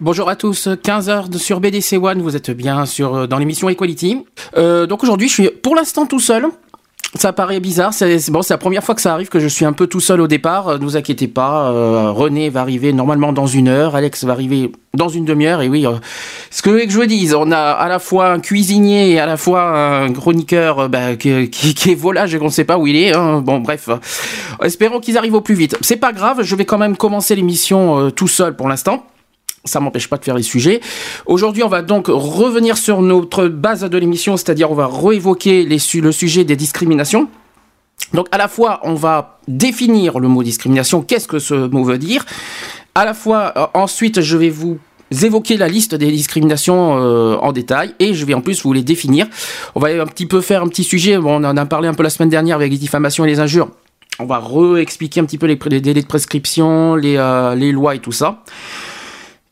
Bonjour à tous, 15h sur BDC One, vous êtes bien sur, euh, dans l'émission Equality. Euh, donc aujourd'hui, je suis pour l'instant tout seul. Ça paraît bizarre, c'est bon, la première fois que ça arrive que je suis un peu tout seul au départ. Euh, ne vous inquiétez pas, René va arriver normalement dans une heure, Alex va arriver dans une demi-heure. Et oui, ce que, je vous dise, on a à la fois un cuisinier et à la fois un chroniqueur bah, qui, est volage et qu'on ne sait pas où il est. hein. Bon, bref, espérons qu'ils arrivent au plus vite. C'est pas grave, je vais quand même commencer l'émission tout seul pour l'instant ça m'empêche pas de faire les sujets. Aujourd'hui, on va donc revenir sur notre base de l'émission, c'est-à-dire on va réévoquer le sujet des discriminations. Donc à la fois, on va définir le mot discrimination, qu'est-ce que ce mot veut dire. À la fois, euh, ensuite, je vais vous évoquer la liste des discriminations euh, en détail et je vais en plus vous les définir. On va un petit peu faire un petit sujet, on en a parlé un peu la semaine dernière avec les diffamations et les injures. On va re-expliquer un petit peu les, délais de prescription, les, euh, les lois et tout ça.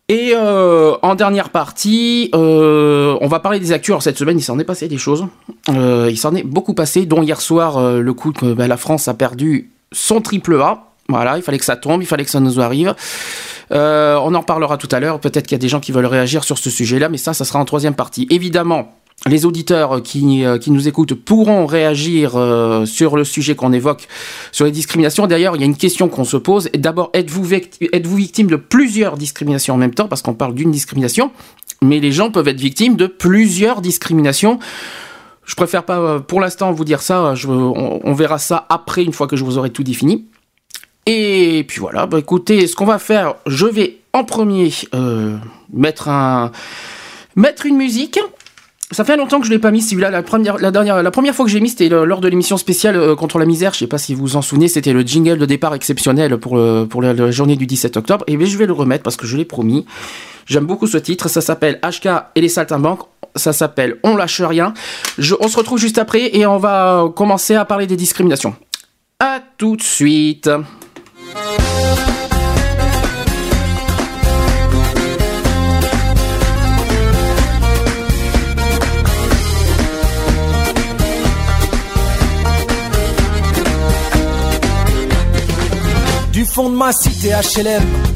Et euh, en dernière partie, euh, on va parler des actus. Alors cette semaine, il s'en est passé des choses. Euh, il s'en est beaucoup passé, dont hier soir, le coup que bah, la France a perdu son triple A. Voilà, il fallait que ça tombe, il fallait que ça nous arrive. On en parlera tout à l'heure. Peut-être qu'il y a des gens qui veulent réagir sur ce sujet-là, mais ça, ça sera en troisième partie. Évidemment, les auditeurs qui, euh, qui nous écoutent pourront réagir euh, sur le sujet qu'on évoque, sur les discriminations. D'ailleurs, il y a une question qu'on se pose. D'abord, êtes-vous victime de plusieurs discriminations en même temps? Parce qu'on parle d'une discrimination, mais les gens peuvent être victimes de plusieurs discriminations. Je préfère pas, euh, pour l'instant, vous dire ça. On, verra ça après, une fois que je vous aurai tout défini. Et puis voilà, bah écoutez, ce qu'on va faire, je vais en premier mettre un mettre une musique. Ça fait longtemps que je l'ai pas mis celui-là. La première, la dernière, la première fois que j'ai mis, c'était lors de l'émission spéciale euh, contre la misère. Je sais pas si vous vous en souvenez, c'était le jingle de départ exceptionnel pour pour la, journée du 17 octobre. Et bien, je vais le remettre parce que je l'ai promis. J'aime beaucoup ce titre. Ça s'appelle HK et les saltimbanques. Ça s'appelle On lâche rien. Je, on se retrouve juste après et on va commencer à parler des discriminations. À tout de suite. Fond de ma cité HLM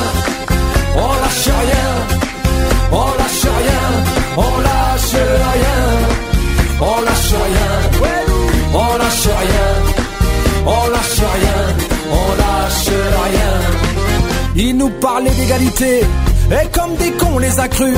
on lâche rien, on lâche rien, on lâche rien, on lâche rien, on lâche rien, on lâche rien, on lâche rien. Ils nous parlaient d'égalité, et comme des cons on les a crus.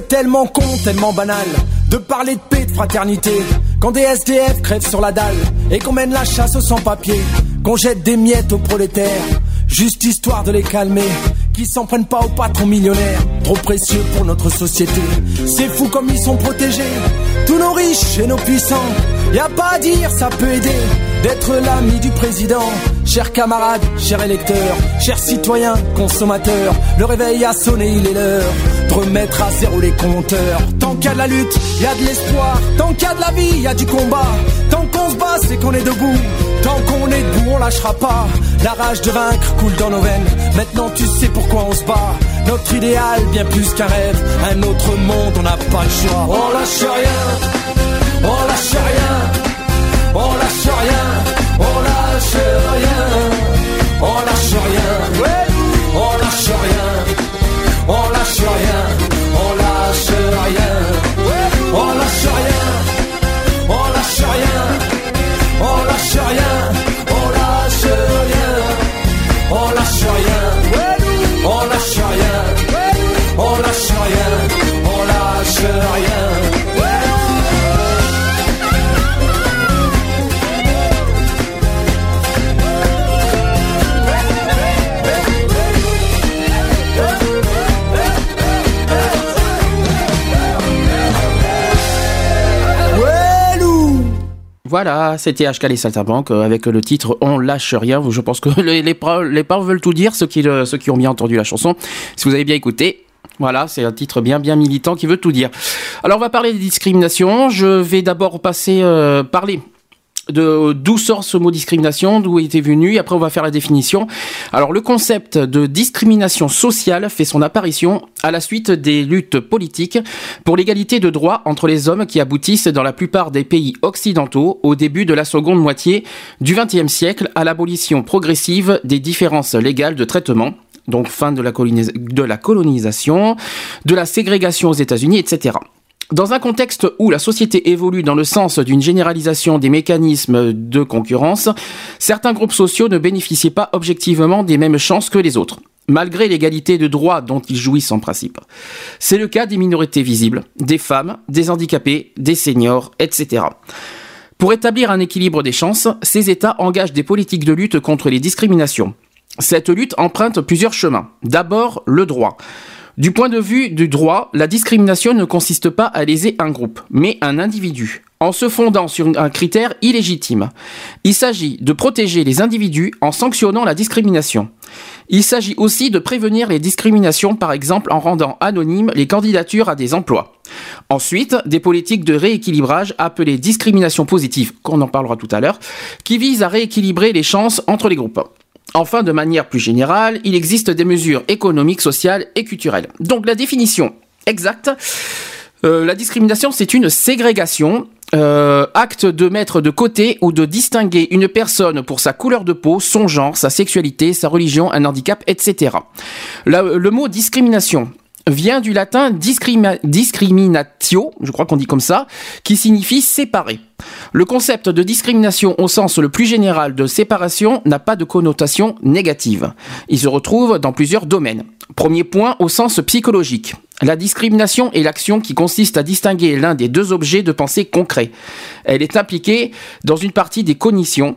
C'est tellement con, tellement banal de parler de paix, de fraternité. Quand des SDF crèvent sur la dalle et qu'on mène la chasse aux sans-papiers, qu'on jette des miettes aux prolétaires, juste histoire de les calmer. Qui s'en prennent pas aux patrons millionnaires, trop précieux pour notre société. C'est fou comme ils sont protégés, tous nos riches et nos puissants. Y a pas à dire, ça peut aider d'être l'ami du président. Chers camarades, chers électeurs, chers citoyens, consommateurs, le réveil a sonné, il est l'heure de remettre à zéro les compteurs. Tant qu'il y a de la lutte, il y a de l'espoir. Tant qu'il y a de la vie, il y a du combat. Qu'on se bat, c'est qu'on est debout. Tant qu'on est debout, on lâchera pas. La rage de vaincre coule dans nos veines. Maintenant, tu sais pourquoi on se bat. Notre idéal, bien plus qu'un rêve. Un autre monde, on n'a pas le choix. On lâche rien. On lâche rien. On lâche rien. On lâche rien. On lâche rien. On lâche rien. On lâche rien. Voilà, c'était HK les Saltimbanques euh, avec le titre On lâche rien. Je pense que les, les, paroles veulent tout dire, ceux qui, le- ceux qui ont bien entendu la chanson. Si vous avez bien écouté, voilà, c'est un titre bien bien militant qui veut tout dire. Alors on va parler des discriminations. Je vais d'abord passer euh, parler d'où sort ce mot discrimination, d'où il était venu, après on va faire la définition. Alors le concept de discrimination sociale fait son apparition à la suite des luttes politiques pour l'égalité de droits entre les hommes qui aboutissent dans la plupart des pays occidentaux au début de la seconde moitié du XXe siècle à l'abolition progressive des différences légales de traitement. Donc fin de la, colonis- de la colonisation, de la ségrégation aux États-Unis, etc. Dans un contexte où la société évolue dans le sens d'une généralisation des mécanismes de concurrence, certains groupes sociaux ne bénéficient pas objectivement des mêmes chances que les autres, malgré l'égalité de droits dont ils jouissent en principe. C'est le cas des minorités visibles, des femmes, des handicapés, des seniors, etc. Pour établir un équilibre des chances, ces États engagent des politiques de lutte contre les discriminations. Cette lutte emprunte plusieurs chemins. D'abord, le droit. Du point de vue du droit, la discrimination ne consiste pas à léser un groupe, mais un individu, en se fondant sur un critère illégitime. Il s'agit de protéger les individus en sanctionnant la discrimination. Il s'agit aussi de prévenir les discriminations, par exemple en rendant anonymes les candidatures à des emplois. Ensuite, des politiques de rééquilibrage appelées discrimination positive, qu'on en parlera tout à l'heure, qui visent à rééquilibrer les chances entre les groupes. Enfin, de manière plus générale, il existe des mesures économiques, sociales et culturelles. Donc la définition exacte, euh, la discrimination, c'est une ségrégation, euh, acte de mettre de côté ou de distinguer une personne pour sa couleur de peau, son genre, sa sexualité, sa religion, un handicap, etc. Le mot discrimination vient du latin discriminatio, je crois qu'on dit comme ça, qui signifie séparer. Le concept de discrimination au sens le plus général de séparation n'a pas de connotation négative. Il se retrouve dans plusieurs domaines. Premier point au sens psychologique. La discrimination est l'action qui consiste à distinguer l'un des deux objets de pensée concrets. Elle est impliquée dans une partie des cognitions.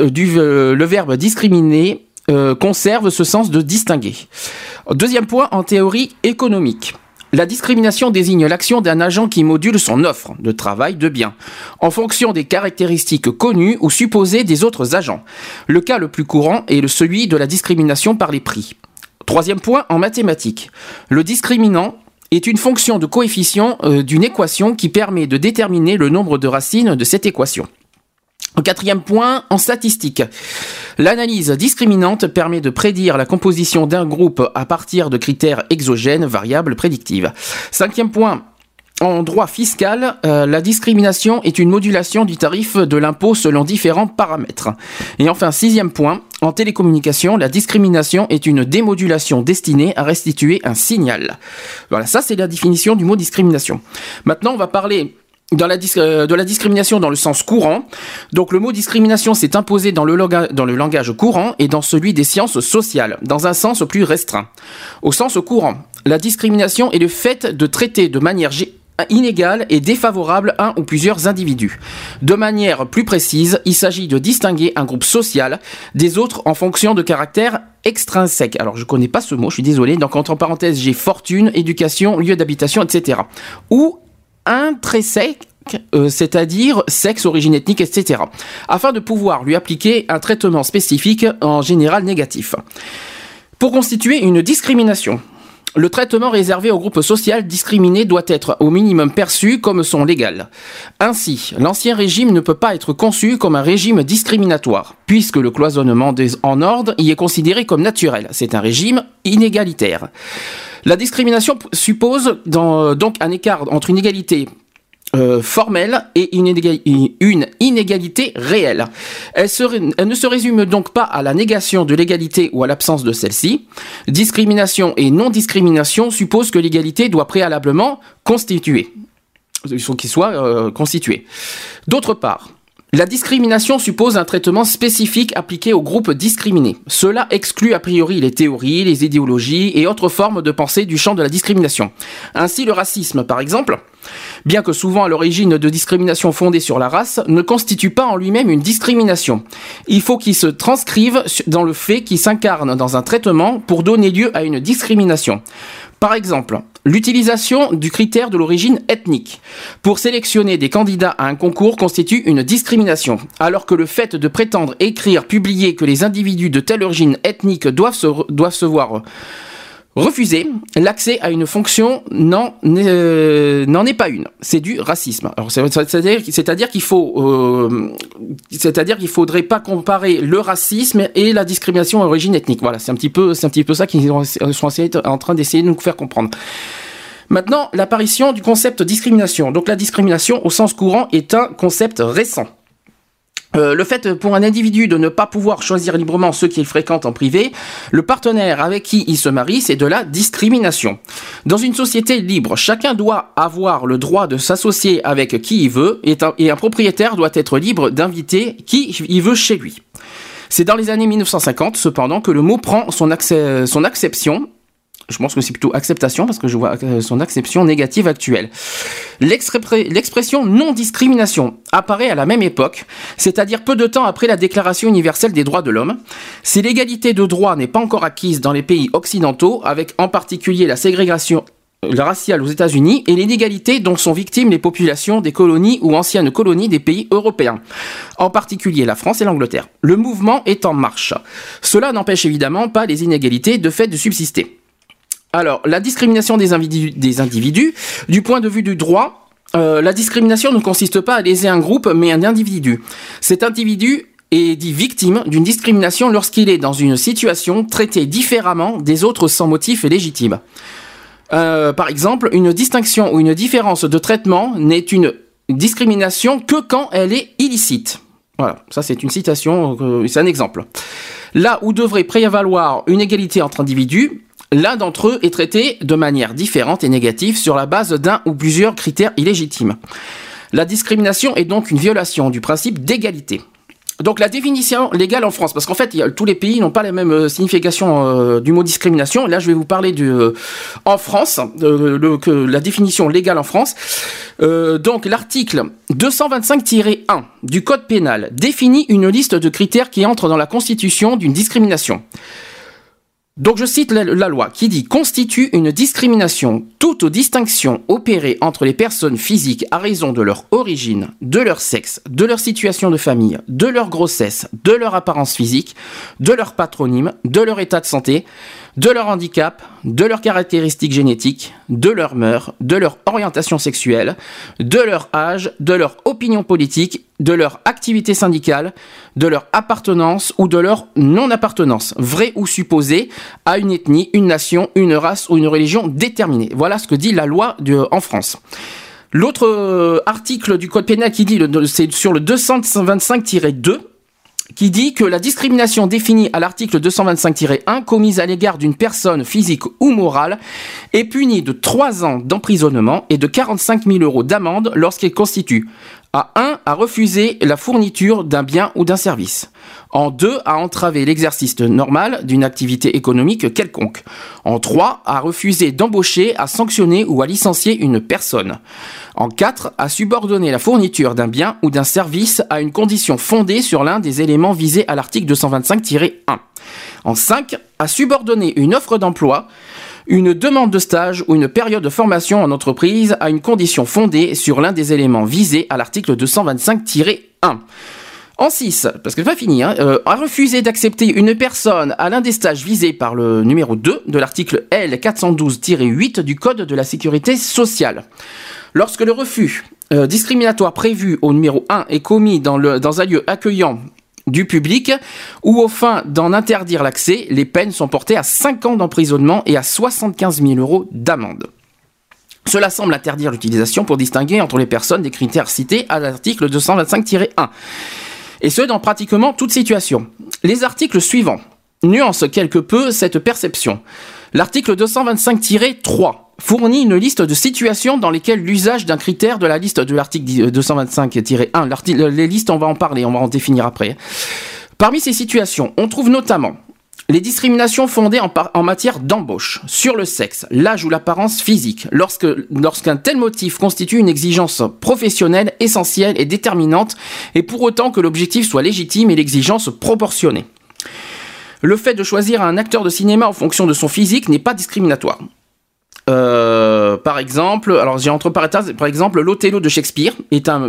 Euh, du, euh, le verbe discriminer euh, conserve ce sens de distinguer. Deuxième point en théorie économique. La discrimination désigne l'action d'un agent qui module son offre de travail de biens en fonction des caractéristiques connues ou supposées des autres agents. Le cas le plus courant est celui de la discrimination par les prix. Troisième point en mathématiques. Le discriminant est une fonction de coefficient euh, d'une équation qui permet de déterminer le nombre de racines de cette équation. Quatrième point, en statistique. L'analyse discriminante permet de prédire la composition d'un groupe à partir de critères exogènes, variables prédictives. Cinquième point, en droit fiscal, euh, la discrimination est une modulation du tarif de l'impôt selon différents paramètres. Et enfin, sixième point, en télécommunication, la discrimination est une démodulation destinée à restituer un signal. Voilà, ça c'est la définition du mot discrimination. Maintenant, on va parler dans la, euh, de la discrimination dans le sens courant. Donc le mot discrimination s'est imposé dans le, langage courant et dans celui des sciences sociales, dans un sens plus restreint. Au sens courant, la discrimination est le fait de traiter de manière inégale et défavorable un ou plusieurs individus. De manière plus précise, il s'agit de distinguer un groupe social des autres en fonction de caractères extrinsèques. Alors je connais pas ce mot, je suis désolé. Donc entre parenthèses, j'ai fortune, éducation, lieu d'habitation, etc. Ou intrinsèque, euh, c'est-à-dire sexe, origine ethnique, etc., afin de pouvoir lui appliquer un traitement spécifique, en général négatif. Pour constituer une discrimination, le traitement réservé au groupe social discriminé doit être au minimum perçu comme son légal. Ainsi, l'ancien régime ne peut pas être conçu comme un régime discriminatoire, puisque le cloisonnement en ordre y est considéré comme naturel. C'est un régime inégalitaire. La discrimination suppose euh, donc un écart entre une égalité euh, formelle et une, inégalité réelle. Elle, ne se résume donc pas à la négation de l'égalité ou à l'absence de celle-ci. Discrimination et non-discrimination supposent que l'égalité doit préalablement constituer. Qu'il soit euh. D'autre part, la discrimination suppose un traitement spécifique appliqué aux groupes discriminés. Cela exclut a priori les théories, les idéologies et autres formes de pensée du champ de la discrimination. Ainsi, le racisme, par exemple, bien que souvent à l'origine de discrimination fondée sur la race, ne constitue pas en lui-même une discrimination. Il faut qu'il se transcrive dans le fait qui s'incarne dans un traitement pour donner lieu à une discrimination. Par exemple, l'utilisation du critère de l'origine ethnique. Pour sélectionner des candidats à un concours constitue une discrimination, alors que le fait de prétendre écrire, publier que les individus de telle origine ethnique doivent se, doivent se voir Refuser l'accès à une fonction n'en euh, est pas une. C'est du racisme. C'est-à-dire qu'il faut, euh, c'est-à-dire qu'il faudrait pas comparer le racisme et la discrimination à origine ethnique. Voilà, c'est un petit peu, c'est un petit peu ça qu'ils sont en train d'essayer de nous faire comprendre. Maintenant, l'apparition du concept discrimination. Donc la discrimination au sens courant est un concept récent. Euh, le fait pour un individu de ne pas pouvoir choisir librement ceux qu'il fréquente en privé, le partenaire avec qui il se marie, c'est de la discrimination. Dans une société libre, chacun doit avoir le droit de s'associer avec qui il veut et un, propriétaire doit être libre d'inviter qui il veut chez lui. C'est dans les années 1950, cependant, que le mot prend son acception je pense que c'est plutôt acceptation parce que je vois euh, son acception négative actuelle. L'expression non-discrimination apparaît à la même époque, c'est-à-dire peu de temps après la Déclaration universelle des droits de l'homme. Si l'égalité de droit n'est pas encore acquise dans les pays occidentaux, avec en particulier la ségrégation raciale aux États-Unis et l'inégalité dont sont victimes les populations des colonies ou anciennes colonies des pays européens, en particulier la France et l'Angleterre. Le mouvement est en marche. Cela n'empêche évidemment pas les inégalités de fait de subsister. Alors, la discrimination des individus, du point de vue du droit, euh, la discrimination ne consiste pas à léser un groupe, mais un individu. Cet individu est dit victime d'une discrimination lorsqu'il est dans une situation traitée différemment des autres sans motif légitime. Euh, par exemple, une distinction ou une différence de traitement n'est une discrimination que quand elle est illicite. Voilà, ça c'est une citation, euh, c'est un exemple. Là où devrait prévaloir une égalité entre individus, L'un d'entre eux est traité de manière différente et négative sur la base d'un ou plusieurs critères illégitimes. La discrimination est donc une violation du principe d'égalité. Donc la définition légale en France, parce qu'en fait, tous les pays n'ont pas la même euh, signification euh, du mot discrimination. Là, je vais vous parler de euh, en France, la définition légale en France. donc l'article 225-1 du Code pénal définit une liste de critères qui entrent dans la constitution d'une discrimination. Donc je cite la, loi qui dit constitue une discrimination toute distinction opérée entre les personnes physiques à raison de leur origine, de leur sexe, de leur situation de famille, de leur grossesse, de leur apparence physique, de leur patronyme, de leur état de santé, de leur handicap, de leurs caractéristiques génétiques, de leur mœurs, de leur orientation sexuelle, de leur âge, de leur opinion politique, de leur activité syndicale, de leur appartenance ou de leur non-appartenance, vraie ou supposée, à une ethnie, une nation, une race ou une religion déterminée. Voilà ce que dit la loi en France. L'autre euh, article du Code pénal qui dit, c'est sur le 225-2, qui dit que la discrimination définie à l'article 225-1 commise à l'égard d'une personne physique ou morale est punie de 3 ans d'emprisonnement et de 45 000 euros d'amende lorsqu'elle constitue à 1 à refuser la fourniture d'un bien ou d'un service. En 2 à entraver l'exercice normal d'une activité économique quelconque. En 3 à refuser d'embaucher, à sanctionner ou à licencier une personne. En 4 à subordonner la fourniture d'un bien ou d'un service à une condition fondée sur l'un des éléments visés à l'article 225-1. En 5 à subordonner une offre d'emploi une demande de stage ou une période de formation en entreprise à une condition fondée sur l'un des éléments visés à l'article 225-1. En 6, parce que c'est pas fini, hein, euh, a refusé d'accepter une personne à l'un des stages visés par le numéro 2 de l'article L412-8 du Code de la sécurité sociale. Lorsque le refus euh, discriminatoire prévu au numéro 1 est commis dans, un lieu accueillant du public ou au fin d'en interdire l'accès, les peines sont portées à 5 ans d'emprisonnement et à 75 000 euros d'amende. Cela semble interdire l'utilisation pour distinguer entre les personnes des critères cités à l'article 225-1. Et ce, dans pratiquement toute situation. Les articles suivants nuancent quelque peu cette perception. L'article 225-3 fournit une liste de situations dans lesquelles l'usage d'un critère de la liste de l'article 225-1, les listes on va en parler, on va en définir après. Parmi ces situations, on trouve notamment les discriminations fondées en, matière d'embauche, sur le sexe, l'âge ou l'apparence physique, lorsqu'un tel motif constitue une exigence professionnelle essentielle et déterminante, et pour autant que l'objectif soit légitime et l'exigence proportionnée. Le fait de choisir un acteur de cinéma en fonction de son physique n'est pas discriminatoire. Euh, par exemple, alors j'ai entre parenthèses, par exemple, l'Othello de Shakespeare est un euh,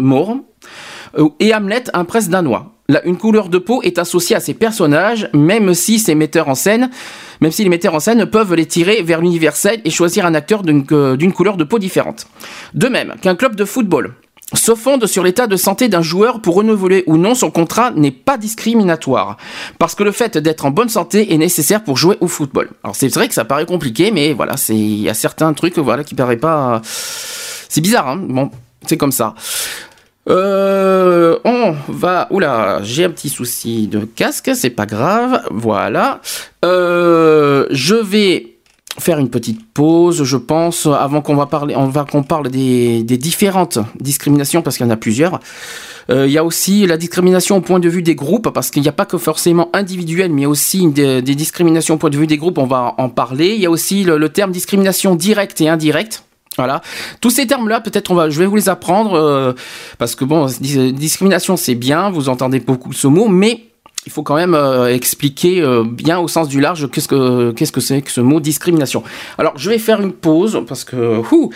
et Hamlet un prince danois. Là, une couleur de peau est associée à ces personnages, même si ces metteurs en scène, même si les metteurs en scène peuvent les tirer vers l'universel et choisir un acteur d'une euh, couleur de peau différente. De même qu'un club de football se fonde sur l'état de santé d'un joueur pour renouveler ou non son contrat n'est pas discriminatoire. Parce que le fait d'être en bonne santé est nécessaire pour jouer au football. Alors c'est vrai que ça paraît compliqué, mais voilà, il y a certains trucs, voilà, qui paraissent pas, c'est bizarre, hein. Bon, c'est comme ça. Euh, on va. Oula, j'ai un petit souci de casque, c'est pas grave. Voilà. Euh, je vais faire une petite pause, je pense, avant qu'on va parler, on va qu'on parle des, différentes discriminations parce qu'il y en a plusieurs. Euh, il y a aussi la discrimination au point de vue des groupes parce qu'il n'y a pas que forcément individuel, mais aussi des, discriminations au point de vue des groupes. On va en parler. Il y a aussi le, terme discrimination directe et indirecte. Voilà, tous ces termes-là, peut-être on va, je vais vous les apprendre euh, parce que bon, discrimination c'est bien, vous entendez beaucoup ce mot, mais il faut quand même euh, expliquer euh, bien au sens du large qu'est-ce que qu'est-ce que c'est que ce mot discrimination. Alors je vais faire une pause parce que ouh,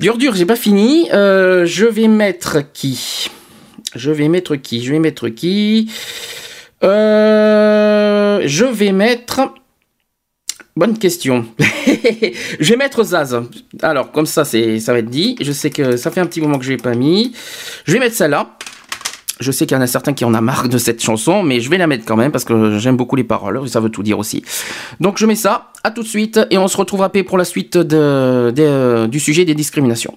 dur dur, j'ai pas fini. Je vais mettre qui? Je vais mettre qui? Je vais mettre qui? Je vais mettre Bonne question. je vais mettre Zaz. Alors, comme ça, ça va être dit. Je sais que ça fait un petit moment que je l'ai pas mis. Je vais mettre celle-là. Je sais qu'il y en a certains qui en a marre de cette chanson, mais je vais la mettre quand même parce que j'aime beaucoup les paroles, ça veut tout dire aussi. Donc je mets ça, à tout de suite, et on se retrouve après pour la suite du sujet des discriminations.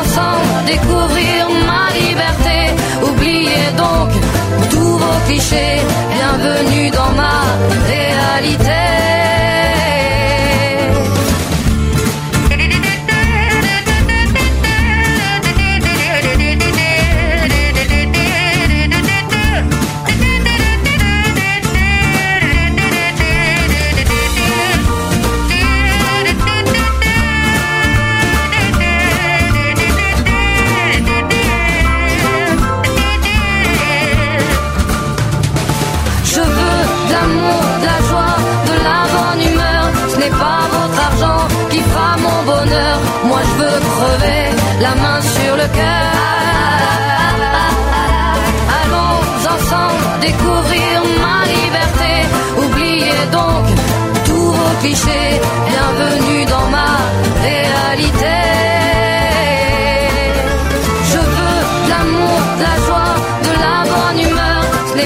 Ensemble découvrir ma liberté. Oubliez donc tous vos clichés. Bienvenue dans ma réalité.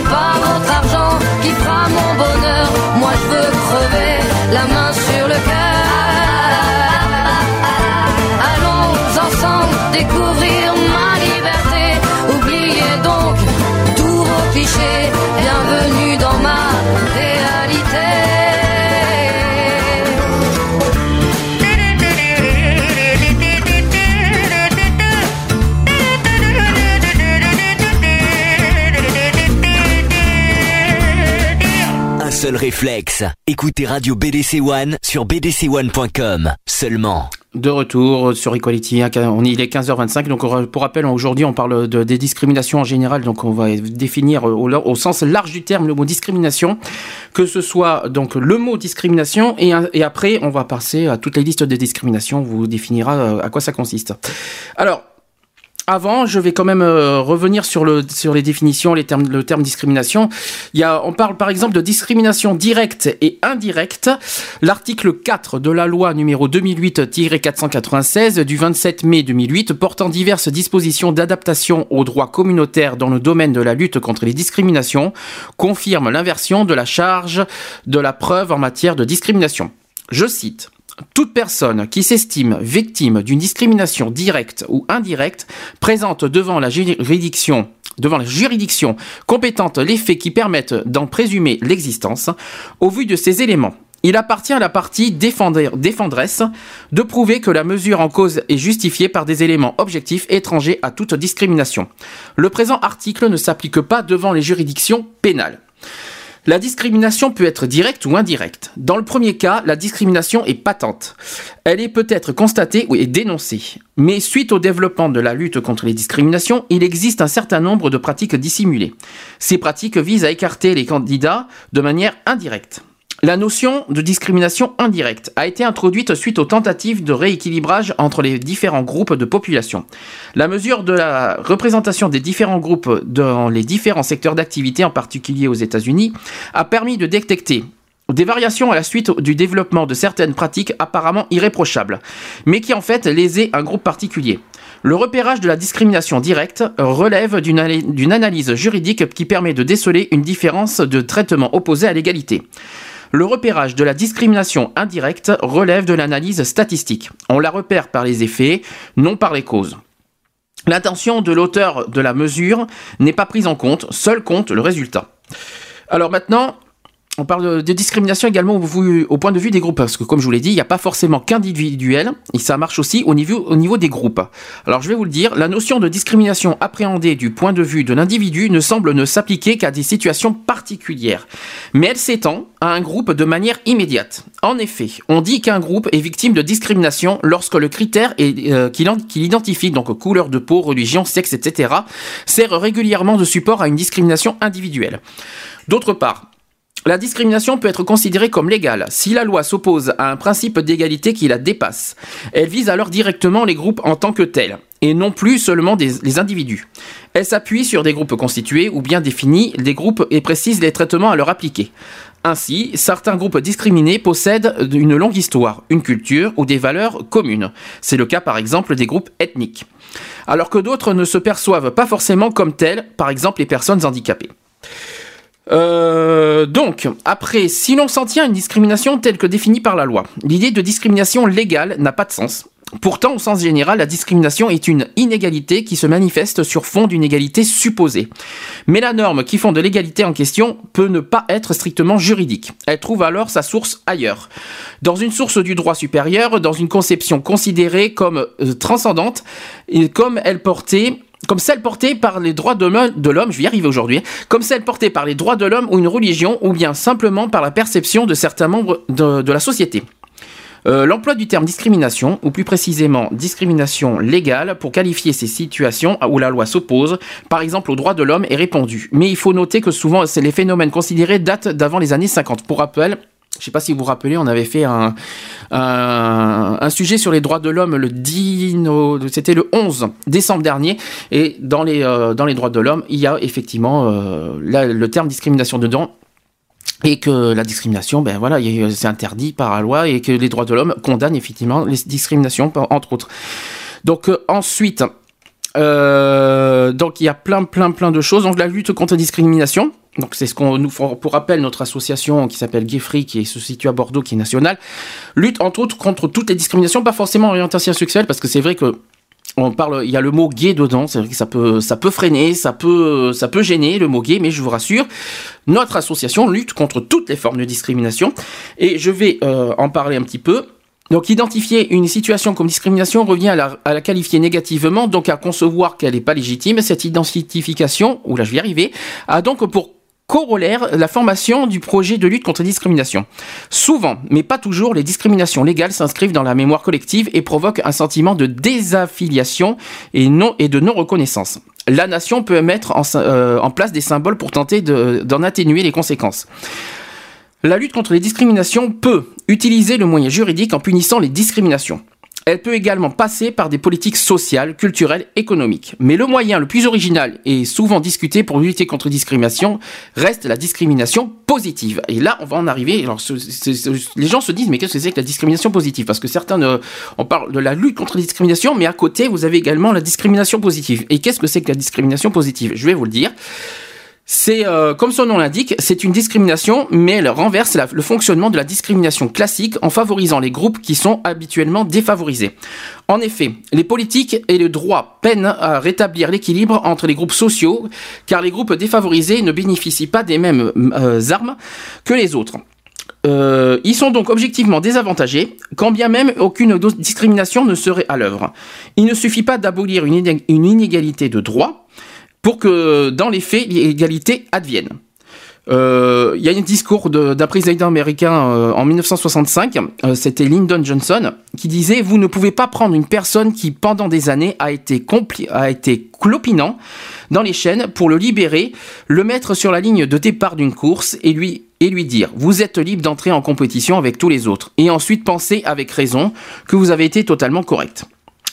Humeur. Réflexe. Écoutez Radio BDC One sur bdc1.com seulement. De retour sur Equality, on il est 15h25, donc on- pour rappel, aujourd'hui on parle de, des discriminations en général, donc on va définir au, au sens large du terme le mot discrimination, que ce soit donc le mot discrimination, et, et après on va passer à toutes les listes de discriminations, on vous définira euh, à quoi ça consiste. Alors, avant, je vais quand même euh, revenir sur, sur les définitions, les termes, le terme discrimination. Il y a, on parle par exemple de discrimination directe et indirecte. L'article 4 de la loi numéro 2008-496 du 27 mai 2008 portant diverses dispositions d'adaptation au droit communautaire dans le domaine de la lutte contre les discriminations confirme l'inversion de la charge de la preuve en matière de discrimination. Je cite. Toute personne qui s'estime victime d'une discrimination directe ou indirecte présente devant la juridiction compétente les faits qui permettent d'en présumer l'existence, au vu de ces éléments, il appartient à la partie défendre- défendresse de prouver que la mesure en cause est justifiée par des éléments objectifs étrangers à toute discrimination. Le présent article ne s'applique pas devant les juridictions pénales. La discrimination peut être directe ou indirecte. Dans le premier cas, la discrimination est patente. Elle est peut-être constatée ou est dénoncée. Mais suite au développement de la lutte contre les discriminations, il existe un certain nombre de pratiques dissimulées. Ces pratiques visent à écarter les candidats de manière indirecte. La notion de discrimination indirecte a été introduite suite aux tentatives de rééquilibrage entre les différents groupes de population. La mesure de la représentation des différents groupes dans les différents secteurs d'activité, en particulier aux États-Unis, a permis de détecter des variations à la suite du développement de certaines pratiques apparemment irréprochables, mais qui en fait lésaient un groupe particulier. Le repérage de la discrimination directe relève d'une ana- d'une analyse juridique qui permet de déceler une différence de traitement opposée à l'égalité. Le repérage de la discrimination indirecte relève de l'analyse statistique. On la repère par les effets, non par les causes. L'intention de l'auteur de la mesure n'est pas prise en compte, seul compte le résultat. Alors maintenant, on parle de, discrimination également au, point de vue des groupes, parce que comme je vous l'ai dit, il n'y a pas forcément qu'individuel, et ça marche aussi au niveau, au niveau des groupes. Alors je vais vous le dire, la notion de discrimination appréhendée du point de vue de l'individu ne semble ne s'appliquer qu'à des situations particulières, mais elle s'étend à un groupe de manière immédiate. En effet, on dit qu'un groupe est victime de discrimination lorsque le critère euh, qu'il identifie, donc couleur de peau, religion, sexe, etc., sert régulièrement de support à une discrimination individuelle. D'autre part, La discrimination peut être considérée comme légale si la loi s'oppose à un principe d'égalité qui la dépasse. Elle vise alors directement les groupes en tant que tels, et non plus seulement les individus. Elle s'appuie sur des groupes constitués ou bien définis des groupes et précise les traitements à leur appliquer. Ainsi, certains groupes discriminés possèdent une longue histoire, une culture ou des valeurs communes. C'est le cas par exemple des groupes ethniques. Alors que d'autres ne se perçoivent pas forcément comme tels, par exemple les personnes handicapées. Euh, donc, après, si l'on s'en tient à une discrimination telle que définie par la loi, l'idée de discrimination légale n'a pas de sens. Pourtant, au sens général, la discrimination est une inégalité qui se manifeste sur fond d'une égalité supposée. Mais la norme qui fonde l'égalité en question peut ne pas être strictement juridique. Elle trouve alors sa source ailleurs. Dans une source du droit supérieur, dans une conception considérée comme euh, transcendante, et comme elle portait comme celle portée par les droits de l'homme, je vais y arriver aujourd'hui, hein, comme celle portée par les droits de l'homme ou une religion, ou bien simplement par la perception de certains membres de, la société. Euh, l'emploi du terme discrimination, ou plus précisément discrimination légale, pour qualifier ces situations où la loi s'oppose, par exemple aux droits de l'homme, est répandu. Mais il faut noter que souvent, les phénomènes considérés datent d'avant les années 50. Pour rappel, je ne sais pas si vous vous rappelez, on avait fait un, sujet sur les droits de l'homme le 10, c'était le 11 décembre dernier, et dans les, euh, dans les droits de l'homme, il y a effectivement euh, le terme discrimination dedans, et que la discrimination, ben voilà, c'est interdit par la loi, et que les droits de l'homme condamnent effectivement les discriminations, entre autres. Donc euh, ensuite, donc il y a plein, plein, plein de choses. Donc la lutte contre la discrimination. Donc c'est ce qu'on nous pour rappel notre association qui s'appelle Gayfree qui se situe à Bordeaux qui est nationale lutte entre autres contre toutes les discriminations pas forcément orientation sexuelle parce que c'est vrai que on parle il y a le mot gay dedans c'est vrai que ça peut ça peut freiner ça peut ça peut gêner le mot gay mais je vous rassure notre association lutte contre toutes les formes de discrimination et je vais euh, en parler un petit peu donc identifier une situation comme discrimination revient à la, qualifier négativement, donc à concevoir qu'elle n'est pas légitime. Cette identification, ou là je vais y arriver, a donc pour corollaire la formation du projet de lutte contre la discrimination. Souvent, mais pas toujours, les discriminations légales s'inscrivent dans la mémoire collective et provoquent un sentiment de désaffiliation et, de non-reconnaissance. La nation peut mettre en, euh, en place des symboles pour tenter d'en atténuer les conséquences. La lutte contre les discriminations peut utiliser le moyen juridique en punissant les discriminations. Elle peut également passer par des politiques sociales, culturelles, économiques. Mais le moyen le plus original et souvent discuté pour lutter contre les discriminations reste la discrimination positive. Et là, on va en arriver. Les gens se disent, mais qu'est-ce que c'est que la discrimination positive? Parce que certains, on parle de la lutte contre les discriminations, mais à côté, vous avez également la discrimination positive. Et qu'est-ce que c'est que la discrimination positive? Je vais vous le dire. C'est, euh, comme son nom l'indique, c'est une discrimination, mais elle renverse le fonctionnement de la discrimination classique en favorisant les groupes qui sont habituellement défavorisés. En effet, les politiques et le droit peinent à rétablir l'équilibre entre les groupes sociaux, car les groupes défavorisés ne bénéficient pas des mêmes euh, armes que les autres. Euh, ils sont donc objectivement désavantagés, quand bien même aucune discrimination ne serait à l'œuvre. Il ne suffit pas d'abolir une inégalité de droit, pour que dans les faits l'égalité advienne. Euh, il y a un discours d'un président américain euh, en 1965, euh, c'était Lyndon Johnson, qui disait Vous ne pouvez pas prendre une personne qui, pendant des années, a été, a été clopinant dans les chaînes pour le libérer, le mettre sur la ligne de départ d'une course et lui, et lui dire Vous êtes libre d'entrer en compétition avec tous les autres. Et ensuite penser avec raison que vous avez été totalement correct.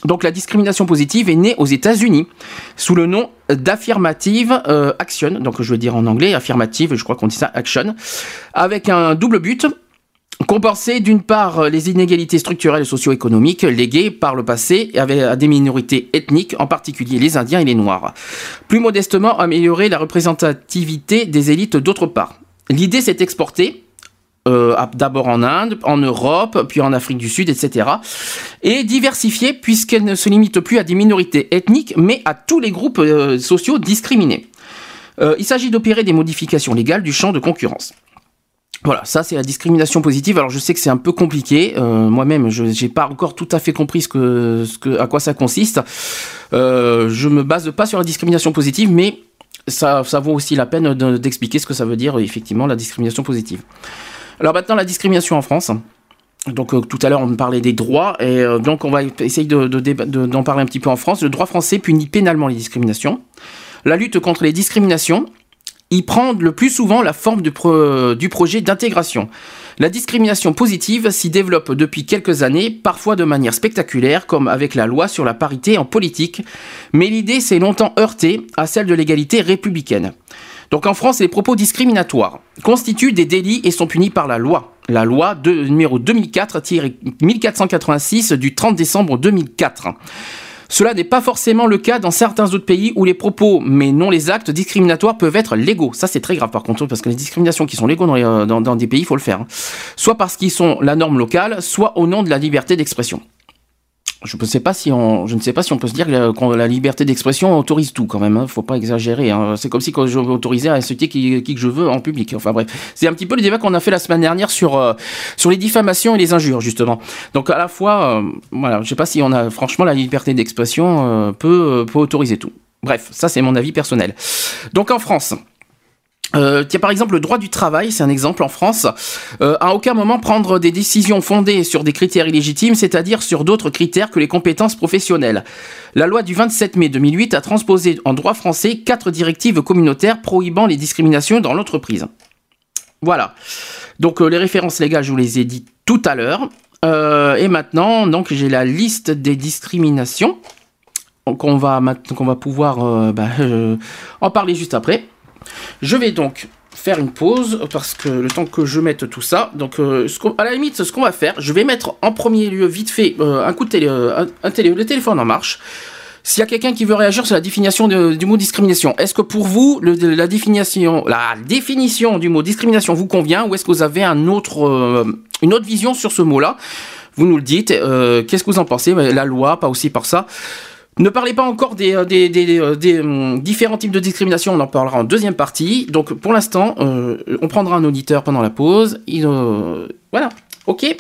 Donc la discrimination positive est née aux États-Unis sous le nom d'affirmative euh, action, donc je veux dire en anglais affirmative, je crois qu'on dit ça action, avec un double but. Compenser d'une part les inégalités structurelles et socio-économiques léguées par le passé à des minorités ethniques, en particulier les Indiens et les Noirs. Plus modestement, améliorer la représentativité des élites d'autre part. L'idée s'est exportée d'abord en Inde, en Europe, puis en Afrique du Sud, etc. Et diversifiée puisqu'elle ne se limite plus à des minorités ethniques, mais à tous les groupes euh, sociaux discriminés. Euh, il s'agit d'opérer des modifications légales du champ de concurrence. Voilà, ça c'est la discrimination positive. Alors je sais que c'est un peu compliqué. Moi-même, je n'ai pas encore tout à fait compris à quoi ça consiste. Euh, je me base pas sur la discrimination positive, mais ça vaut aussi la peine d'expliquer ce que ça veut dire effectivement la discrimination positive. Alors maintenant, la discrimination en France. Donc euh, tout à l'heure on parlait des droits et euh, donc on va essayer d'en de, parler un petit peu en France. Le droit français punit pénalement les discriminations. La lutte contre les discriminations y prend le plus souvent la forme du projet d'intégration. La discrimination positive s'y développe depuis quelques années, parfois de manière spectaculaire, comme avec la loi sur la parité en politique, mais l'idée s'est longtemps heurtée à celle de l'égalité républicaine. Donc en France, les propos discriminatoires constituent des délits et sont punis par la loi. La loi numéro 2004-1486 du 30 décembre 2004. Cela n'est pas forcément le cas dans certains autres pays où les propos, mais non les actes discriminatoires peuvent être légaux. Ça, c'est très grave par contre, parce que les discriminations qui sont légaux dans, euh, dans des pays, il faut le faire. hein. Soit parce qu'ils sont la norme locale, soit au nom de la liberté d'expression. Je ne sais pas si on, je ne sais pas si on peut se dire que la, la liberté d'expression autorise tout quand même. Hein. Faut pas exagérer. hein. C'est comme si je m'autorisais à insulter qui, qui que je veux en public. Enfin bref, c'est un petit peu le débat qu'on a fait la semaine dernière sur euh, sur les diffamations et les injures justement. Donc à la fois, euh, voilà, je sais pas si on a franchement la liberté d'expression euh, peut euh, peut autoriser tout. Bref, ça c'est mon avis personnel. Donc en France. Euh, tiens, par exemple, le droit du travail, c'est un exemple en France. Euh, à aucun moment prendre des décisions fondées sur des critères illégitimes, c'est-à-dire sur d'autres critères que les compétences professionnelles. La loi du 27 mai 2008 a transposé en droit français quatre directives communautaires prohibant les discriminations dans l'entreprise. Voilà. Donc euh, les références légales, je vous les ai dit tout à l'heure. Euh, et maintenant, donc j'ai la liste des discriminations qu'on va va pouvoir euh, bah, en parler juste après. Je vais donc faire une pause parce que le temps que je mette tout ça, donc euh, à la limite, ce qu'on va faire, je vais mettre en premier lieu vite fait euh, un coup de télé, euh, un, télé, le téléphone en marche. S'il y a quelqu'un qui veut réagir sur la définition du mot discrimination, est-ce que pour vous la définition, la définition du mot discrimination vous convient ou est-ce que vous avez une autre vision sur ce mot-là? Vous nous le dites. Qu'est-ce que vous en pensez? La loi, pas aussi par ça? Ne parlez pas encore des, euh, euh, hum, différents types de discrimination, on en parlera en deuxième partie. Donc pour l'instant, euh, on prendra un auditeur pendant la pause. Il, voilà, ok.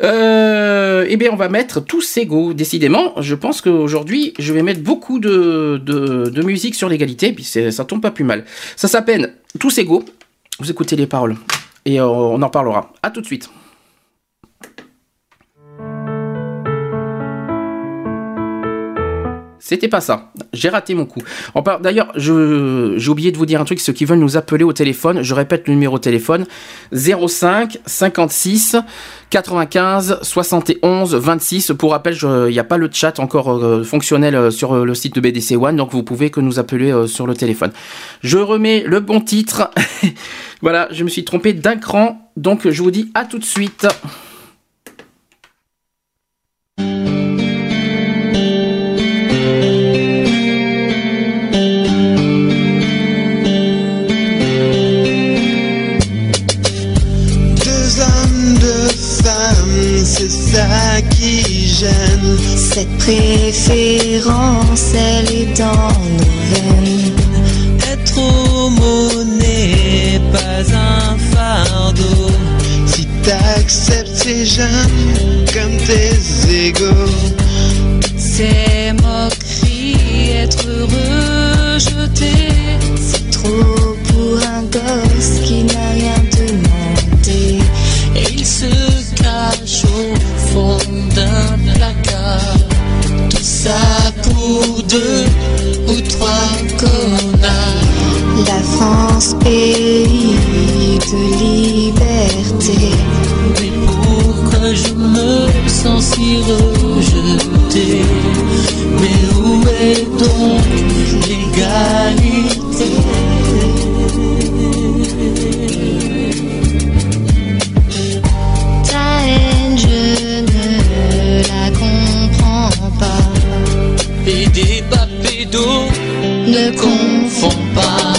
Eh bien, on va mettre tous égaux. Décidément, je pense qu'aujourd'hui, je vais mettre beaucoup de, musique sur l'égalité, puis ça tombe pas plus mal. Ça s'appelle Tous égaux. Vous écoutez les paroles et on en parlera. À tout de suite. C'était pas ça. J'ai raté mon coup. D'ailleurs, j'ai oublié de vous dire un truc. Ceux qui veulent nous appeler au téléphone, je répète le numéro de téléphone 05 56 95 71 26. Pour rappel, il n'y a pas le chat encore euh, fonctionnel euh, sur euh, le site de BDC One, donc vous pouvez que nous appeler sur le téléphone. Je remets le bon titre. voilà, je me suis trompé d'un cran, donc je vous dis à tout de suite. Qui gêne. Cette préférence, elle est dans nos veines. Être homo n'est pas un fardeau. Si t'acceptes ces jeunes comme tes égaux, Ces moqueries, être rejeté. C'est trop ça pour deux ou trois connards. La France, pays de liberté. Mais pourquoi je me sens si rejeté? Mais où est donc l'égalité? Ne confond pas.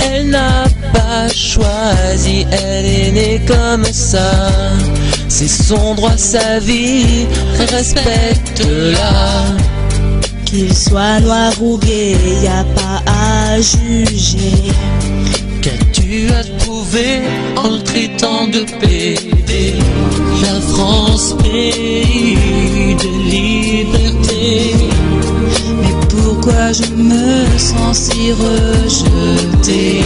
Elle n'a pas choisi, elle est née comme ça. C'est son droit, sa vie, respecte-la. Qu'il soit noir ou gay, y a pas à juger. Qu'as-tu à prouver en le traitant de pédé La France, pays de liberté je me sens si rejetée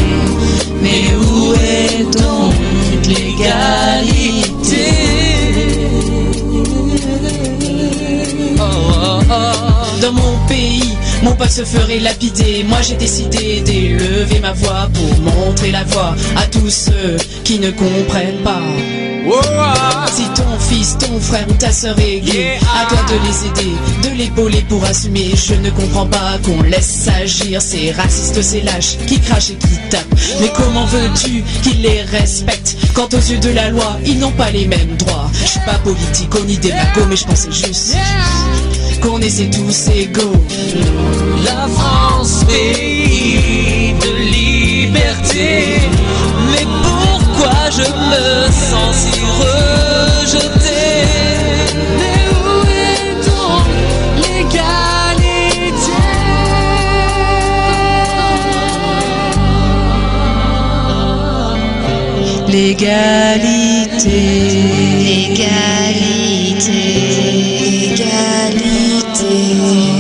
Mais où est donc l'égalité? Oh, oh, oh. Dans mon pays, Mon pote se ferait lapider. Moi j'ai décidé d'élever ma voix pour montrer la voix à tous ceux qui ne comprennent pas. Si ton fils, ton frère ou ta sœur est gay, à toi de les aider, de l'épauler pour assumer. Je ne comprends pas qu'on laisse agir ces racistes, ces lâches qui crachent et qui tapent. Mais comment veux-tu qu'ils les respectent? Quand aux yeux de la loi, ils n'ont pas les mêmes droits Je suis pas politique ni démago, mais je pensais juste qu'on essaie tous égaux. La France, pays de liberté. Mais pourquoi je me sens si rejeté? Mais où est donc L'égalité, l'égalité, l'égalité. Si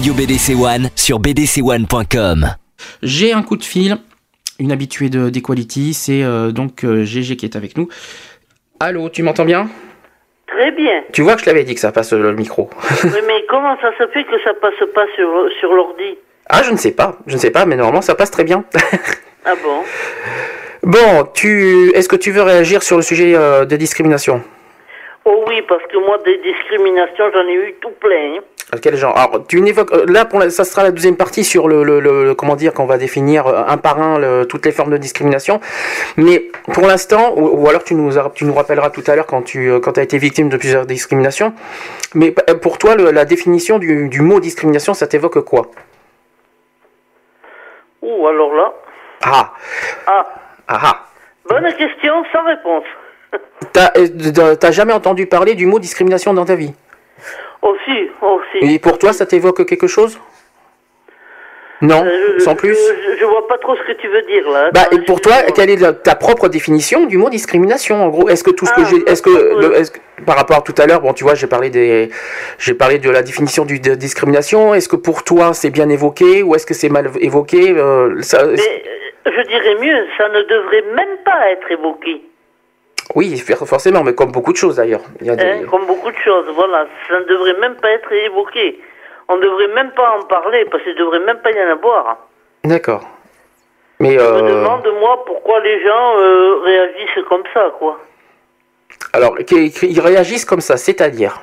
Radio BDC One sur bdc1.com. J'ai un coup de fil, une habituée de d'Equality, c'est euh, donc euh, GG qui est avec nous. Allô, tu m'entends bien? Très bien. Tu vois que je l'avais dit que ça passe euh, le micro. Oui, mais comment ça se fait que ça passe pas sur, sur l'ordi? Ah, je ne sais pas, je ne sais pas, mais normalement ça passe très bien. Ah bon? Bon, tu, est-ce que tu veux réagir sur le sujet euh, de discrimination Oh oui, parce que moi, des discriminations, j'en ai eu. Quel genre Alors, tu n'évoques euh, là pour la- ça sera la deuxième partie sur le, le- le- le- comment dire qu'on va définir euh, un par un le- toutes les formes de discrimination. Mais pour l'instant, ou, ou alors tu nous tu nous rappelleras tout à l'heure quand tu euh, quand as été victime de plusieurs discriminations. Mais pour toi, la définition du, du mot discrimination, ça t'évoque quoi? Ouh, alors là. Ah Ah, ah ah. bonne question, sans réponse. T'as jamais entendu parler du mot discrimination dans ta vie? Aussi, aussi. Et pour toi, ça t'évoque quelque chose? Non, Euh, sans plus. Je, je vois pas trop ce que tu veux dire là. Bah, et pour toi, quelle est ta propre définition du mot discrimination En gros, est-ce que tout ce que Ah, j'ai, est-ce que, le- est-ce que- par rapport à tout à l'heure, bon, tu vois, j'ai parlé des, j'ai parlé de la définition du, de discrimination. Est-ce que pour toi c'est bien évoqué ou est-ce que c'est mal évoqué? Euh, ça- Mais euh, je dirais mieux, ça ne devrait même pas être évoqué. Oui, for- forcément, mais comme beaucoup de choses d'ailleurs. Des- Hein, comme beaucoup de choses, voilà. Ça ne devrait même pas être évoqué. On ne devrait même pas en parler parce qu'il ne devrait même pas y en avoir. D'accord. Mais Je me euh, demande, moi, pourquoi les gens euh, réagissent comme ça, quoi. alors, qu'ils réagissent comme ça, c'est-à-dire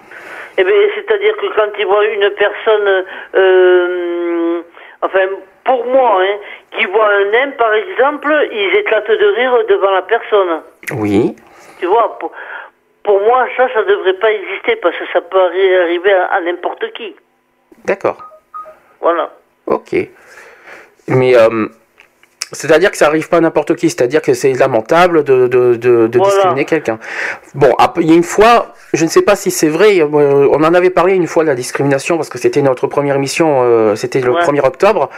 Eh bien, c'est-à-dire que quand ils voient une personne, euh, enfin, pour moi, hein, qui voit un nain, par exemple, ils éclatent de rire devant la personne. Oui. Tu vois, pour, pour moi, ça, ça devrait pas exister parce que ça peut arri- arriver à, à n'importe qui. D'accord. Voilà. Ok. Mais euh, c'est-à-dire que ça arrive pas à n'importe qui, c'est-à-dire que c'est lamentable de, de, de, de Voilà. discriminer quelqu'un. Bon, il y a une fois, je ne sais pas si c'est vrai, euh, on en avait parlé une fois de la discrimination parce que c'était notre première émission, euh, c'était le Ouais. 1er octobre.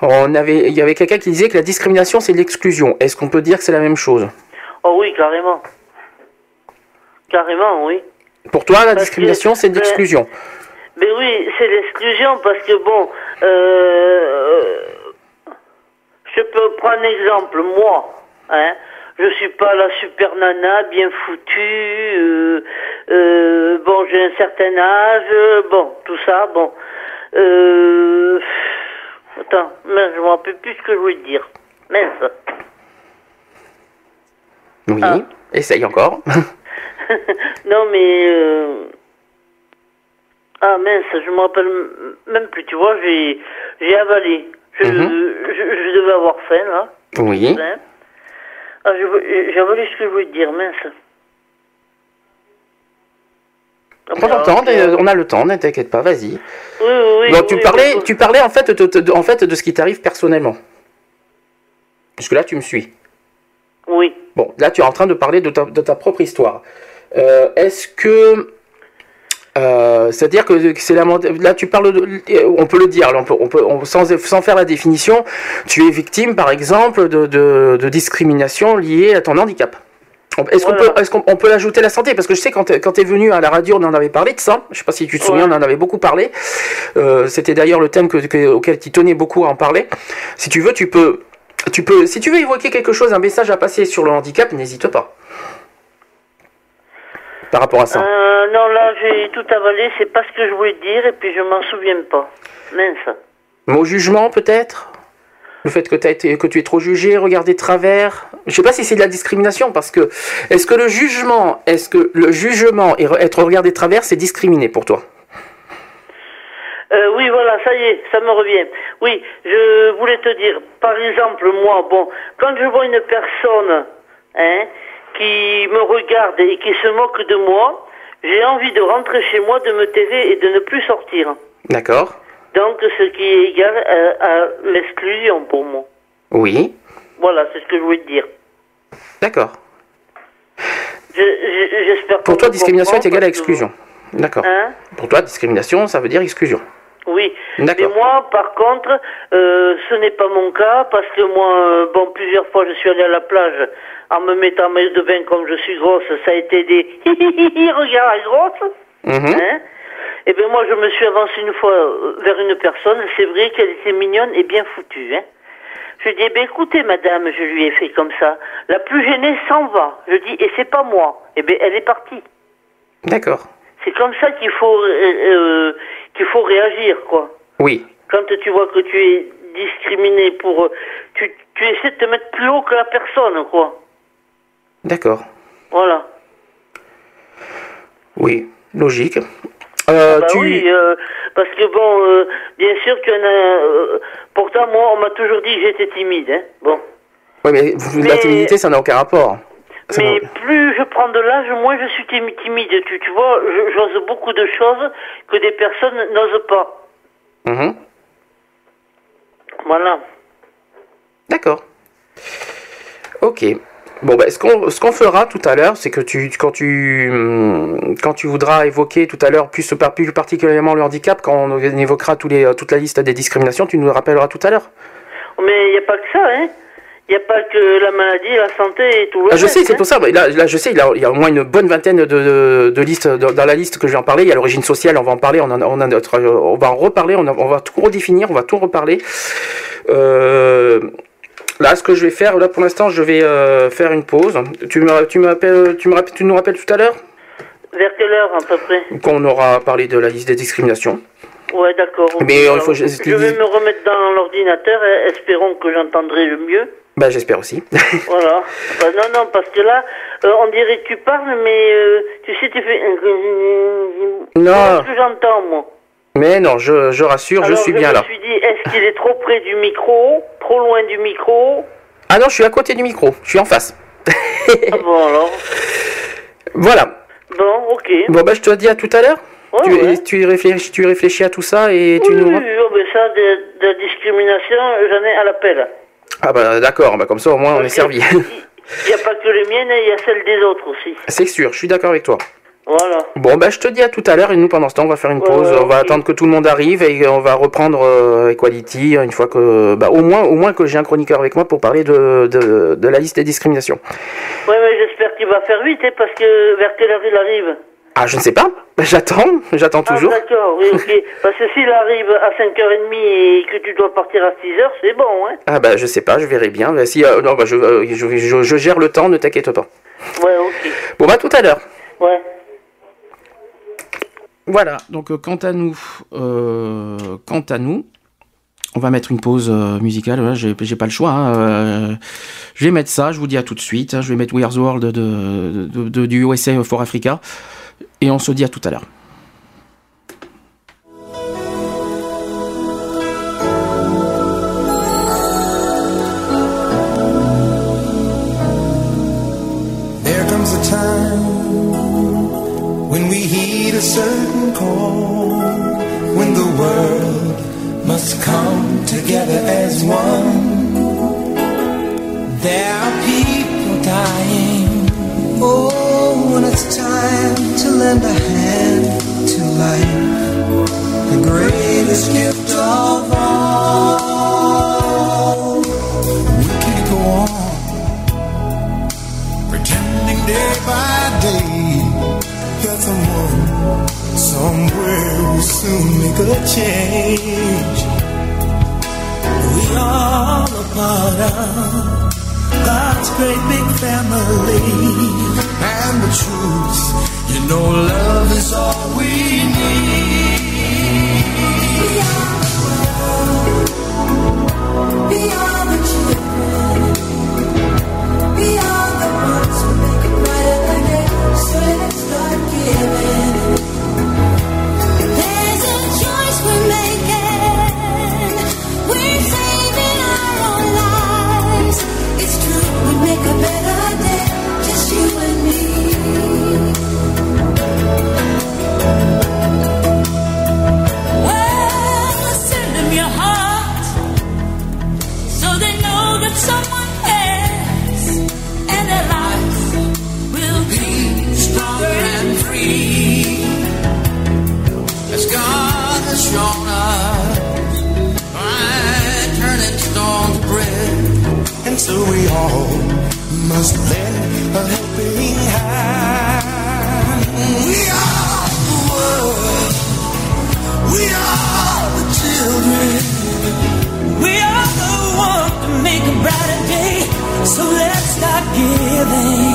On avait, il y avait quelqu'un qui disait que la discrimination c'est l'exclusion. Est-ce qu'on peut dire que c'est la même chose? Oh oui, carrément. Carrément, oui. Pour toi, la Parce discrimination c'est de ben, l'exclusion. Mais oui, c'est l'exclusion parce que bon, euh, je peux prendre un exemple, moi, hein, je suis pas la super nana bien foutue, euh, euh, bon, j'ai un certain âge, bon, tout ça, bon, euh, attends, mais je me rappelle plus ce que je voulais te dire, mince. Oui. Ah. Essaye encore. non mais euh, ah mince, je me rappelle même plus. Tu vois, j'ai j'ai avalé. Je, Mhm. je, je devais avoir faim là. oui. Faim. Ah, je- j'ai avalé ce que je voulais te dire, mince. Ah, On alors, on a le temps, ne t'inquiète pas, vas-y. Oui, oui, oui. Donc tu oui, parlais, oui. tu parlais en fait de, de- en fait de ce qui t'arrive personnellement. Jusque là, tu me suis. Oui. Bon, là, tu es en train de parler de ta, de ta propre histoire. Euh, Est-ce que euh, c'est-à-dire que c'est la là tu parles de, on peut le dire là, on peut, on peut on- sans, sans faire la définition tu es victime par exemple de, de, de discrimination liée à ton handicap. Est-ce qu'on peut qu'on on peut l'ajouter la santé? Parce que je sais quand tu es venu à la radio on en avait parlé de ça. Je sais pas si tu te souviens Ouais. on en avait beaucoup parlé. Euh, c'était d'ailleurs le thème que, que- auquel tu tenais beaucoup à en parler. Si tu veux tu peux tu peux si tu veux évoquer quelque chose un message à passer sur le handicap n'hésite pas par rapport à ça Euh, non, là, j'ai tout avalé. C'est pas ce que je voulais dire et puis je m'en souviens pas. Mince. Mon jugement peut-être? Le fait que, t'as été, que tu es trop jugé, regardé de travers? Je sais pas si c'est de la discrimination parce que est-ce que le jugement, est-ce que le jugement et re- être regardé de travers c'est discriminé pour toi? Euh, oui, voilà, ça y est, ça me revient. Oui, je voulais te dire, par exemple, moi, bon, quand je vois une personne, hein, qui me regarde et qui se moque de moi, j'ai envie de rentrer chez moi, de me terrer et de ne plus sortir. D'accord Donc, ce qui est égal à, à l'exclusion pour moi. Oui. Voilà, c'est ce que je voulais te dire. D'accord. Je- je- J'espère Pour toi discrimination est égale à que- exclusion. D'accord. Hein Pour toi discrimination ça veut dire exclusion. Oui. Mais moi, par contre, euh, ce n'est pas mon cas parce que moi, euh, bon, plusieurs fois, je suis allé à la plage en me mettant en maillot de bain comme je suis grosse. Ça a été des regarde la grosse. Mhm. Hein Eh bien, moi, je me suis avancé une fois euh, vers une personne. C'est vrai qu'elle était mignonne et bien foutue. Hein. Je dis, eh bien, écoutez, madame, je lui ai fait comme ça. La plus gênée s'en va. Je dis, et c'est pas moi. Eh bien, elle est partie. D'accord. C'est comme ça qu'il faut, euh, qu'il faut réagir, quoi. Oui. Quand tu vois que tu es discriminé pour... euh, Tu, tu essaies de te mettre plus haut que la personne, quoi. D'accord. Voilà. Oui. Logique. Euh, Bah tu... oui, euh, parce que bon, euh, bien sûr y en a... euh, pourtant, moi, on m'a toujours dit que j'étais timide, hein. Bon. Oui, mais la timidité, ça n'a aucun rapport. Mais plus je prends de l'âge, moins je suis timi- timide. Tu, tu vois, j'ose beaucoup de choses que des personnes n'osent pas. Mhm. Voilà. D'accord. Ok. Bon, bah, ce qu'on ce qu'on fera tout à l'heure, c'est que tu quand tu hum, quand tu voudras évoquer tout à l'heure plus, plus particulièrement le handicap, quand on évoquera tous les, toute la liste des discriminations, tu nous le rappelleras tout à l'heure. Mais il n'y a pas que ça, hein. Il n'y a pas que la maladie, la santé et tout le Ah, je reste, sais, c'est hein. pour ça. mais Là, là, je sais, il y, a, il y a au moins une bonne vingtaine de, de, de listes dans dans la liste que je vais en parler. Il y a l'origine sociale, on va en parler, on, en, on, a notre, on va en reparler, on, a- on va tout redéfinir, on va tout reparler. Euh, là, ce que je vais faire, là pour l'instant, je vais euh, faire une pause. Tu me, tu me tu me rappelles, tu nous rappelles tout à l'heure? Vers quelle heure, à peu près? Qu'on aura parlé de la liste des discriminations. Ouais, d'accord. Mais, euh, Alors, faut- je- je vais me remettre dans l'ordinateur, espérons que j'entendrai le mieux. Bah, j'espère aussi. Voilà. Bah, non, non, parce que là, euh, on dirait que tu parles, mais euh, tu sais, tu fais... Non. C'est ce que j'entends, moi. Mais non, je, je rassure, je suis bien me là. suis dit, est-ce qu'il est trop près du micro Trop loin du micro? Ah non, je suis à côté du micro, je suis en face. Ah bon, alors Voilà. Bon, ok. Bon, bah, je te dis à tout à l'heure. Ouais, tu, ouais. tu, réfléchis, tu réfléchis à tout ça et tu nous. oui, oui, oh, ben ça, de, de la discrimination, j'en ai à l'appel. Ah bah d'accord, bah comme ça au moins on est servi. Il n'y a pas que les miennes, il y a celles des autres aussi. C'est sûr, je suis d'accord avec toi. Voilà. Bon bah je te dis à tout à l'heure et nous pendant ce temps on va faire une Ouais, pause, ouais, on va attendre que tout le monde arrive et on va reprendre euh, Equality une fois que bah au moins au moins que j'ai un chroniqueur avec moi pour parler de, de, de la liste des discriminations. Ouais, mais j'espère qu'il va faire vite, hein, parce que vers quelle heure il arrive? Ah je ne sais pas, j'attends, j'attends toujours. Ah, d'accord, oui, ok. parce que s'il arrive à 5h30 et que tu dois partir à 6h, c'est bon, hein. Ah bah je sais pas, je verrai bien. Si, euh, non, bah, je, euh, je, je- je gère le temps, ne t'inquiète pas. Ouais, ok. Bon bah tout à l'heure. Ouais. Voilà, donc euh, quant à nous, euh, quant à nous, on va mettre une pause euh, musicale. Voilà, j'ai, j'ai pas le choix. hein, euh, je vais mettre ça. Je vous dis à tout de suite. hein, je vais mettre We Are the World de, de- de- du USA for Africa, et on se dit à tout à l'heure. There comes a time when we heed a certain call, when the world must come together as one. Lend a hand to life, the greatest gift of all. We can't go on pretending day by day that someone somewhere will soon make a change. We all a part of God's great big family, and the truth, you know, love is all we need. We are the world. We the children. We are just lend a helping hand. We are the world. We are the children. We are the one to make a brighter day. So let's start giving.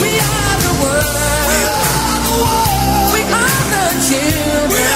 We are the world. We are the world. We are the children.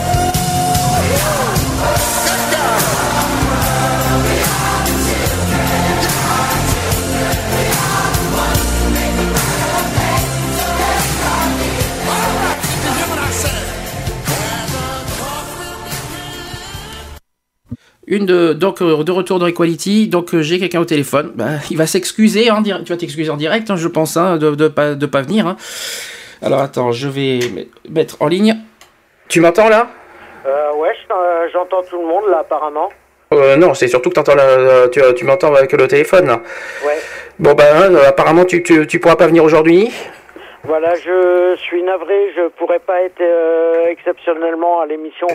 Une de, donc euh, de retour dans Equality, donc euh, j'ai quelqu'un au téléphone. Ben, il va s'excuser, hein, tu vas t'excuser en direct, hein, je pense, hein, de, de, pas, de pas venir. Hein. Alors attends, je vais mettre en ligne. Tu m'entends là? Euh, Ouais, euh, j'entends tout le monde là apparemment. Euh, non, c'est surtout que entends la, tu, m'entends avec le téléphone. Là. Ouais. Bon ben, hein, apparemment tu, tu, pourras pas venir aujourd'hui. Voilà, je suis navré, je pourrais pas être exceptionnellement à l'émission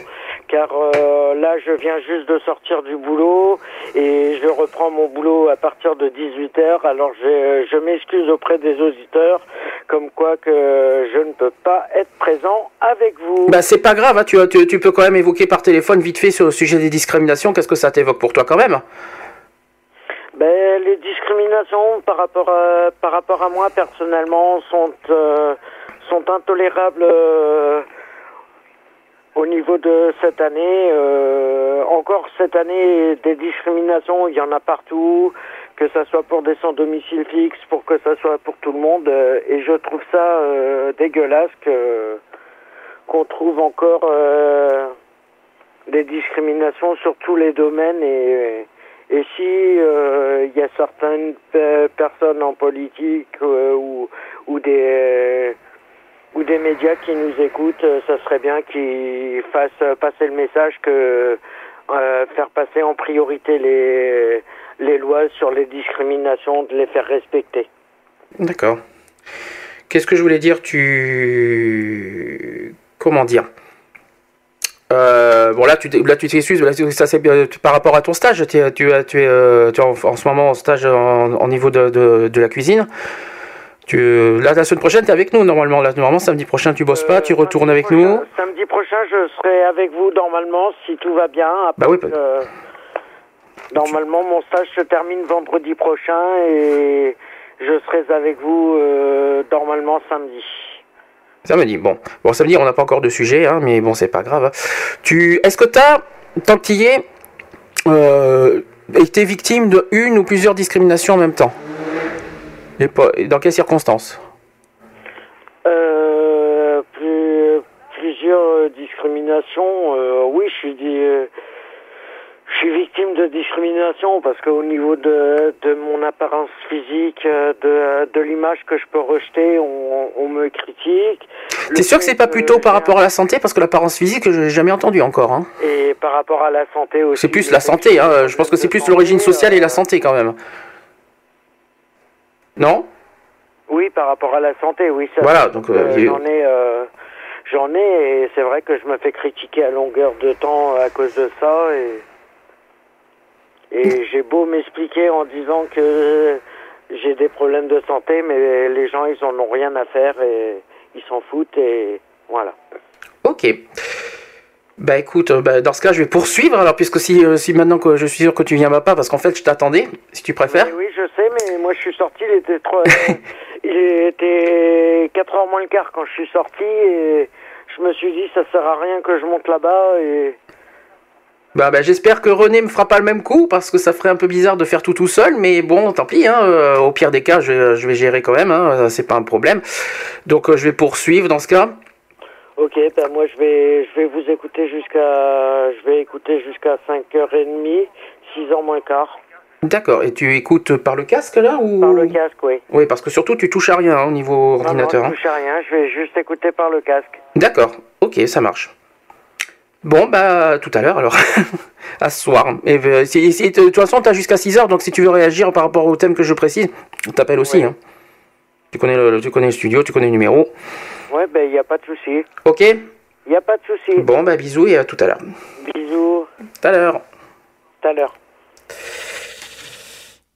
car euh, là je viens juste de sortir du boulot et je reprends mon boulot à partir de 18h. Alors je, je m'excuse auprès des auditeurs comme quoi que je ne peux pas être présent avec vous. Bah c'est pas grave, hein, tu, tu, tu peux quand même évoquer par téléphone vite fait sur le sujet des discriminations. Qu'est-ce que ça t'évoque pour toi quand même? Ben, les discriminations par rapport à, par rapport à moi personnellement sont, euh, sont intolérables euh, au niveau de cette année. Euh, encore cette année, des discriminations, il y en a partout, que ça soit pour des sans domicile fixe, pour que ça soit pour tout le monde. euh, et je trouve ça euh, dégueulasse que qu'on trouve encore des discriminations sur tous les domaines et si il y a certaines pe- personnes en politique ou, ou des ou des médias qui nous écoutent, euh, ça serait bien qu'ils fassent euh, passer le message que euh, faire passer en priorité les les lois sur les discriminations, de les faire respecter. D'accord. Qu'est-ce que je voulais dire Tu. Comment dire? Bon là tu là tu t'excuses ça c'est par rapport à ton stage tu es tu es tu es, en, ce moment en stage en, niveau de, de la cuisine tu là la semaine prochaine tu es avec nous normalement là normalement samedi prochain tu bosses pas tu retournes avec nous Samedi prochain, je serai avec vous normalement si tout va bien. Après, Bah oui, euh, normalement, mon stage se termine vendredi prochain et je serai avec vous euh, normalement samedi. Samedi, bon. Bon, samedi, on n'a pas encore de sujet, hein, mais bon, c'est pas grave. Tu, est-ce que t'as, tant que es, euh, été victime de une ou plusieurs discriminations en même temps? Et dans quelles circonstances Euh, plus- plusieurs euh, discriminations. euh, oui, je suis dit, euh, je suis victime de discrimination parce qu'au niveau de, de mon apparence physique, de, de l'image que je peux rejeter, on, on me critique. T'es sûr que c'est pas plutôt par rapport à la santé? Parce que l'apparence physique, je n'ai jamais entendu encore. Hein. Et par rapport à la santé aussi. C'est plus la santé, hein. je pense que c'est plus l'origine sociale et la santé quand même. Non Oui, par rapport à la santé, oui. Ça, Voilà, donc, euh, a- j'en ai, euh, j'en ai, et c'est vrai que je me fais critiquer à longueur de temps à cause de ça, et et j'ai beau m'expliquer en disant que j'ai des problèmes de santé, mais les gens ils en ont rien à faire et ils s'en foutent et voilà. Ok. Bah écoute, euh, bah, dans ce cas, je vais poursuivre alors, puisque si, euh, si maintenant que je suis sûr que tu viens pas, parce qu'en fait, je t'attendais, si tu préfères. Oui, oui, je sais, mais moi je suis sorti, il était trop, il était 4 heures moins le quart quand je suis sorti et je me suis dit ça sert à rien que je monte là-bas et Bah, bah, j'espère que René me fera pas le même coup parce que ça ferait un peu bizarre de faire tout tout seul, mais bon, tant pis. Hein, euh, au pire des cas, je, je vais gérer quand même. Hein, euh, c'est pas un problème. Donc, euh, je vais poursuivre dans ce cas. Ok, ben moi je vais je vais vous écouter jusqu'à je vais écouter jusqu'à 5h30, 6h moins quart. D'accord. Et tu écoutes par le casque là ou? Par le casque, oui. Oui, parce que surtout tu touches à rien hein, au niveau Non, non, ordinateur. je hein. touche à rien, je vais juste écouter par le casque. D'accord. Ok, ça marche. Bon, bah, tout à l'heure alors. à ce soir. Et, euh, si- si- de toute façon, tu as jusqu'à 6h, donc si tu veux réagir par rapport au thème que je précise, on t'appelle aussi. hein. Tu, connais le, tu connais le studio, tu connais le numéro. Ouais, ben il n'y a pas de souci. Ok Il n'y a pas de souci. Bon, bah, bisous et à tout à l'heure. Bisous, Tout à l'heure. tout à l'heure.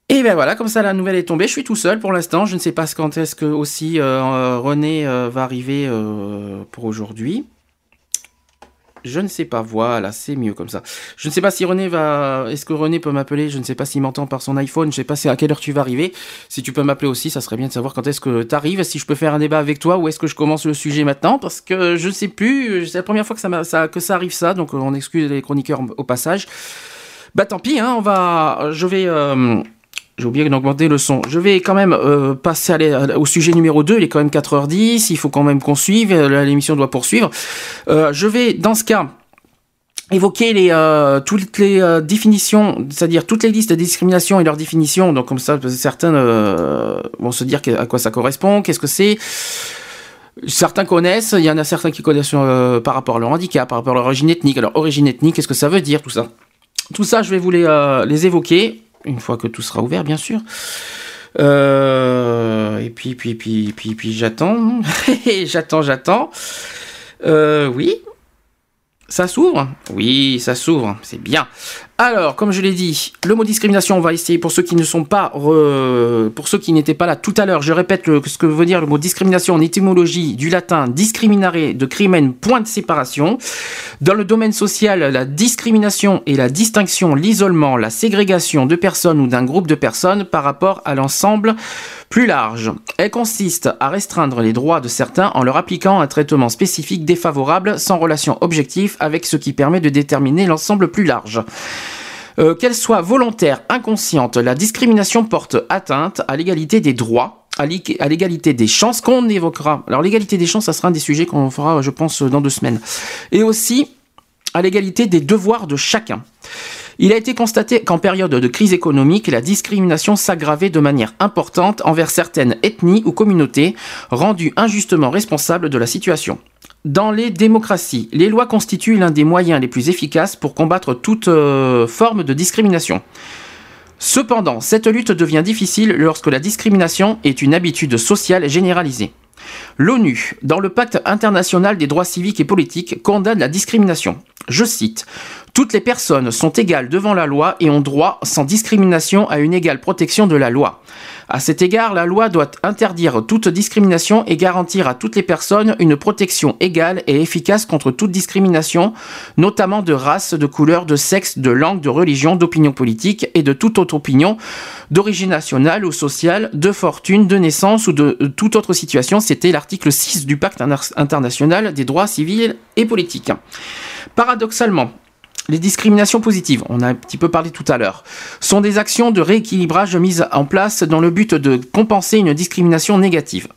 Et ben voilà, comme ça la nouvelle est tombée. Je suis tout seul pour l'instant. Je ne sais pas quand est-ce que aussi euh, René euh, va arriver euh, pour aujourd'hui. Je ne sais pas. Voilà, c'est mieux comme ça. Je ne sais pas si René va. Est-ce que René peut m'appeler? Je ne sais pas s'il m'entend par son iPhone. Je ne sais pas à quelle heure tu vas arriver. Si tu peux m'appeler aussi, ça serait bien de savoir quand est-ce que tu arrives. Si je peux faire un débat avec toi ou est-ce que je commence le sujet maintenant? Parce que je ne sais plus. C'est la première fois que ça, arrive ça. Donc on excuse les chroniqueurs au passage. Bah tant pis. Hein, on va. Je vais. euh, j'ai oublié d'augmenter le son. Je vais quand même euh, passer au sujet numéro 2. Il est quand même 4h10. Il faut quand même qu'on suive. euh, L'émission doit poursuivre. Euh, je vais, dans ce cas, évoquer toutes les définitions, c'est-à-dire toutes les listes de discrimination et leurs définitions. Donc comme ça, certains vont se dire à quoi ça correspond, qu'est-ce que c'est. Certains connaissent, il y en a certains qui connaissent par rapport à leur handicap, par rapport à leur origine ethnique. Alors origine ethnique, qu'est-ce que ça veut dire tout ça? Tout ça, je vais vous les évoquer une fois que tout sera ouvert, bien sûr. Euh, et puis, puis, puis, puis, puis, j'attends. j'attends, j'attends. Euh, oui. Ça s'ouvre Oui, ça s'ouvre, c'est bien. Alors, comme je l'ai dit, le mot discrimination, on va essayer pour ceux qui ne sont pas, pour ceux qui n'étaient pas là tout à l'heure, je répète ce que veut dire le mot discrimination en étymologie du latin discriminare de crimen, point de séparation. Dans le domaine social, la discrimination est la distinction, l'isolement, la ségrégation de personnes ou d'un groupe de personnes par rapport à l'ensemble plus large. Elle consiste à restreindre les droits de certains en leur appliquant un traitement spécifique défavorable sans relation objective avec ce qui permet de déterminer l'ensemble plus large. Euh, Qu'elle soit volontaire, inconsciente, la discrimination porte atteinte à l'égalité des droits, à l'ég- à l'égalité des chances qu'on évoquera. Alors l'égalité des chances, ça sera un des sujets qu'on fera, je pense, dans deux semaines. Et aussi à l'égalité des devoirs de chacun. Il a été constaté qu'en période de crise économique, la discrimination s'aggravait de manière importante envers certaines ethnies ou communautés rendues injustement responsables de la situation. Dans les démocraties, les lois constituent l'un des moyens les plus efficaces pour combattre toute euh, forme de discrimination. Cependant, cette lutte devient difficile lorsque la discrimination est une habitude sociale généralisée. L'ONU, dans le pacte international des droits civiques et politiques, condamne la discrimination. Je cite Toutes les personnes sont égales devant la loi et ont droit, sans discrimination, à une égale protection de la loi. À cet égard, la loi doit interdire toute discrimination et garantir à toutes les personnes une protection égale et efficace contre toute discrimination, notamment de race, de couleur, de sexe, de langue, de religion, d'opinion politique et de toute autre opinion, d'origine nationale ou sociale, de fortune, de naissance ou de euh, toute autre situation. C'était l'article 6 du pacte Inter- international des droits civils et politiques. Paradoxalement, les discriminations positives, on a un petit peu parlé tout à l'heure, sont des actions de rééquilibrage mises en place dans le but de compenser une discrimination négative.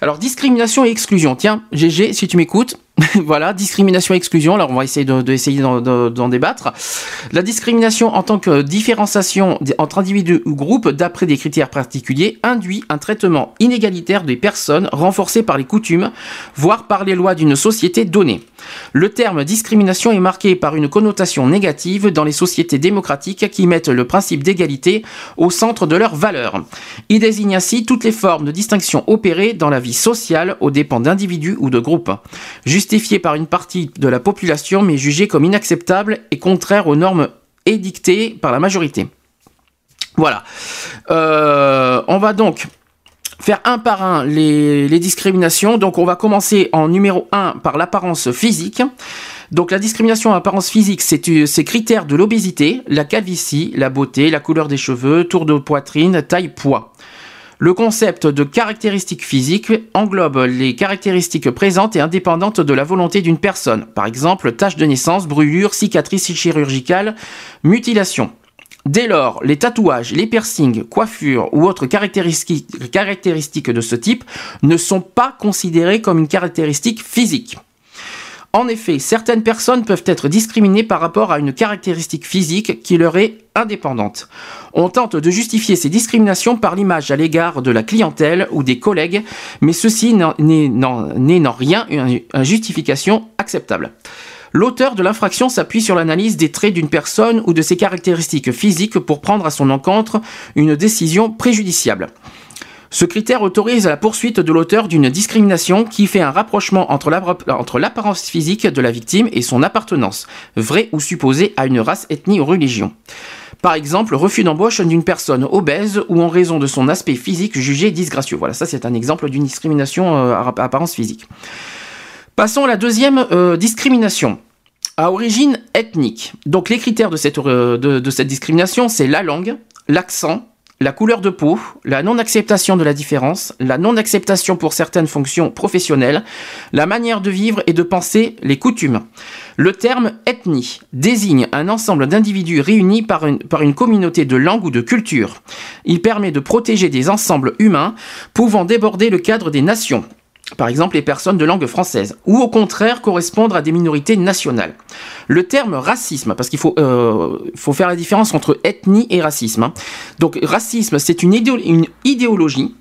Alors discrimination et exclusion, tiens, GG, si tu m'écoutes, voilà, discrimination exclusion, alors on va essayer de, de- essayer d'en, de- d'en débattre. La discrimination en tant que différenciation entre individus ou groupes d'après des critères particuliers induit un traitement inégalitaire des personnes renforcé par les coutumes, voire par les lois d'une société donnée. Le terme discrimination est marqué par une connotation négative dans les sociétés démocratiques qui mettent le principe d'égalité au centre de leurs valeurs. Il désigne ainsi toutes les formes de distinction opérées dans la vie sociale aux dépens d'individus ou de groupes, par une partie de la population mais jugées comme inacceptables et contraires aux normes édictées par la majorité. Voilà. Euh, on va donc faire un par un les, les discriminations. Donc on va commencer en numéro 1 par l'apparence physique. Donc la discrimination à apparence physique, c'est euh, ces critères de l'obésité, la calvitie, la beauté, la couleur des cheveux, tour de poitrine, taille, poids. Le concept de caractéristiques physiques englobe les caractéristiques présentes et indépendantes de la volonté d'une personne. Par exemple, taches de naissance, brûlures, cicatrices chirurgicales, mutilation. Dès lors, les tatouages, les piercings, coiffures ou autres caractéristiques de ce type ne sont pas considérés comme une caractéristique physique. En effet, certaines personnes peuvent être discriminées par rapport à une caractéristique physique qui leur est indépendante. On tente de justifier ces discriminations par l'image à l'égard de la clientèle ou des collègues, mais ceci n'est en rien une justification acceptable. L'auteur de l'infraction s'appuie sur l'analyse des traits d'une personne ou de ses caractéristiques physiques pour prendre à son encontre une décision préjudiciable. Ce critère autorise la poursuite de l'auteur d'une discrimination qui fait un rapprochement entre l'appar- entre l'apparence physique de la victime et son appartenance, vraie ou supposée, à une race, ethnie ou religion. Par exemple, refus d'embauche d'une personne obèse ou en raison de son aspect physique jugé disgracieux. Voilà, ça c'est un exemple d'une discrimination euh, à apparence physique. Passons à la deuxième euh, discrimination. À origine ethnique. Donc les critères de cette, euh, de, de cette discrimination, c'est la langue, l'accent, la couleur de peau, la non-acceptation de la différence, la non-acceptation pour certaines fonctions professionnelles, la manière de vivre et de penser, les coutumes. Le terme ethnie désigne un ensemble d'individus réunis par une, par une communauté de langue ou de culture. Il permet de protéger des ensembles humains pouvant déborder le cadre des nations par exemple les personnes de langue française, ou au contraire correspondre à des minorités nationales. Le terme racisme, parce qu'il faut, euh, faire la différence entre ethnie et racisme. hein. Donc racisme, c'est une, idéo- une idéologie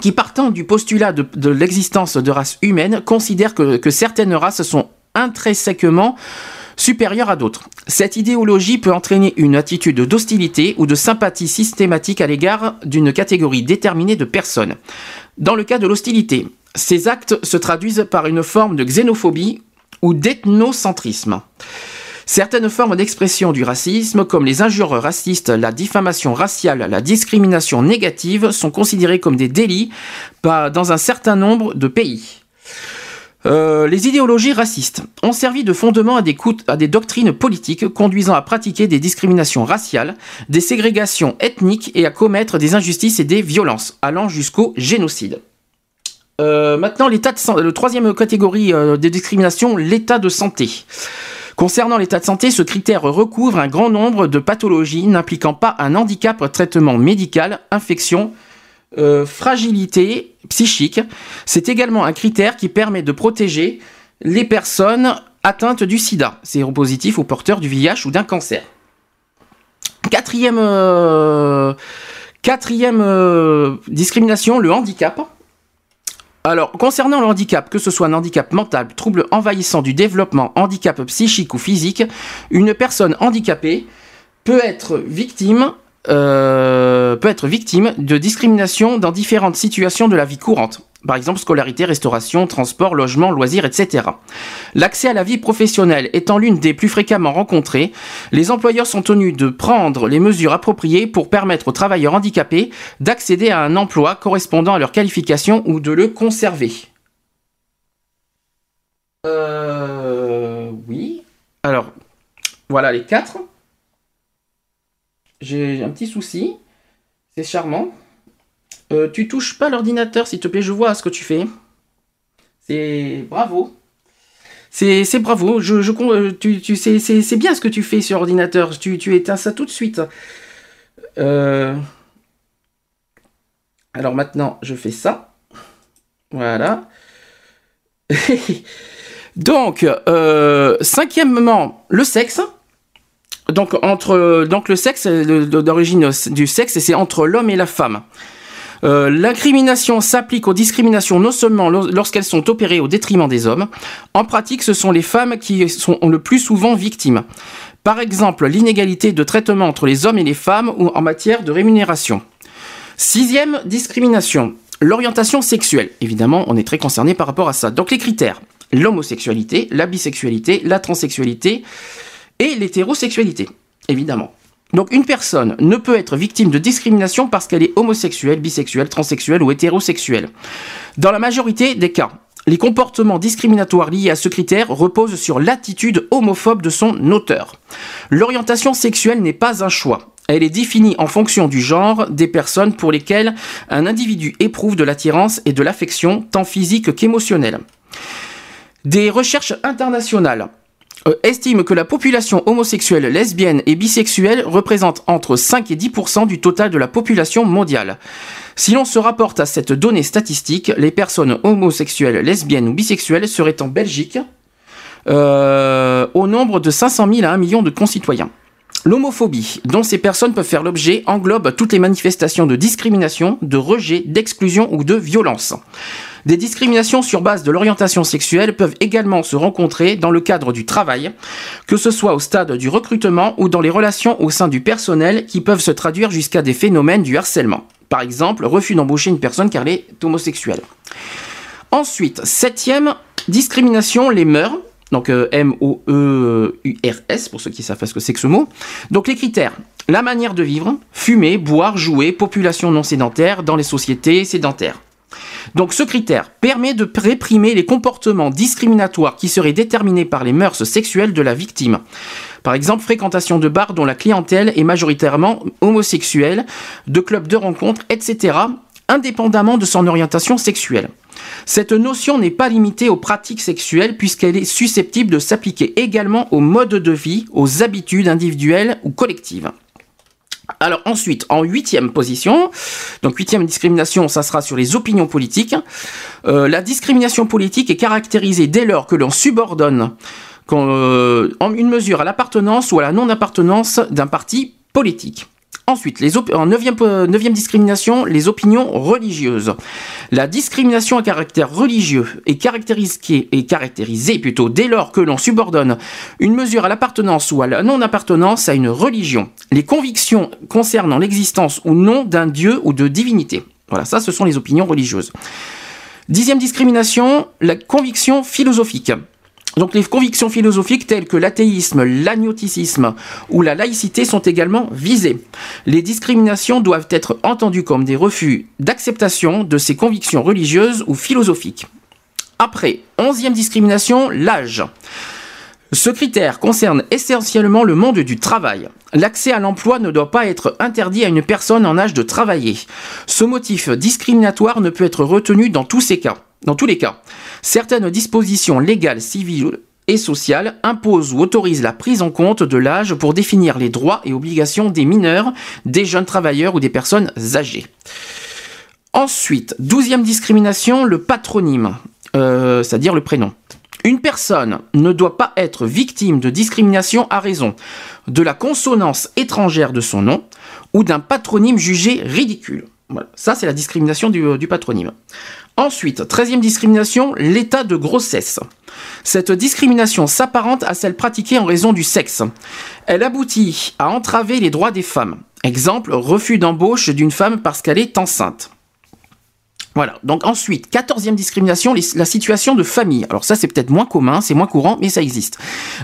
qui partant du postulat de, l'existence de races humaines considère que, certaines races sont intrinsèquement supérieure à d'autres. Cette idéologie peut entraîner une attitude d'hostilité ou de sympathie systématique à l'égard d'une catégorie déterminée de personnes. Dans le cas de l'hostilité, ces actes se traduisent par une forme de xénophobie ou d'ethnocentrisme. Certaines formes d'expression du racisme, comme les injures racistes, la diffamation raciale, la discrimination négative, sont considérées comme des délits dans un certain nombre de pays. Euh, les idéologies racistes ont servi de fondement à des, à des doctrines politiques conduisant à pratiquer des discriminations raciales, des ségrégations ethniques et à commettre des injustices et des violences, allant jusqu'au génocide. Euh, maintenant, l'état de le troisième catégorie euh, de discrimination, l'état de santé. Concernant l'état de santé, ce critère recouvre un grand nombre de pathologies n'impliquant pas un handicap, traitement médical, infection, euh, fragilité psychique. C'est également un critère qui permet de protéger les personnes atteintes du sida, séropositifs ou porteurs du VIH ou d'un cancer. Quatrième, quatrième euh, discrimination, le handicap. Alors, concernant le handicap, que ce soit un handicap mental, trouble envahissant du développement, handicap psychique ou physique, une personne handicapée peut être victime, euh, peut être victime de discrimination dans différentes situations de la vie courante. Par exemple, scolarité, restauration, transport, logement, loisirs, etc. L'accès à la vie professionnelle étant l'une des plus fréquemment rencontrées, les employeurs sont tenus de prendre les mesures appropriées pour permettre aux travailleurs handicapés d'accéder à un emploi correspondant à leur qualification ou de le conserver. Euh, oui. Alors, voilà les quatre. J'ai un petit souci. C'est charmant. Euh, tu touches pas l'ordinateur, s'il te plaît, je vois ce que tu fais. C'est bravo. C'est bravo. Je, je euh, tu, tu c'est bien ce que tu fais sur ordinateur. Tu, tu éteins ça tout de suite. Euh, Alors maintenant, je fais ça. Voilà. Donc, euh, cinquièmement, le sexe. Donc, entre, donc le sexe, d'origine du sexe, c'est entre l'homme et la femme. Euh, L'incrimination s'applique aux discriminations non seulement lo- lorsqu'elles sont opérées au détriment des hommes. En pratique, ce sont les femmes qui sont le plus souvent victimes. Par exemple, l'inégalité de traitement entre les hommes et les femmes ou en matière de rémunération. Sixième discrimination, l'orientation sexuelle. Évidemment, on est très concerné par rapport à ça. Donc les critères, l'homosexualité, la bisexualité, la transsexualité et l'hétérosexualité, évidemment. Donc une personne ne peut être victime de discrimination parce qu'elle est homosexuelle, bisexuelle, transsexuelle ou hétérosexuelle. Dans la majorité des cas, les comportements discriminatoires liés à ce critère reposent sur l'attitude homophobe de son auteur. L'orientation sexuelle n'est pas un choix. Elle est définie en fonction du genre des personnes pour lesquelles un individu éprouve de l'attirance et de l'affection, tant physique qu'émotionnelle. Des recherches internationales euh, estiment que la population homosexuelle, lesbienne et bisexuelle représente entre 5 et 10% du total de la population mondiale. Si l'on se rapporte à cette donnée statistique, les personnes homosexuelles, lesbiennes ou bisexuelles seraient en Belgique euh, au nombre de 500 000 à 1 million de concitoyens. L'homophobie, dont ces personnes peuvent faire l'objet, englobe toutes les manifestations de discrimination, de rejet, d'exclusion ou de violence. Des discriminations sur base de l'orientation sexuelle peuvent également se rencontrer dans le cadre du travail, que ce soit au stade du recrutement ou dans les relations au sein du personnel qui peuvent se traduire jusqu'à des phénomènes du harcèlement. Par exemple, refus d'embaucher une personne car elle est homosexuelle. Ensuite, septième, discrimination, les mœurs. Donc M-O-E-U-R-S, pour ceux qui savent ce que c'est que ce mot. Donc les critères, la manière de vivre, fumer, boire, jouer, population non sédentaire dans les sociétés sédentaires. Donc ce critère permet de réprimer les comportements discriminatoires qui seraient déterminés par les mœurs sexuelles de la victime. Par exemple, fréquentation de bars dont la clientèle est majoritairement homosexuelle, de clubs de rencontres, etc., indépendamment de son orientation sexuelle. Cette notion n'est pas limitée aux pratiques sexuelles puisqu'elle est susceptible de s'appliquer également aux modes de vie, aux habitudes individuelles ou collectives. Alors ensuite, en huitième position, donc huitième discrimination, ça sera sur les opinions politiques. Euh, la discrimination politique est caractérisée dès lors que l'on subordonne euh, en une mesure à l'appartenance ou à la non-appartenance d'un parti politique. Ensuite, les en neuvième, neuvième discrimination, les opinions religieuses. La discrimination à caractère religieux est caractérisée, est caractérisée plutôt dès lors que l'on subordonne une mesure à l'appartenance ou à la non-appartenance à une religion. Les convictions concernant l'existence ou non d'un dieu ou de divinité. Voilà, ça ce sont les opinions religieuses. Dixième discrimination, la conviction philosophique. Donc les convictions philosophiques telles que l'athéisme, l'agnosticisme ou la laïcité sont également visées. Les discriminations doivent être entendues comme des refus d'acceptation de ces convictions religieuses ou philosophiques. Après, onzième discrimination, l'âge. Ce critère concerne essentiellement le monde du travail. L'accès à l'emploi ne doit pas être interdit à une personne en âge de travailler. Ce motif discriminatoire ne peut être retenu dans tous ces cas. Dans tous les cas, certaines dispositions légales, civiles et sociales imposent ou autorisent la prise en compte de l'âge pour définir les droits et obligations des mineurs, des jeunes travailleurs ou des personnes âgées. Ensuite, douzième discrimination, le patronyme, euh, c'est-à-dire le prénom. Une personne ne doit pas être victime de discrimination à raison de la consonance étrangère de son nom ou d'un patronyme jugé ridicule. Voilà. Ça, c'est la discrimination du, du patronyme. Ensuite, treizième discrimination, l'état de grossesse. Cette discrimination s'apparente à celle pratiquée en raison du sexe. Elle aboutit à entraver les droits des femmes. Exemple, refus d'embauche d'une femme parce qu'elle est enceinte. Voilà. Donc ensuite, quatorzième discrimination, la situation de famille. Alors ça, c'est peut-être moins commun, c'est moins courant, mais ça existe.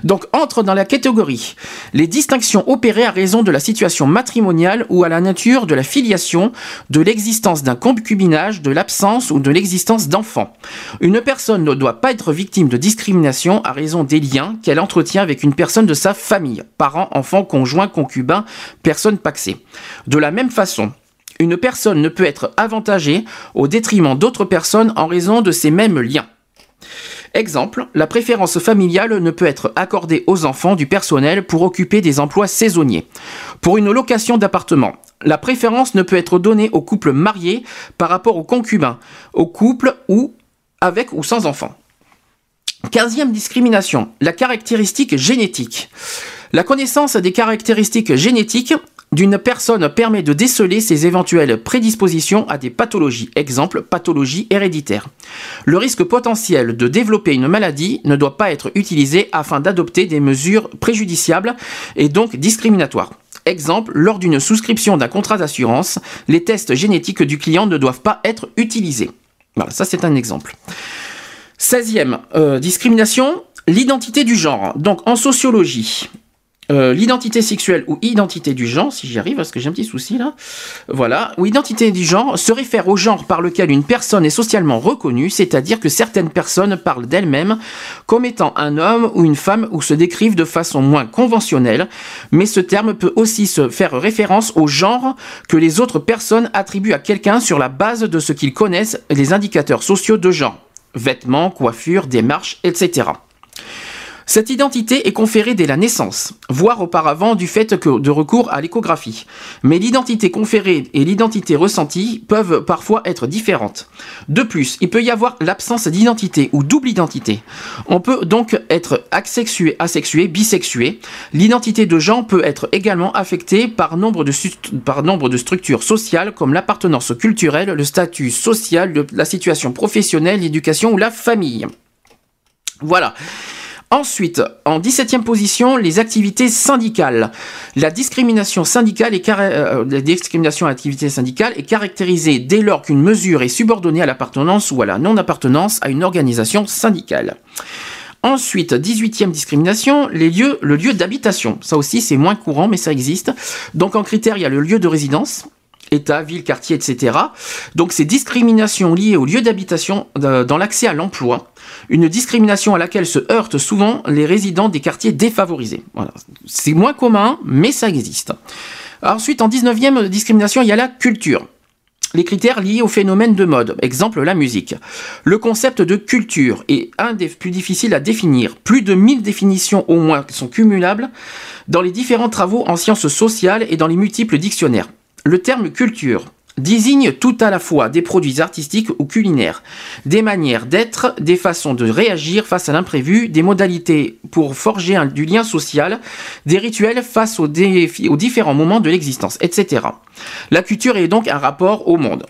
Donc entre dans la catégorie les distinctions opérées à raison de la situation matrimoniale ou à la nature de la filiation, de l'existence d'un concubinage, de l'absence ou de l'existence d'enfants. Une personne ne doit pas être victime de discrimination à raison des liens qu'elle entretient avec une personne de sa famille, parents, enfants, conjoints, concubins, personnes paxées. De la même façon, une personne ne peut être avantagée au détriment d'autres personnes en raison de ces mêmes liens. Exemple, la préférence familiale ne peut être accordée aux enfants du personnel pour occuper des emplois saisonniers. Pour une location d'appartement, la préférence ne peut être donnée aux couples mariés par rapport aux concubins, aux couples ou avec ou sans enfants. Quinzième discrimination, la caractéristique génétique. La connaissance des caractéristiques génétiques d'une personne permet de déceler ses éventuelles prédispositions à des pathologies, exemple pathologie héréditaire. Le risque potentiel de développer une maladie ne doit pas être utilisé afin d'adopter des mesures préjudiciables et donc discriminatoires. Exemple, lors d'une souscription d'un contrat d'assurance, les tests génétiques du client ne doivent pas être utilisés. Voilà, ça c'est un exemple. 16e euh, discrimination, l'identité du genre. Donc en sociologie, euh, l'identité sexuelle ou identité du genre, si j'y arrive, parce que j'ai un petit souci là, voilà, ou identité du genre se réfère au genre par lequel une personne est socialement reconnue, c'est-à-dire que certaines personnes parlent d'elles-mêmes comme étant un homme ou une femme ou se décrivent de façon moins conventionnelle, mais ce terme peut aussi se faire référence au genre que les autres personnes attribuent à quelqu'un sur la base de ce qu'ils connaissent les indicateurs sociaux de genre, vêtements, coiffure, démarche, etc. Cette identité est conférée dès la naissance, voire auparavant du fait que de recours à l'échographie. Mais l'identité conférée et l'identité ressentie peuvent parfois être différentes. De plus, il peut y avoir l'absence d'identité ou double identité. On peut donc être asexué, asexué, bisexué. L'identité de genre peut être également affectée par nombre de, par nombre de structures sociales comme l'appartenance culturelle, le statut social, la situation professionnelle, l'éducation ou la famille. Voilà. Ensuite, en 17e position, les activités syndicales. La discrimination syndicale est, euh, à l'activité syndicale est caractérisée dès lors qu'une mesure est subordonnée à l'appartenance ou à la non-appartenance à une organisation syndicale. Ensuite, 18e discrimination, les lieux, le lieu d'habitation. Ça aussi, c'est moins courant, mais ça existe. Donc, en critère, il y a le lieu de résidence, État, ville, quartier, etc. Donc, ces discriminations liées au lieu d'habitation euh, dans l'accès à l'emploi, une discrimination à laquelle se heurtent souvent les résidents des quartiers défavorisés. Voilà. C'est moins commun, mais ça existe. Ensuite, en 19e discrimination, il y a la culture. Les critères liés au phénomène de mode, exemple la musique. Le concept de culture est un des plus difficiles à définir. Plus de 1000 définitions au moins sont cumulables dans les différents travaux en sciences sociales et dans les multiples dictionnaires. Le terme culture désigne tout à la fois des produits artistiques ou culinaires, des manières d'être, des façons de réagir face à l'imprévu, des modalités pour forger du lien social, des rituels face aux différents moments de l'existence, etc. La culture est donc un rapport au monde,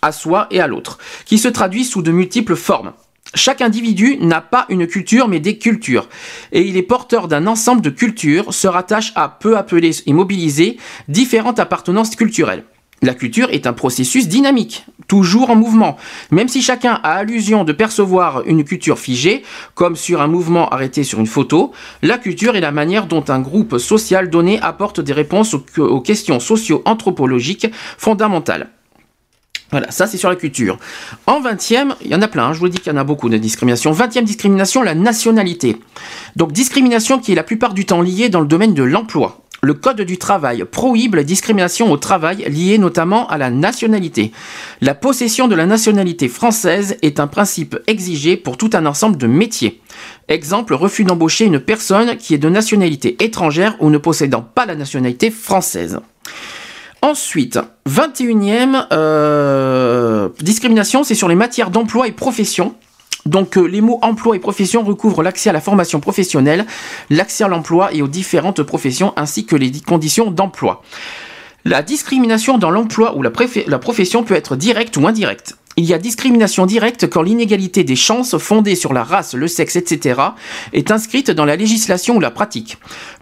à soi et à l'autre, qui se traduit sous de multiples formes. Chaque individu n'a pas une culture mais des cultures, et il est porteur d'un ensemble de cultures, se rattache à peu appelées et mobiliser différentes appartenances culturelles. La culture est un processus dynamique, toujours en mouvement. Même si chacun a allusion de percevoir une culture figée, comme sur un mouvement arrêté sur une photo, la culture est la manière dont un groupe social donné apporte des réponses aux questions socio-anthropologiques fondamentales. Voilà, ça c'est sur la culture. En 20e, il y en a plein, hein, je vous dis qu'il y en a beaucoup de discriminations. 20e discrimination, la nationalité. Donc discrimination qui est la plupart du temps liée dans le domaine de l'emploi. Le Code du travail prohibe la discrimination au travail liée notamment à la nationalité. La possession de la nationalité française est un principe exigé pour tout un ensemble de métiers. Exemple, refus d'embaucher une personne qui est de nationalité étrangère ou ne possédant pas la nationalité française. Ensuite, 21e euh, discrimination, c'est sur les matières d'emploi et profession. Donc euh, les mots emploi et profession recouvrent l'accès à la formation professionnelle, l'accès à l'emploi et aux différentes professions ainsi que les di- conditions d'emploi. La discrimination dans l'emploi ou la profession peut être directe ou indirecte. Il y a discrimination directe quand l'inégalité des chances fondée sur la race, le sexe, etc. est inscrite dans la législation ou la pratique.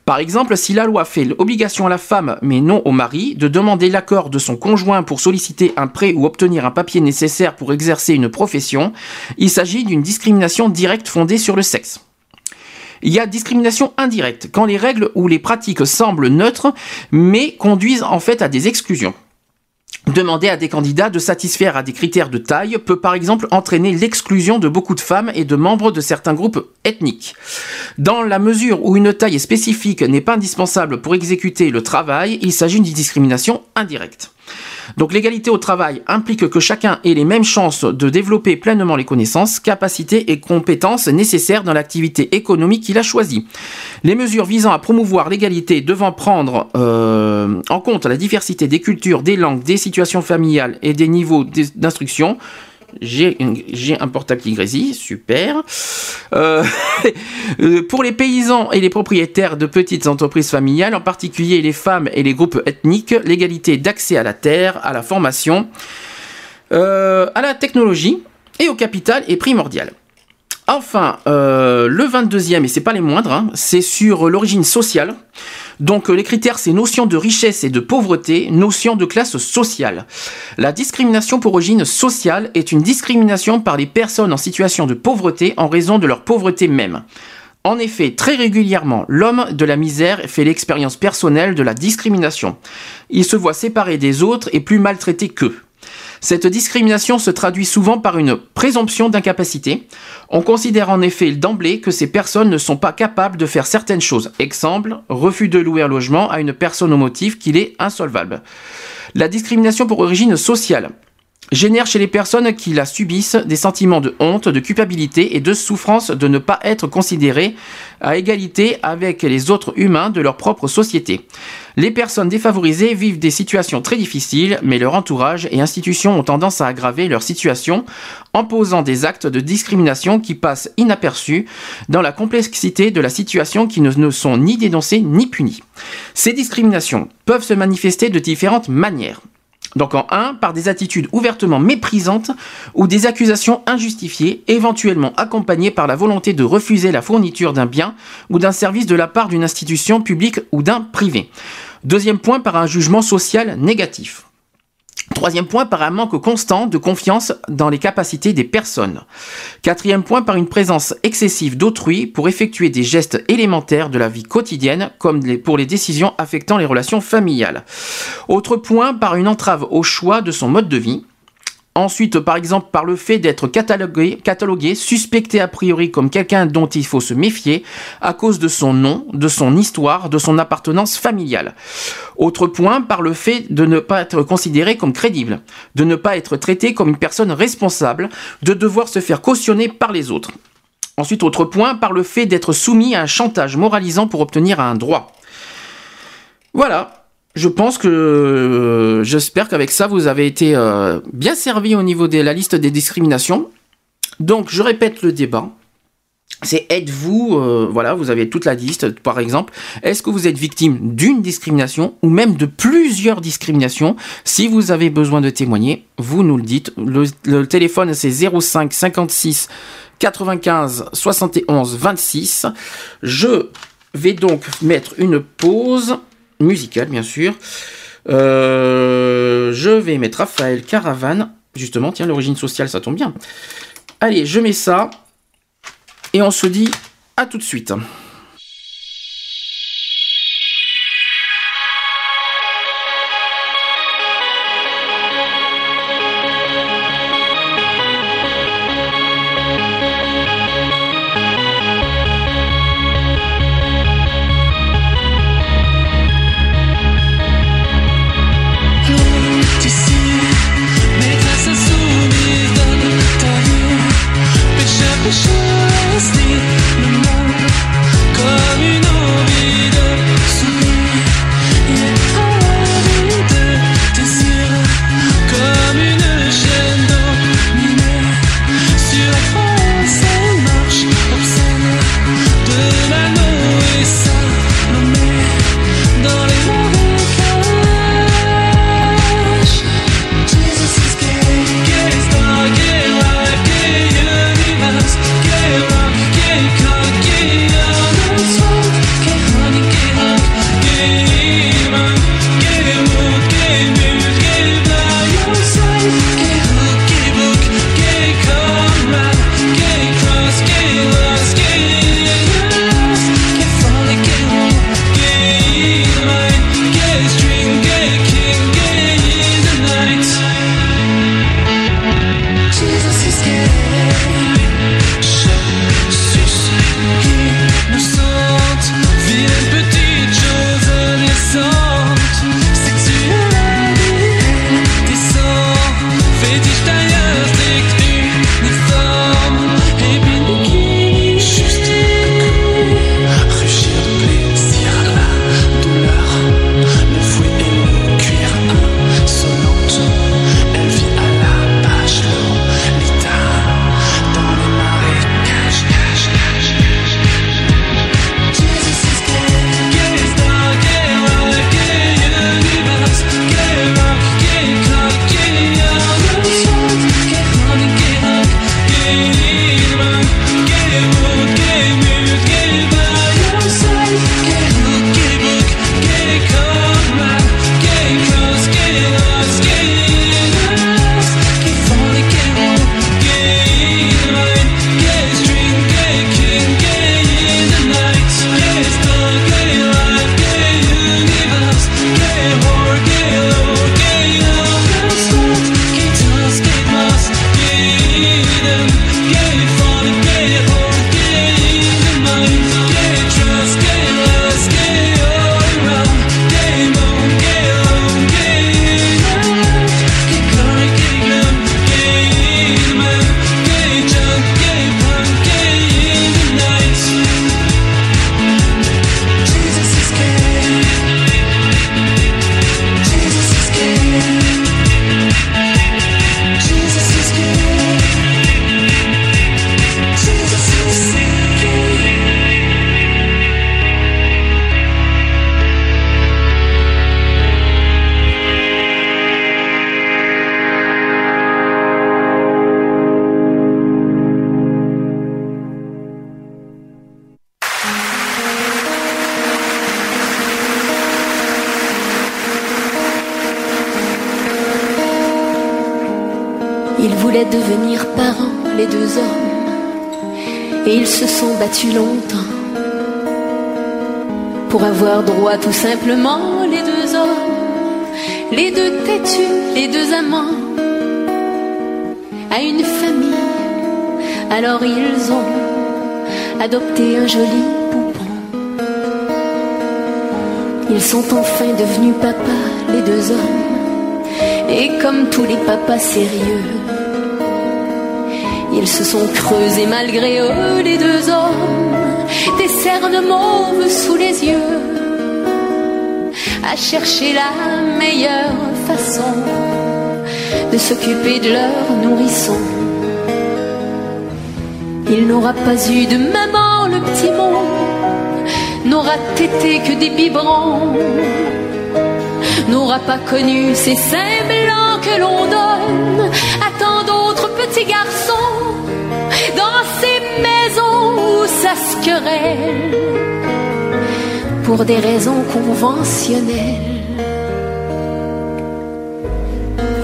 Par exemple, si la loi fait l'obligation à la femme, mais non au mari, de demander l'accord de son conjoint pour solliciter un prêt ou obtenir un papier nécessaire pour exercer une profession, il s'agit d'une discrimination directe fondée sur le sexe. Il y a discrimination indirecte, quand les règles ou les pratiques semblent neutres, mais conduisent en fait à des exclusions. Demander à des candidats de satisfaire à des critères de taille peut par exemple entraîner l'exclusion de beaucoup de femmes et de membres de certains groupes ethniques. Dans la mesure où une taille spécifique n'est pas indispensable pour exécuter le travail, il s'agit d'une discrimination indirecte. Donc l'égalité au travail implique que chacun ait les mêmes chances de développer pleinement les connaissances, capacités et compétences nécessaires dans l'activité économique qu'il a choisie. Les mesures visant à promouvoir l'égalité devant prendre euh, en compte la diversité des cultures, des langues, des situations familiales et des niveaux d'instruction. J'ai un portable qui grésille, super. Euh, euh, pour les paysans et les propriétaires de petites entreprises familiales, en particulier les femmes et les groupes ethniques, l'égalité d'accès à la terre, à la formation, euh, à la technologie et au capital est primordiale. Enfin, le 22e, et c'est pas les moindres, hein, c'est sur l'origine sociale. Donc euh, les critères, c'est notion de richesse et de pauvreté, notion de classe sociale. La discrimination pour origine sociale est une discrimination par les personnes en situation de pauvreté en raison de leur pauvreté même. En effet, très régulièrement, l'homme de la misère fait l'expérience personnelle de la discrimination. Il se voit séparé des autres et plus maltraité qu'eux. Cette discrimination se traduit souvent par une présomption d'incapacité. On considère en effet d'emblée que ces personnes ne sont pas capables de faire certaines choses. Exemple, refus de louer un logement à une personne au motif qu'il est insolvable. La discrimination pour origine sociale génère chez les personnes qui la subissent des sentiments de honte, de culpabilité et de souffrance de ne pas être considérées à égalité avec les autres humains de leur propre société. Les personnes défavorisées vivent des situations très difficiles, mais leur entourage et institutions ont tendance à aggraver leur situation en posant des actes de discrimination qui passent inaperçus dans la complexité de la situation qui ne, sont ni dénoncées ni punies. Ces discriminations peuvent se manifester de différentes manières. Donc en 1, par des attitudes ouvertement méprisantes ou des accusations injustifiées, éventuellement accompagnées par la volonté de refuser la fourniture d'un bien ou d'un service de la part d'une institution publique ou d'un privé. Deuxième point, par un jugement social négatif. Troisième point, par un manque constant de confiance dans les capacités des personnes. Quatrième point, par une présence excessive d'autrui pour effectuer des gestes élémentaires de la vie quotidienne, comme pour les décisions affectant les relations familiales. Autre point, par une entrave au choix de son mode de vie. Ensuite, par exemple, par le fait d'être catalogué, suspecté a priori comme quelqu'un dont il faut se méfier à cause de son nom, de son histoire, de son appartenance familiale. Autre point, par le fait de ne pas être considéré comme crédible, de ne pas être traité comme une personne responsable, de devoir se faire cautionner par les autres. Ensuite, autre point, par le fait d'être soumis à un chantage moralisant pour obtenir un droit. Voilà je pense que euh, j'espère qu'avec ça, vous avez été euh, bien servi au niveau de la liste des discriminations. Donc, je répète le débat. C'est êtes-vous, euh, voilà, vous avez toute la liste, par exemple, est-ce que vous êtes victime d'une discrimination ou même de plusieurs discriminations? Si vous avez besoin de témoigner, vous nous le dites. Le téléphone, c'est 05 56 95 71 26. Je vais donc mettre une pause. Musical, bien sûr. Euh, je vais mettre Raphaël Caravane. Justement, tiens, l'origine sociale, ça tombe bien. Allez, je mets ça. Et on se dit à tout de suite.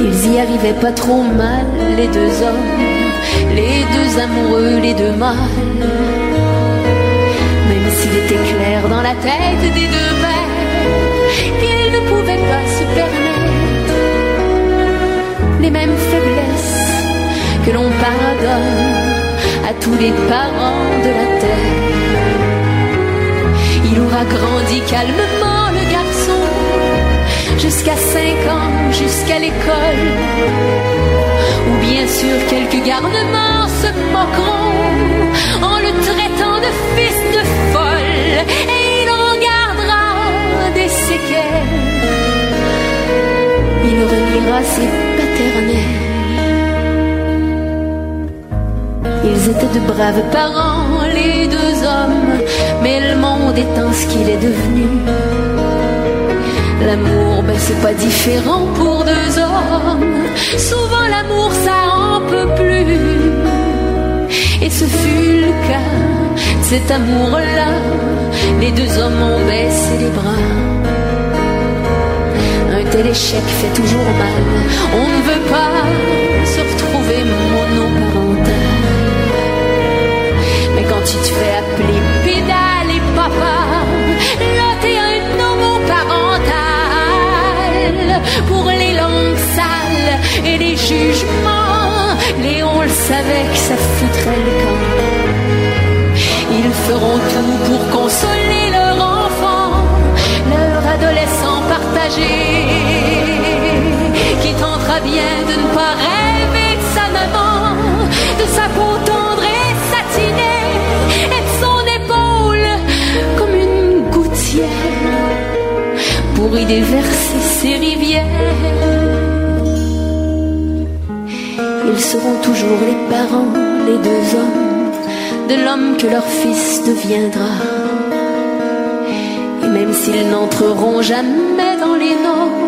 Ils y arrivaient pas trop mal, les deux hommes, les deux amoureux, les deux mâles. Même s'il était clair dans la tête des deux pères qu'ils ne pouvaient pas se permettre les mêmes faiblesses que l'on pardonne à tous les parents de la terre. Il aura grandi calmement jusqu'à 5 ans, jusqu'à l'école. Ou bien sûr quelques garnements se moqueront en le traitant de fils de folle. Et il en gardera des séquelles. Il reniera ses paternels. Ils étaient de braves parents, les deux hommes, mais le monde étant ce qu'il est devenu. L'amour, ben c'est pas différent pour deux hommes. Souvent l'amour, ça en peut plus. Et ce fut le cas cet amour-là. Les deux hommes ont baissé les bras. Un tel échec fait toujours mal. On ne veut pas se retrouver monoparental. Mais quand tu te fais appeler pédale et papa, là t'es Pour les langues sales et les jugements, Léon le savait que ça foutrait le camp. Ils feront tout pour consoler leur enfant, leur adolescent partagé, qui tentera bien de ne pas rêver de sa maman, de sa peau tendre et satinée, et de son épaule comme une gouttière y déverser ses rivières. Ils seront toujours les parents, les deux hommes, de l'homme que leur fils deviendra. Et même s'ils n'entreront jamais dans les normes,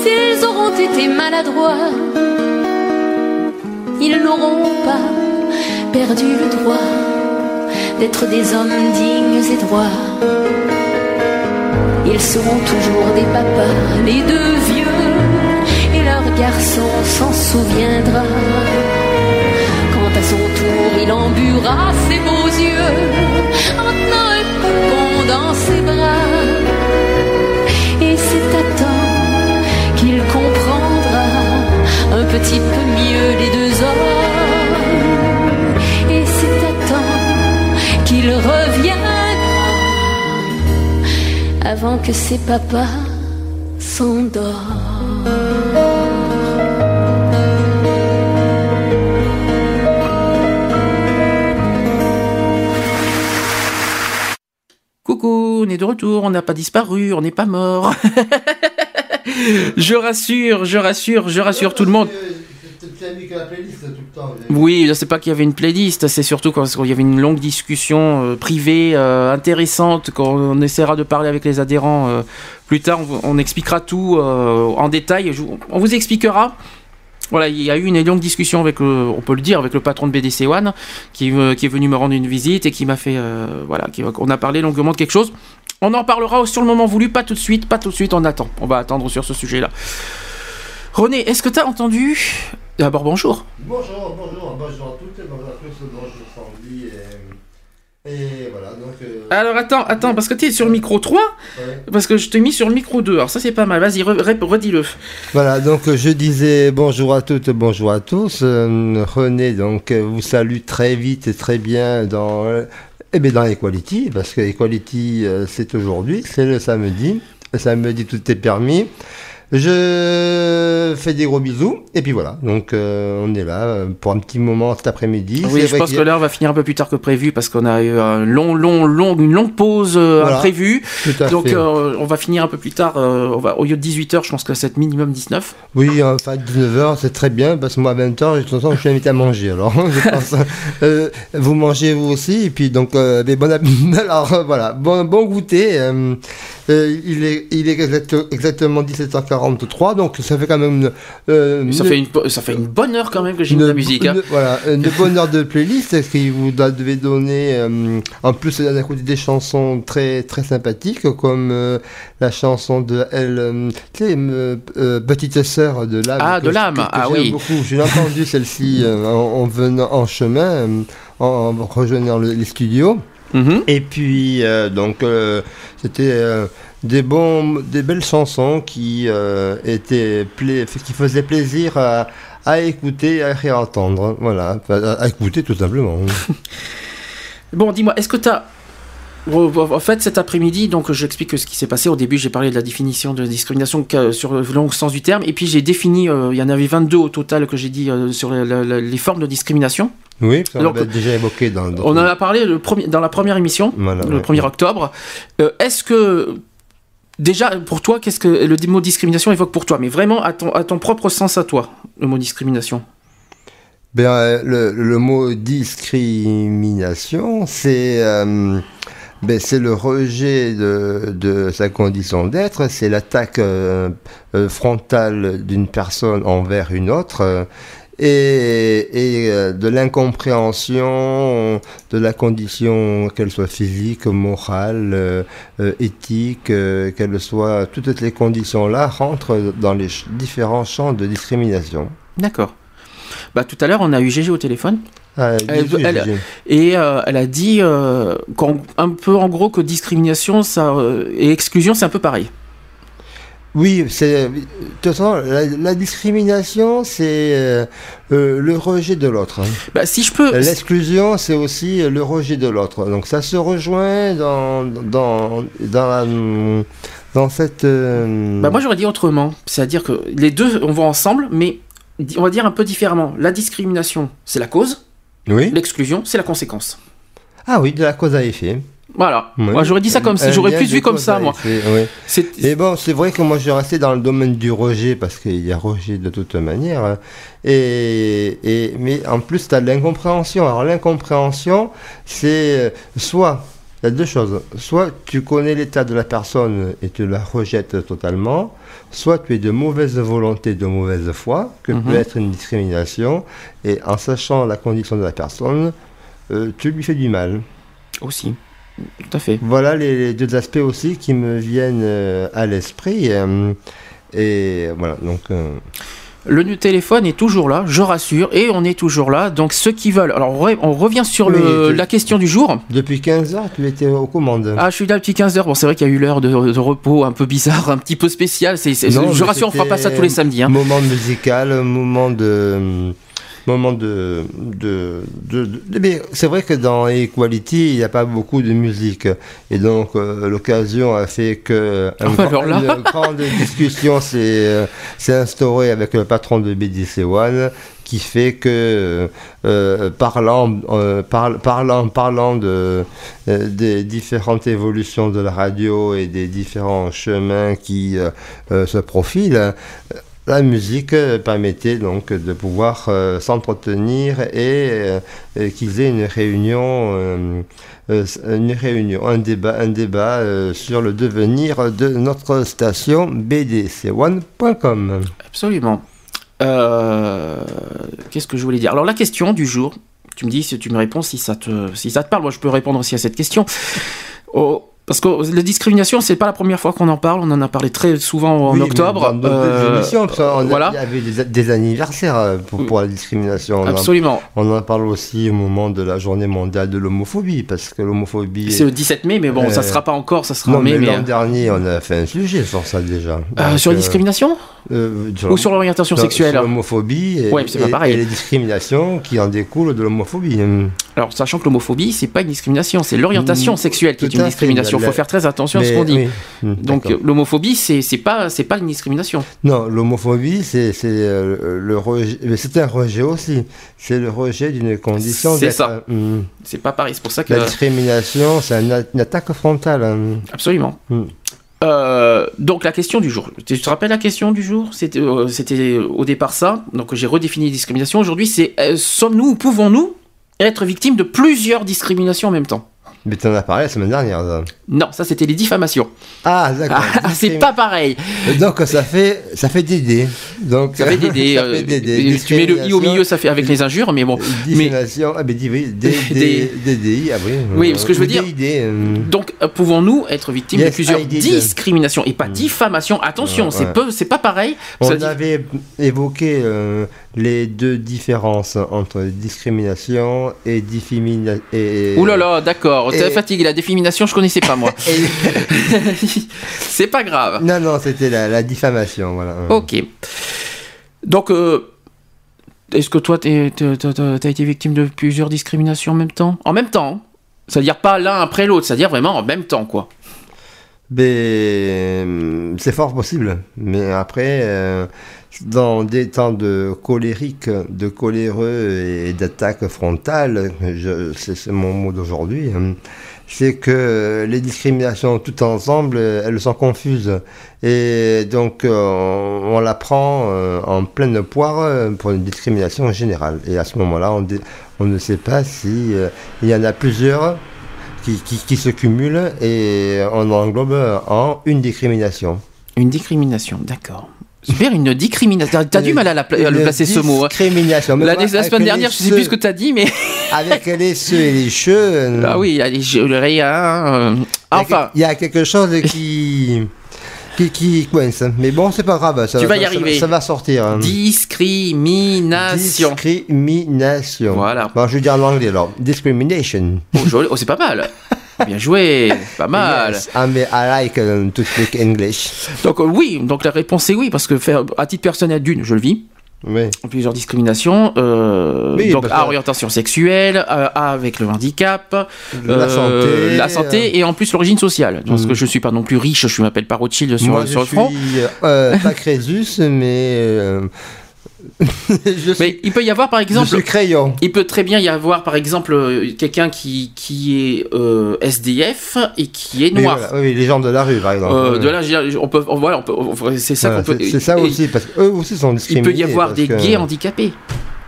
s'ils auront été maladroits, ils n'auront pas perdu le droit d'être des hommes dignes et droits. Ils seront toujours des papas, les deux vieux, et leur garçon s'en souviendra. Quand à son tour il embuera ses beaux yeux, en tenant un poupon dans ses bras. Et c'est à temps qu'il comprendra un petit peu mieux les deux hommes. Et c'est à temps qu'il reviendra avant que ses papas s'endorment. Coucou, on est de retour, on n'a pas disparu, on n'est pas mort. je rassure, je rassure, je rassure tout le monde. Tu as mis que la playlist tout le temps. Oui, c'est pas qu'il y avait une playlist, c'est surtout quand il y avait une longue discussion euh, privée euh, intéressante, quand on essaiera de parler avec les adhérents euh, plus tard, on, expliquera tout en détail, on vous expliquera. Voilà, il y a eu une longue discussion avec, le, on peut le dire, avec le patron de BDC One, qui, est venu me rendre une visite et qui m'a fait, voilà, qui- on a parlé longuement de quelque chose. On en parlera sur le moment voulu, pas tout de suite, pas tout de suite, on attend. On va attendre sur ce sujet-là. René, est-ce que tu as entendu D'abord, bonjour. Bonjour, bonjour, bonjour à toutes, bonjour à tous, bonjour Sandy. Et, et voilà, donc. euh, Alors attends, attends, parce que tu es sur le micro 3, Ouais. parce que je t'ai mis sur le micro 2, alors ça c'est pas mal, vas-y, re- re- redis-le. Voilà, donc je disais bonjour à toutes, bonjour à tous. Euh, René, donc, euh, vous salue très vite et très bien dans, euh, eh bien, dans Equality, parce que Equality, c'est aujourd'hui, c'est le samedi. Le samedi, tout est permis. Je fais des gros bisous. Et puis voilà. Donc, euh, on est là euh, pour un petit moment cet après-midi. Oui, je pense y que l'heure va finir un peu plus tard que prévu parce qu'on a eu un long, long, long, une longue pause euh, Voilà. imprévue. Tout à Donc fait. euh, on va finir un peu plus tard. euh, on va, au lieu de 18h, je pense que c'est minimum 19. Oui, enfin 19h, c'est très bien, parce que moi à 20h, de toute façon, je suis invité à manger. Alors, je pense, vous mangez vous aussi, et puis donc, euh, mais bon appétit. Alors, voilà, bon, bon goûter. il est, il est exact- exactement 17h43, donc ça fait quand même. euh, ça, une- fait une, ça fait une bonne heure quand même que j'ai mis de la musique. hein. une- voilà, une bonne heure de playlist qui vous devait donner. euh, en plus, d'un côté des chansons très très sympathiques, comme euh, la chanson de elle, tu sais, petite sœur de l'âme. Ah, que de l'âme, que- que ah oui. beaucoup. J'ai entendu celle-ci en, en venant en chemin, en, en rejoignant le- les studios. Mhm. Et puis, donc, c'était des, bons, des belles chansons qui, euh, étaient pla- qui faisaient plaisir à, à écouter et à réentendre. Voilà, à, à écouter tout simplement. Bon, dis-moi, est-ce que tu as. En fait, cet après-midi, donc j'explique ce qui s'est passé. Au début, j'ai parlé de la définition de discrimination sur le long sens du terme, et puis j'ai défini, euh, il y en avait 22 au total que j'ai dit euh, sur la- la- la- les formes de discrimination. Oui, ça, on l'a déjà évoqué dans dans- On en a parlé le premier, dans la première émission, Voilà, le ouais. 1er octobre. Euh, Est-ce que, déjà, pour toi, qu'est-ce que le mot discrimination évoque pour toi? Mais vraiment, à ton, propre sens à toi, le mot discrimination. Ben, le, mot discrimination, c'est euh, ben, le rejet de, de sa condition d'être, c'est l'attaque euh, euh, frontale d'une personne envers une autre. Et, et, euh, de l'incompréhension de la condition, qu'elle soit physique, morale, euh, euh, éthique, euh, qu'elle soit, toutes les conditions-là rentrent dans les ch- différents champs de discrimination. D'accord. Bah, tout à l'heure, on a eu Gégé au téléphone. Ah, Elle- elle- et euh, elle a dit un peu en gros que discrimination ça, et exclusion c'est un peu pareil. Oui, c'est. De toute façon, la, la discrimination, c'est euh, euh, le rejet de l'autre. hein. Bah, si je peux. L'exclusion, c'est aussi le rejet de l'autre. Donc ça se rejoint dans dans dans la- dans cette. euh, Bah, moi j'aurais dit autrement, c'est-à-dire que les deux on va ensemble, mais on va dire un peu différemment. La discrimination c'est la cause, Oui. l'exclusion c'est la conséquence. Ah oui, de la cause à effet. Voilà. Oui. Moi j'aurais dit ça comme ça, j'aurais plus vu comme ça moi. oui. Mais bon, c'est vrai que moi je restais dans le domaine du rejet parce qu'il y a rejet de toute manière. hein. Et, et mais en plus, tu as l'incompréhension. Alors l'incompréhension, c'est euh, soit il y a deux choses. Soit tu connais l'état de la personne et tu la rejettes totalement, soit tu es de mauvaise volonté, de mauvaise foi, que Mhm. peut être une discrimination, et en sachant la condition de la personne, euh, tu lui fais du mal. Aussi. Tout à fait. Voilà les, les deux aspects aussi qui me viennent euh, à l'esprit. euh, et voilà, donc. euh, Le nu- téléphone est toujours là, je rassure, et on est toujours là. Donc ceux qui veulent. Alors on re- on revient sur le- tu- la question du jour. Depuis 15 heures, tu étais aux commandes. Ah, je suis là depuis 15 heures. Bon, c'est vrai qu'il y a eu l'heure de, de repos un peu bizarre, un petit peu spécial. C'est, c'est- Non, je rassure, on fera pas ça tous les samedis. hein. Moment musical, moment de. Moment de. de, de- de- c'est vrai que dans Equality, il n'y a pas beaucoup de musique. Et donc, euh, l'occasion a fait que. Ah, grand- alors là. Une grande discussion s'est euh, s'est instaurée avec le patron de BDC One qui fait que euh, parlant, euh, parlant, parlant de, euh, des différentes évolutions de la radio et des différents chemins qui se profilent, la musique euh, permettait donc de pouvoir euh, s'entretenir et, euh, et qu'ils aient une réunion, une réunion, un débat, un débat sur le devenir de notre station bdc1.com. Absolument. Qu'est-ce que je voulais dire? Alors la question du jour, tu me dis si tu me réponds si ça te, parle. Moi, je peux répondre aussi à cette question. Parce que la discrimination, c'est pas la première fois qu'on en parle. On en a parlé très souvent en Oui, octobre. Dans Euh, émissions, a- voilà. il y avait des, des anniversaires euh, pour, pour la discrimination. On en- Absolument. on en parle aussi au moment de la journée mondiale de l'homophobie, parce que l'homophobie. C'est le 17 mai, mais bon, ça Euh, sera pas encore, ça sera non, en mai. mais mais, l'an dernier, on a fait un sujet sur ça déjà. euh, sur la euh, discrimination Euh, Ou sur l'orientation sexuelle. sur l'homophobie et, Ouais, et- les discriminations qui en découlent de l'homophobie. Alors, sachant que l'homophobie, c'est pas une discrimination, c'est l'orientation Mm, sexuelle qui est une à discrimination. Il faut faire très attention à ce qu'on dit. oui, mm, Donc, l'homophobie, c'est c'est pas, c'est pas une discrimination. Non, l'homophobie, c'est c'est, euh, le rejet, mais c'est un rejet aussi. C'est le rejet d'une condition. C'est ça. Hum. C'est pas pareil. C'est pour ça que. La discrimination, c'est une attaque frontale. hein. Absolument. Mm. Euh, donc la question du jour. Tu te rappelles la question du jour? C'était euh, c'était au départ ça. Donc j'ai redéfini les discriminations. Aujourd'hui, c'est euh, sommes-nous ou pouvons-nous être victimes de plusieurs discriminations en même temps? Mais tu en as parlé la semaine dernière. ça. Non, ça c'était les diffamations. Ah, d'accord. Ah, c'est pas pareil. Donc ça fait ça fait Dédé. Donc Ça fait ça euh, fait tu mets le i au milieu, ça fait avec les injures, mais bon. Mais Discrimination, ah ben dis oui, D, D, Des- DDI, ah oui. Oui, ce que je veux dire- euh, donc euh, pouvons-nous être victimes de plusieurs discriminations et pas diffamations? Attention, Ouais, c'est peu, c'est pas pareil. On avait évoqué les deux différences entre discrimination et diffamation. Et... Ouh là là, d'accord. T'es Et- fatigué. La discrimination, je connaissais pas moi. c'est pas grave. Non, non, c'était la, la diffamation, voilà. Ok. Donc, euh, est-ce que toi, t'as été victime de plusieurs discriminations en même temps? En même temps hein. C'est-à-dire pas l'un après l'autre, c'est-à-dire vraiment en même temps, quoi. Ben, c'est fort possible. Mais après, euh, dans des temps de colérique, de coléreux et d'attaque frontale, c'est mon mot d'aujourd'hui, hein, c'est que les discriminations tout ensemble, elles sont confuses. Et donc, euh, on, la prend euh, en pleine poire euh, pour une discrimination générale. Et à ce moment-là, on, ne sait pas si y en a plusieurs qui se cumulent et on englobe en une discrimination. Une discrimination, d'accord. Super, une discrimination. T'as- du mal à, la pla- à le placer ce mot. hein. Discrimination. La, la semaine les dernière, je sais plus ce que t'as dit, mais. Avec les ceux et les cheux. euh, Ah oui, allez, je le rien. euh, y a Enfin, Il y a quelque chose qui. qui, qui coince. Mais bon, c'est pas grave. Ça, Tu vas y ça- arriver. Ça, ça va sortir. hein. discrimination. Discrimination. Voilà. Bon, je vais dire en anglais alors. Discrimination. Joli. Oh, c'est pas mal. Bien joué, pas mal. Yes, I, like um, to speak English. Donc euh, oui, donc la réponse est oui, parce que faire, à titre personnel, d'une, je le vis. Oui. Plusieurs discriminations, euh, Oui, donc à que- orientation sexuelle, euh, à avec le handicap, La euh, santé, la santé et en plus l'origine sociale. Parce Mm. que je suis pas non plus riche, je m'appelle pas Rothschild sur, Moi, sur je le front. suis euh, pas Crésus, mais. suis, Mais il peut y avoir par exemple, suis crayon. il peut très bien y avoir par exemple euh, quelqu'un qui qui est euh, SDF et qui est noir. voilà, oui, les gens de la rue, par exemple. Euh, de là, on peut, on- voilà, on peut, c'est ça Voilà, qu'on peut. c'est- ça aussi, parce qu'eux aussi sont Il discriminés. peut y avoir des que- gays handicapés.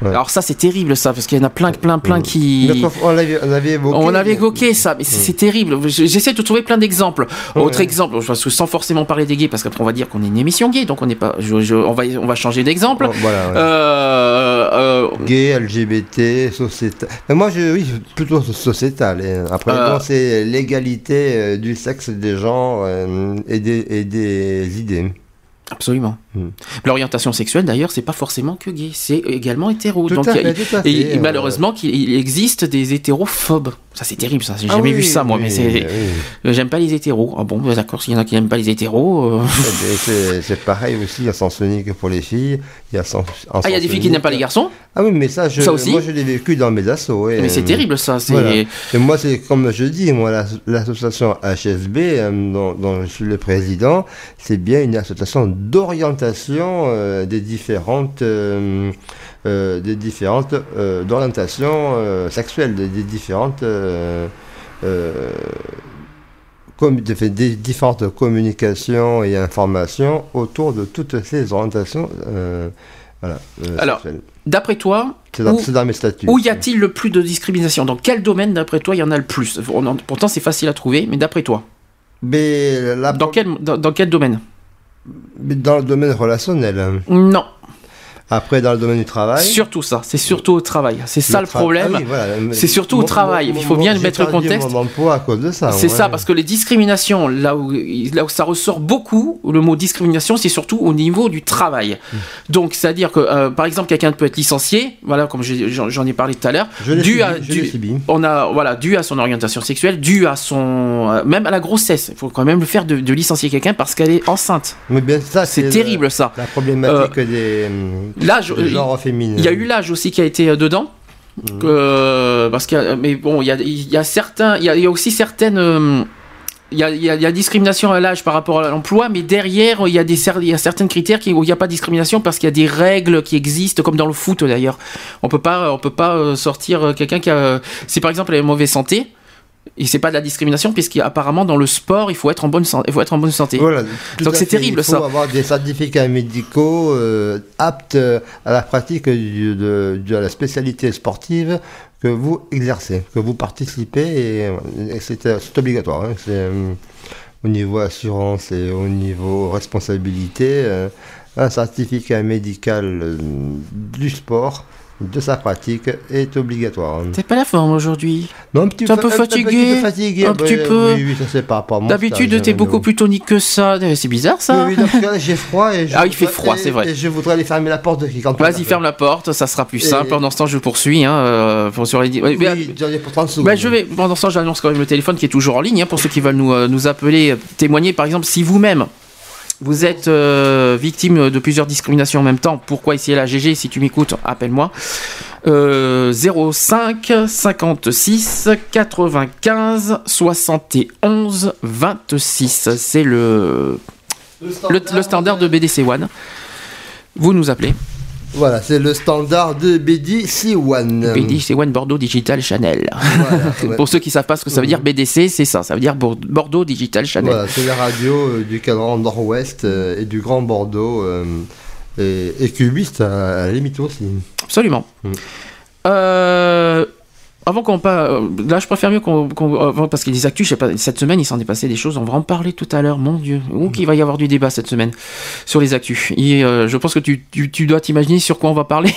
Ouais. Alors ça c'est terrible ça parce qu'il y en a plein plein plein qui On l'avait évoqué. on avait évoqué ça, mais c'est terrible. Je- J'essaie de trouver plein d'exemples. Autre exemple, parce que sans forcément parler des gays, parce qu'après on va dire qu'on est une émission gay, donc on n'est pas. je- je- on va on va changer d'exemple. Voilà, ouais. Euh, euh, Gay, LGBT, sociétal. Mais moi, je, oui, plutôt sociétal. Après, Euh. c'est l'égalité euh, du sexe des gens et, des, et des idées. absolument. Hmm. L'orientation sexuelle d'ailleurs, c'est pas forcément que gay, c'est également hétéro. Tout donc à il y a- fait, tout à et, fait, et euh. malheureusement qu'il il existe des hétérophobes. Ça c'est terrible ça. J'ai Ah jamais oui, vu ça moi, oui, mais c'est. oui. Euh, J'aime pas les hétéros. Ah bon, bah, d'accord, s'il y en a qui n'aiment pas les hétéros. euh, Eh C'est pareil aussi, il y a sens unique pour les filles. Il y a sens, Ah, il y a des filles qui n'aiment pas les garçons? Ah oui, mais ça, je, Ça aussi? moi, je l'ai vécu dans mes assos. Mais c'est terrible ça. C'est. Voilà. Et moi, c'est comme je dis, moi, l'as- l'association HSB, euh, dont, dont je suis le président, c'est bien une association d'orientation euh, des différentes, euh, euh, des différentes euh, d'orientation euh, sexuelle, des, des différentes. des différentes communications et informations autour de toutes ces orientations euh, voilà, Alors, sexuelles. D'après toi, dans, où, c'est dans mes statuts. où y a-t-il le plus de discrimination? Dans quel domaine, d'après toi, il y en a le plus? Pourtant, c'est facile à trouver, mais d'après toi? Mais la- dans quel, dans, dans quel domaine? Dans le domaine relationnel. hein. Non. Après, dans le domaine du travail. Surtout ça, c'est surtout au travail. C'est ça le problème. Ah oui, voilà. C'est surtout au travail. mon- Il faut mon- bien mettre le contexte. mon emploi à cause de ça. C'est ouais. ça, parce que les discriminations, là où, là où ça ressort beaucoup, le mot discrimination, c'est surtout au niveau du travail. Hmm. Donc, c'est-à-dire que, euh, par exemple, quelqu'un peut être licencié, voilà, comme j'en ai parlé tout à l'heure, dû subi, à, dû- on a, voilà, dû à son orientation sexuelle, dû à son, euh, même à la grossesse. Il faut quand même le faire de, de licencier quelqu'un parce qu'elle est enceinte. Mais bien, ça, C'est le- terrible, ça. La problématique des, hum, L'âge, il y a eu l'âge aussi qui a été euh, dedans. Mmh. Euh, parce a- mais bon, il y a, il y a certains, il y a, il y a aussi certaines. euh, il y, a, il y a- il y a discrimination à l'âge par rapport à l'emploi, mais derrière, il y a, des, il y a certains critères qui, où il n'y a pas de discrimination parce qu'il y a des règles qui existent, comme dans le foot d'ailleurs. On peut pas, on peut pas euh, sortir euh, quelqu'un qui a. Si par exemple elle est mauvaise santé, et c'est pas de la discrimination, puisqu'apparemment dans le sport, il faut être en bonne, san- il faut être en bonne santé. Voilà, Donc c'est terrible Il faut ça. avoir des certificats médicaux euh, aptes à la pratique du- de, de la spécialité sportive que vous exercez, que vous participez, et, et c'est euh, c'est obligatoire. hein. C'est, euh, au niveau assurance et au niveau responsabilité, euh, un certificat médical euh, du sport, de sa pratique, est obligatoire. T'es pas la forme aujourd'hui. Non, un petit T'es un peu- peu un- fatigué. peu fatigué, Un petit peu. Oui, oui, ça c'est rapport à mon D'habitude, t'es beaucoup plus tonique que ça. C'est bizarre ça. Oui, oui, j'ai froid. Et je Ah, il fait froid, c'est vrai. Et je voudrais aller fermer la porte Vas-y, ferme la porte, ça sera plus simple. Pendant ce temps, je poursuis. Hein, euh, pour sur les... Oui, pour 30 secondes. bah, je vais, pendant ce temps, j'annonce quand même le téléphone qui est toujours en ligne hein, pour ceux qui veulent nous, euh, nous appeler, euh, témoigner. Par exemple, si vous-même vous êtes euh, victime de plusieurs discriminations en même temps, pourquoi ici et là, GG, si tu m'écoutes, appelle-moi. Euh, 05 56 95 71 26. C'est le, le, le standard de BDC One. Vous nous appelez. Voilà, c'est le standard de BDC1. BDC One Bordeaux Digital Channel. Pour ceux qui savent pas ce que ça veut dire BDC, c'est ça. Ça veut dire Bordeaux Digital Channel. Voilà, c'est la radio euh, du cadran nord-ouest euh, et du Grand Bordeaux. euh, et, et cubiste à, à la limite aussi. Absolument. Mm. Euh, avant qu'on pas, là je préfère mieux qu'on, parce qu'il y a des actus, je sais pas, cette semaine il s'en est passé des choses, on va en parler tout à l'heure, mon dieu, où qu'il va y avoir du débat cette semaine sur les actus. Et euh, je pense que tu, tu, tu dois t'imaginer sur quoi on va parler,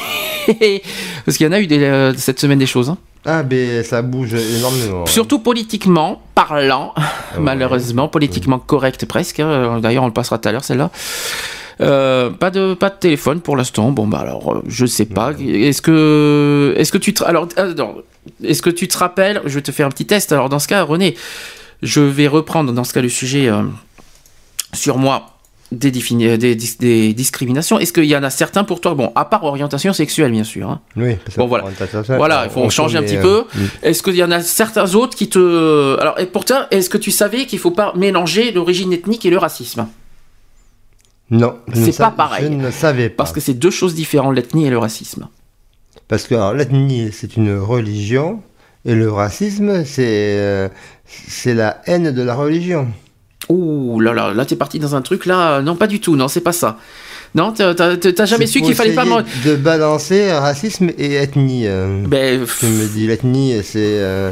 parce qu'il y en a eu des, euh, cette semaine des choses. hein. Ah, ben ça bouge énormément. Surtout politiquement parlant, malheureusement, politiquement correct presque. hein. D'ailleurs, on le passera tout à l'heure celle-là. Euh, pas de pas de téléphone pour l'instant. Bon bah alors euh, je sais pas. Est-ce que est-ce que tu te alors euh, est-ce que tu te rappelles Je vais te faire un petit test. Alors dans ce cas, René, je vais reprendre dans ce cas le sujet euh, sur moi des, discriminations. Est-ce qu'il y en a certains pour toi? Bon, à part orientation sexuelle bien sûr. hein. Oui, Bon voilà. Voilà, il faut changer un petit peu. Est-ce qu'il y en a certains autres qui te. Alors, et pourtant, est-ce que tu savais qu'il faut pas mélanger l'origine ethnique et le racisme? Non, C'est pas pareil. Je ne savais pas. Parce que c'est deux choses différentes, l'ethnie et le racisme. Parce que l'ethnie, c'est une religion, et le racisme, c'est euh, c'est la haine de la religion. Ouh là là, là t'es parti dans un truc là. Non, pas du tout, non, c'est pas ça. Non, t'as jamais su qu'il fallait pas manger. de balancer racisme et ethnie. euh. Ben, tu me dis l'ethnie, c'est euh,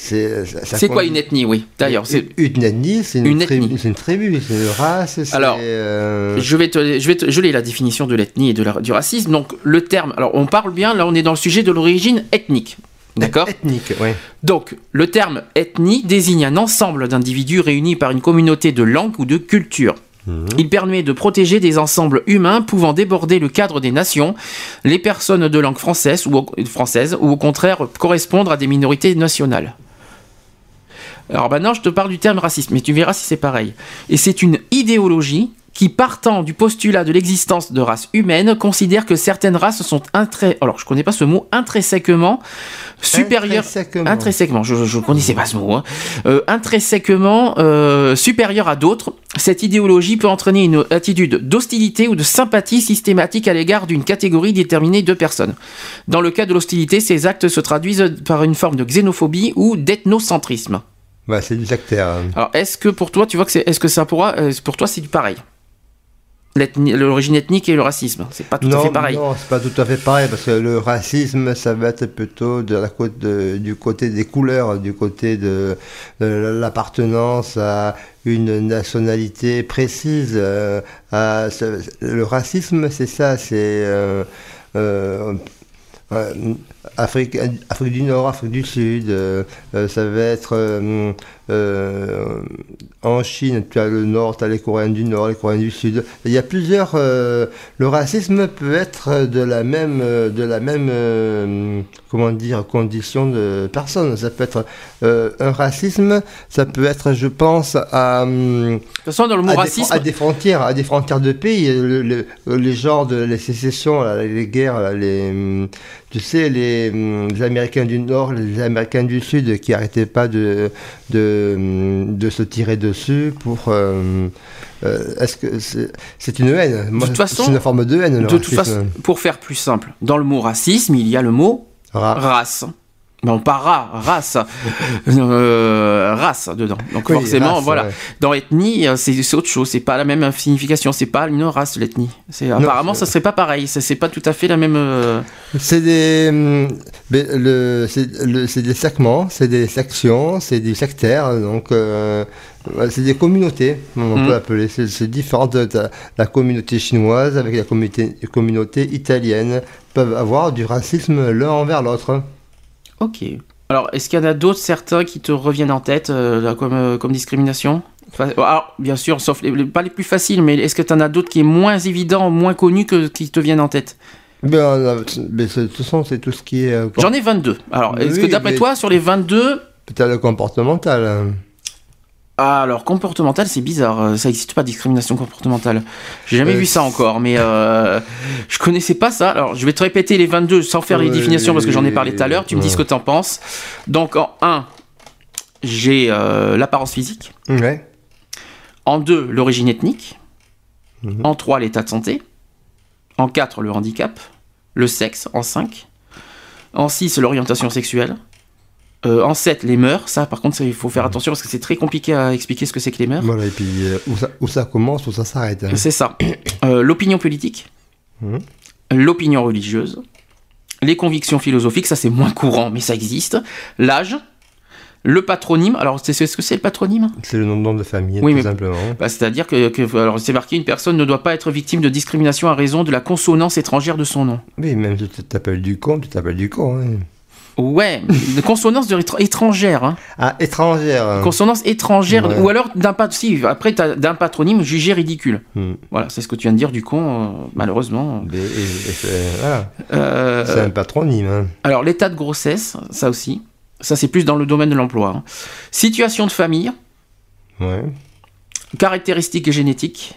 c'est ça C'est quoi une ethnie, oui D'ailleurs, c'est. Une ethnie, c'est une, Une tribu, c'est une tribu, c'est une race. c'est, Alors, euh, Je vais te, je vais te, je l'ai la définition de l'ethnie et de la- du racisme. Donc le terme, alors on parle bien, là on est dans le sujet de l'origine ethnique, d'accord? Ethnique, oui. Donc le terme ethnie désigne un ensemble d'individus réunis par une communauté de langue ou de culture. Il permet de protéger des ensembles humains pouvant déborder le cadre des nations, les personnes de langue française ou au, française, ou au contraire correspondre à des minorités nationales. Alors maintenant, je te parle du terme racisme, mais tu verras si c'est pareil. Et c'est une idéologie qui, partant du postulat de l'existence de races humaines, considère que certaines races sont intré... alors je connais pas ce mot intrinsèquement supérieures, Intrinsèquement. intrinsèquement, je connaissais pas ce mot, hein. Euh, intrinsèquement euh, supérieures à d'autres. Cette idéologie peut entraîner une attitude d'hostilité ou de sympathie systématique à l'égard d'une catégorie déterminée de personnes. Dans le cas de l'hostilité, ces actes se traduisent par une forme de xénophobie ou d'ethnocentrisme. Bah, c'est du sectaire. hein. Alors, est-ce que pour toi, tu vois que c'est, est-ce que ça pourra, euh, pour toi, c'est du pareil? L'origine ethnique et le racisme, c'est pas tout non, à fait pareil. Non, c'est pas tout à fait pareil parce que le racisme, ça va être plutôt de la côte de- du côté des couleurs, du côté de, de l'appartenance à une nationalité précise. euh, à le racisme, c'est ça, c'est euh, Afrique, Afrique du Nord, Afrique du Sud, euh, euh, ça va être euh, euh, en Chine, tu as le Nord, tu as les Coréens du Nord, les Coréens du Sud. Il y a plusieurs. le racisme peut être de la même, de la même, comment dire, condition de personne. Ça peut être un racisme, ça peut être, je pense, à. hum, De toute façon, dans le mot à des, racisme, à des frontières, à des frontières de pays, le- le- les genres de les sécessions, les guerres, les, hum, tu sais, les, hum, les Américains du Nord, les Américains du Sud qui arrêtaient pas de, de, hum, de se tirer dessus pour. euh, euh, Est-ce que c'est une haine? Moi, toute façon, c'est une forme de haine. de toute façon, pour faire plus simple, dans le mot racisme, il y a le mot race. Non, pas ra, race. Euh, race dedans. Donc Oui, forcément, race, voilà. ouais. Dans ethnie, euh, c'est autre chose. C'est pas la même signification. C'est pas une race l'ethnie. C'est apparemment, ça serait pas pareil. Ça c'est pas tout à fait la même. euh, C'est des, mais le, des segments, c'est des sections, c'est des sectaires, donc c'est des communautés, on peut appeler. C'est c'est différent de la communauté chinoise avec la communauté, communauté italienne peuvent avoir du racisme l'un envers l'autre. Ok. Alors, est-ce qu'il y en a d'autres, certains, qui te reviennent en tête euh, comme, euh, comme discrimination? Enfin, alors, bien sûr, sauf les, les- pas les plus faciles, mais est-ce que tu en as d'autres qui est moins évident, moins connu que qui te viennent en tête? Ben, euh, mais c'est- de toute façon, c'est tout ce qui est. euh, J'en ai 22. Alors, est-ce que d'après toi, sur les 22, Peut-être le comportemental. hein. Ah, alors comportemental, c'est bizarre. euh, Ça n'existe pas discrimination comportementale. J'ai jamais Euh, vu ça encore, mais euh, je connaissais pas ça. Alors, je vais te répéter les 22 sans faire les définitions parce que j'en ai parlé tout à l'heure. Tu me dis ce que t'en penses. Donc, en 1, j'ai euh, l'apparence physique. Ouais. En 2, l'origine ethnique. Mhm. En 3, l'état de santé. En 4, le handicap. Le sexe. En 5. En 6, l'orientation sexuelle. Euh, en 7, les mœurs. Ça, par contre, ça, il faut faire attention parce que c'est très compliqué à expliquer ce que c'est que les mœurs. Voilà, et puis euh, où, ça, où ça commence, où ça s'arrête. hein. C'est ça. Euh, l'opinion politique, Mhm. l'opinion religieuse, les convictions philosophiques, ça c'est moins courant, mais ça existe. L'âge, le patronyme. Alors, c'est ce que c'est le patronyme? C'est le nom de nom de famille, Oui, tout mais- simplement. Bah, C'est-à-dire que, que- alors c'est marqué une personne ne doit pas être victime de discrimination à raison de la consonance étrangère de son nom. Oui, même si tu t'appelles Ducon, tu t'appelles Ducon. Hein. Ouais, de consonance de étr- étrangère. Hein. Ah, étrangère. Consonance étrangère, Ouais. ou alors d'un pat- si, après t'as d'un patronyme jugé ridicule. Hmm. Voilà, c'est ce que tu viens de dire du con, euh, malheureusement. C'est- voilà. Euh, C'est un patronyme. hein. Alors, l'état de grossesse, ça aussi. Ça, c'est plus dans le domaine de l'emploi. hein. Situation de famille, Ouais. caractéristiques génétiques.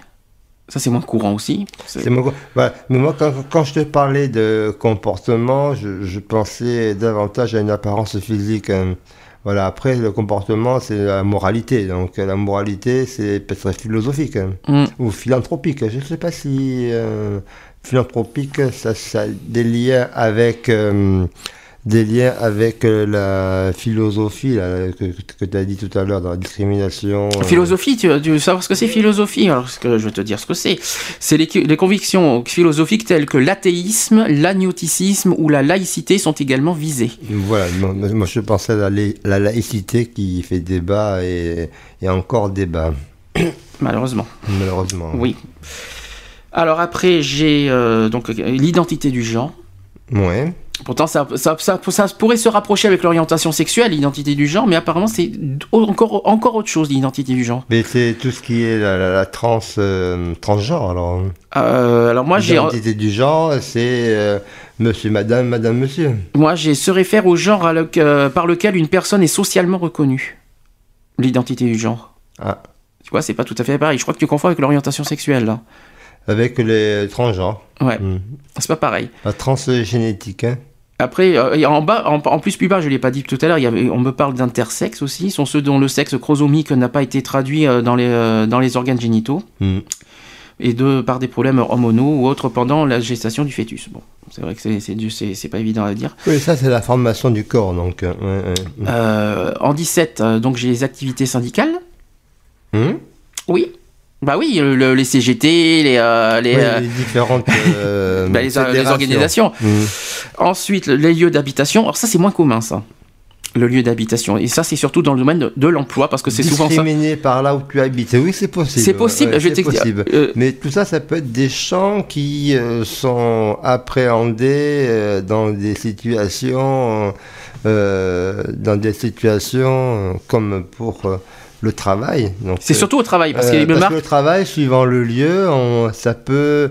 Ça, c'est moins courant aussi. C'est- voilà. Mais moi, quand, quand je te parlais de comportement, je, je pensais davantage à une apparence physique. hein. Voilà. Après, le comportement, c'est la moralité. Donc, la moralité, c'est peut-être philosophique hein. Mm. ou philanthropique. Je ne sais pas si euh, philanthropique, ça, ça a des liens avec. euh, des liens avec euh, la philosophie là, que, que tu as dit tout à l'heure dans la discrimination. euh. Philosophie, tu, tu veux savoir ce que c'est philosophie? Alors, ce que je vais te dire ce que c'est. C'est les, les convictions philosophiques telles que l'athéisme, l'agnoticisme ou la laïcité sont également visées. Voilà, moi, moi, je pensais à la, laïcité qui fait débat et, et encore débat, Malheureusement. malheureusement. Oui. Alors après, j'ai euh, donc l'identité du genre. Ouais. Pourtant, ça, ça, ça, ça pourrait se rapprocher avec l'orientation sexuelle, l'identité du genre, mais apparemment, c'est encore, encore autre chose, l'identité du genre. Mais c'est tout ce qui est la, la, la trans, euh, transgenre, alors. Euh, alors moi, j'ai, L'identité du genre, c'est euh, monsieur, madame, madame, monsieur. moi, j'ai se réfère au genre à le- euh, par lequel une personne est socialement reconnue. L'identité du genre. Ah. Tu vois, c'est pas tout à fait pareil. Je crois que tu confonds avec l'orientation sexuelle, là. Avec les transgenres. Ouais. Hmm. C'est pas pareil. La transgénétique, hein. Après, euh, en bas, en, en plus plus bas, je l'ai pas dit tout à l'heure, on me parle d'intersexe aussi. Ce sont ceux dont le sexe chromosomique n'a pas été traduit euh, dans les, euh, dans les organes génitaux. Hmm. et de par des problèmes hormonaux ou autres pendant la gestation du fœtus. Bon, c'est vrai que c'est- pas évident à dire. Oui, ça, c'est la formation du corps, donc. ouais, ouais. Euh, en 17, euh, donc j'ai les activités syndicales. Hmm Oui. Bah oui, le- le- les CGT, les, euh, les, Oui, euh, les différentes euh, bah, les, les fédérations. organisations. Hmm. Ensuite, les lieux d'habitation. Alors ça, c'est moins commun, ça. le lieu d'habitation. Et ça, c'est surtout dans le domaine de, de l'emploi, parce que c'est souvent ça. Discriminer par là où tu habites. Oui, c'est possible. C'est possible, Ouais, je. Euh, Mais tout ça, ça peut être des champs qui sont appréhendés dans des situations, dans des situations comme pour le travail. Donc, C'est euh, surtout au travail, parce euh, qu'il me parce marque. que le travail, suivant le lieu, on- ça peut euh,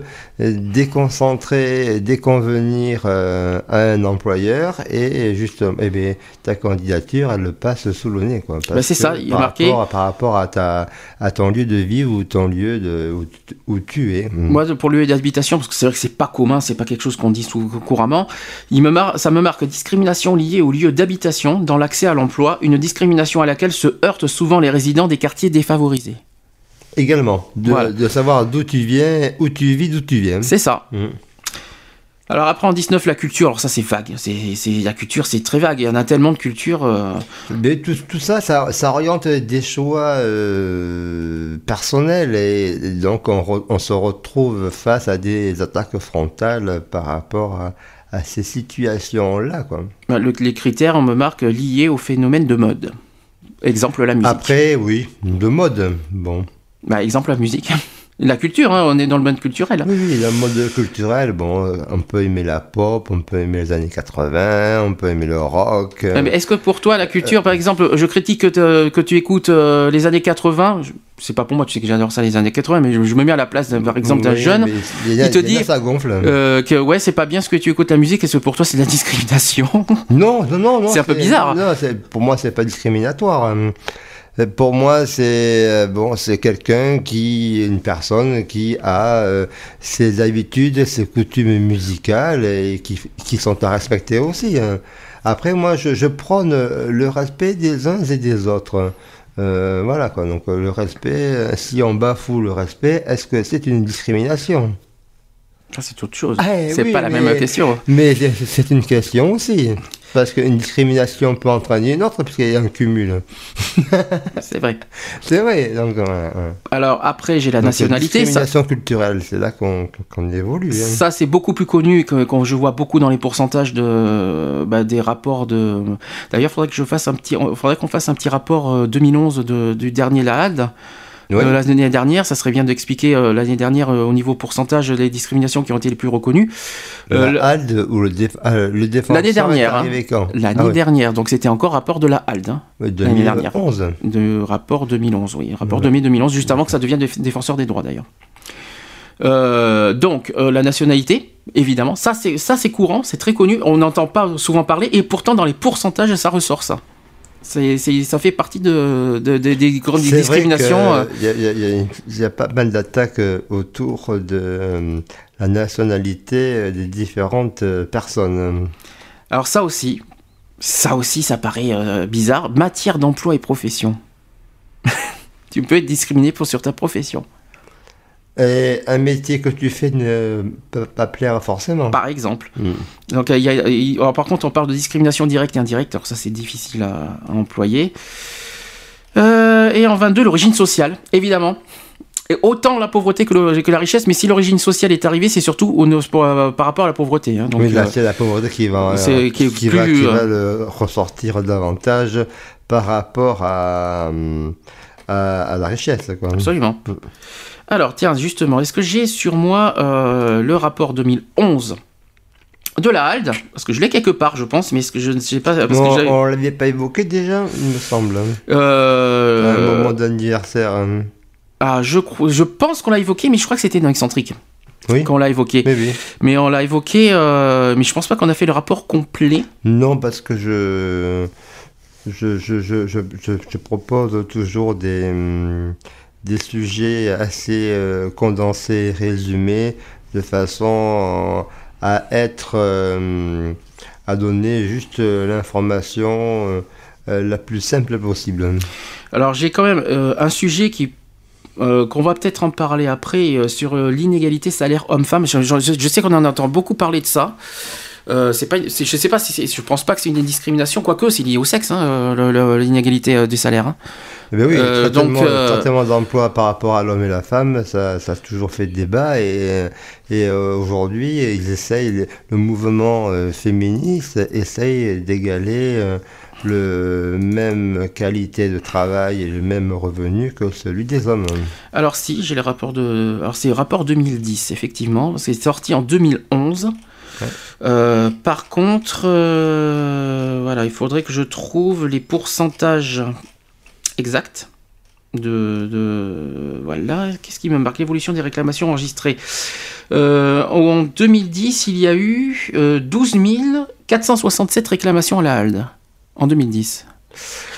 déconcentrer, déconvenir euh, à un employeur et justement, eh bien, ta candidature, elle le passe sous le nez. Quoi, Bah, c'est ça, il y a par marqué- Rapport, par rapport à, ta, à ton lieu de vie ou ton lieu de, où, tu- où tu es. Mm. Moi, pour le lieu d'habitation, parce que c'est vrai que c'est pas commun, c'est pas quelque chose qu'on dit sous- couramment, il me mar- ça me marque discrimination liée au lieu d'habitation dans l'accès à l'emploi, une discrimination à laquelle se heurtent souvent les résidents des quartiers défavorisés. Également, de, Voilà. de savoir d'où tu viens, où tu vis, d'où tu viens. C'est ça. Mm. Alors après en 19 la culture, alors ça c'est vague, c'est, la culture c'est très vague, il y en a tellement de cultures. euh, Mais tout, tout ça, ça, ça oriente des choix euh, personnels et donc on, re- on se retrouve face à des attaques frontales par rapport à, à ces situations-là. Quoi. bah, le- les critères on me marque liés au phénomène de mode. Exemple la musique. Après, oui, de mode. Bon. Bah, exemple la musique. La culture, hein, on est dans le domaine culturel. Oui, oui, la mode culturelle, bon, euh, on peut aimer la pop, on peut aimer les années 80, on peut aimer le rock. euh, est-ce que pour toi, la culture, par exemple, je critique que, tu écoutes euh, les années 80, je- c'est pas pour moi, tu sais que j'adore ça les années 80, mais je, je me mets à la place, par exemple, d'un oui, jeune a- qui te dit ça gonfle. euh, que ouais, c'est pas bien ce que tu écoutes la musique, est-ce que pour toi c'est de la discrimination? Non, non, non, non. C'est un peu bizarre. Non, pour moi, c'est pas discriminatoire. hein. Euh, Pour moi, c'est euh, bon, c'est quelqu'un qui, une personne qui a euh, ses habitudes, ses coutumes musicales et qui, qui sont à respecter aussi. hein. Après, moi, je, je prône le respect des uns et des autres. Euh, voilà quoi. Donc le respect, euh, si on bafoue le respect, est-ce que c'est une discrimination? Ça, c'est autre chose. Eh c'est oui, pas la mais- même question. Mais c'est une question aussi. Parce qu'une discrimination peut entraîner une autre, puisqu'il y a un cumul. c'est vrai. C'est vrai. Donc, voilà, ouais. Alors après, j'ai la Donc, nationalité. Ça, Discrimination culturelle, c'est là qu'on qu'on évolue. hein. ça, c'est beaucoup plus connu que quand je vois beaucoup dans les pourcentages de bah, des rapports de. D'ailleurs, faudrait que je fasse un petit, faudrait qu'on fasse un petit rapport euh, 2011 de- du dernier LAAD. Ouais. Euh, l'année dernière, ça serait bien d'expliquer euh, l'année dernière euh, au niveau pourcentage les discriminations qui ont été les plus reconnues. La le- HALD ou le, déf- ah, le défenseur L'année dernière. hein. L'année Ah dernière. Donc c'était encore rapport de la HALD. hein, Ouais, l'année dernière. 2011. De rapport 2011, oui. Rapport Ouais. 2011, juste avant que ça devienne déf- défenseur des droits d'ailleurs. Euh, donc euh, la nationalité, évidemment, ça c'est ça c'est courant, c'est très connu, on n'entend pas souvent parler et pourtant dans les pourcentages ça ressort ça. C'est, c'est- ça fait partie de, de- de- des grandes discriminations. euh, il y a- y y pas mal d'attaques euh, autour de euh, la nationalité des différentes personnes. Alors ça aussi, ça aussi ça paraît euh, bizarre. Matière d'emploi et profession. tu peux être discriminé pour sur ta profession. Et un métier que tu fais ne peut pas plaire forcément. Par exemple. Mm. Donc, euh, il y a- il- alors, par contre, on parle de discrimination directe et indirecte. Alors, ça, c'est difficile à, à employer. Euh, et en 22, l'origine sociale, évidemment. Et autant la pauvreté que, le- que la richesse, mais si l'origine sociale est arrivée, c'est surtout au- euh, par rapport à la pauvreté. hein. Donc, oui, là, euh, c'est la pauvreté qui va, euh, qui va, plus, qui euh, va le ressortir davantage par rapport à, hum, à, à la richesse. Quoi. Absolument. Alors, tiens, justement, est-ce que j'ai sur moi euh, le rapport 2011 de la HALD Parce que je l'ai quelque part, je pense, mais est-ce que je ne sais pas. Parce que j'avais- on l'avait pas évoqué déjà, il me semble. hein. Euh, À un moment d'anniversaire. hein. Ah, je, je pense qu'on l'a évoqué, mais je crois que c'était dans Excentrique. Oui. Qu'on l'a évoqué. Mais oui. Mais on l'a évoqué, euh, mais je pense pas qu'on a fait le rapport complet. Non, parce que je, je, je, je, je, je- je propose toujours des, hum, des sujets assez euh, condensés, résumés, de façon à être, euh, à donner juste euh, l'information euh, euh, la plus simple possible. Alors j'ai quand même euh, un sujet qui euh, qu'on va peut-être en parler après euh, sur euh, l'inégalité salaire homme-femme. Je sais qu'on en entend beaucoup parler de ça. Euh, c'est pas, je sais pas si je pense pas que c'est une discrimination, quoique c'est lié au sexe, hein, euh, l'inégalité euh, des salaires. hein. Eh ben oui, le traitement, euh, d'emploi par rapport à l'homme et la femme, ça, ça a toujours fait débat et, et aujourd'hui, ils essayent, le mouvement féministe essaye d'égaler le même qualité de travail et le même revenu que celui des hommes. Alors si, j'ai le rapport de, alors c'est le rapport 2010 effectivement, c'est sorti en 2011. Euh, par contre, euh, voilà, il faudrait que je trouve les pourcentages exacts de, de- voilà, qu'est-ce qui me marque? L'évolution des réclamations enregistrées. Euh, en 2010, il y a eu euh, 12 467 réclamations à la HALD en 2010.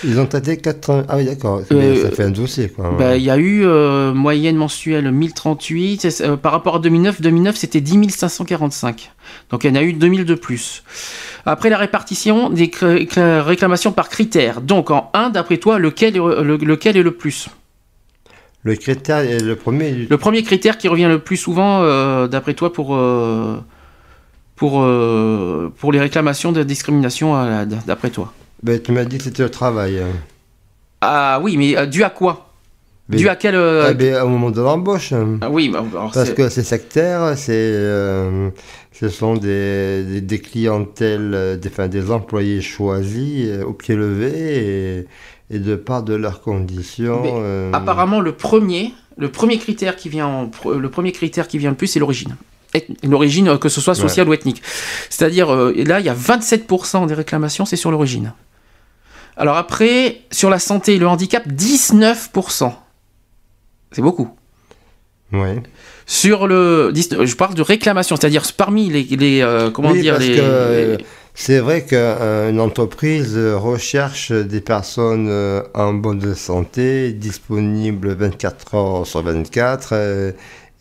Ils ont tâté 4 Ah oui, d'accord, Euh, ça fait un dossier quoi. Bah, Il y a eu euh, moyenne mensuelle 1038. c'est- euh, par rapport à 2009, 2009 c'était 10 545. Donc il y en a eu 2000 de plus. Après la répartition des réclamations par critères. Donc en 1, d'après toi, lequel, est- le- lequel est le plus? Le critère, est le premier, Le premier critère qui revient le plus souvent, d'après toi, pour, pour, pour les réclamations de discrimination, d'après toi ben, tu m'as dit que c'était le travail. hein. Ah oui, mais euh, dû à quoi? Mais- Dû à quel... euh, Ah au moment de l'embauche. hein. ah oui, bah, alors Parce c'est- que c'est sectaire, c'est, euh, ce sont des, des, des clientèles, des, enfin, des employés choisis euh, au pied levé et, et de part de leurs conditions. Mais Apparemment, le premier, le premier critère qui vient, en le premier critère qui vient le plus, c'est l'origine. L'origine, que ce soit sociale ou ethnique. C'est-à-dire, euh, là, il y a 27% des réclamations, c'est sur l'origine. Alors après, sur la santé et le handicap, 19%. C'est beaucoup. ouais. Sur le, 19 je parle de réclamation, c'est-à-dire parmi les, les, euh, comment Oui, dire parce les, que, c'est vrai qu'une entreprise recherche des personnes euh, en bonne santé, disponibles 24 heures sur 24, euh,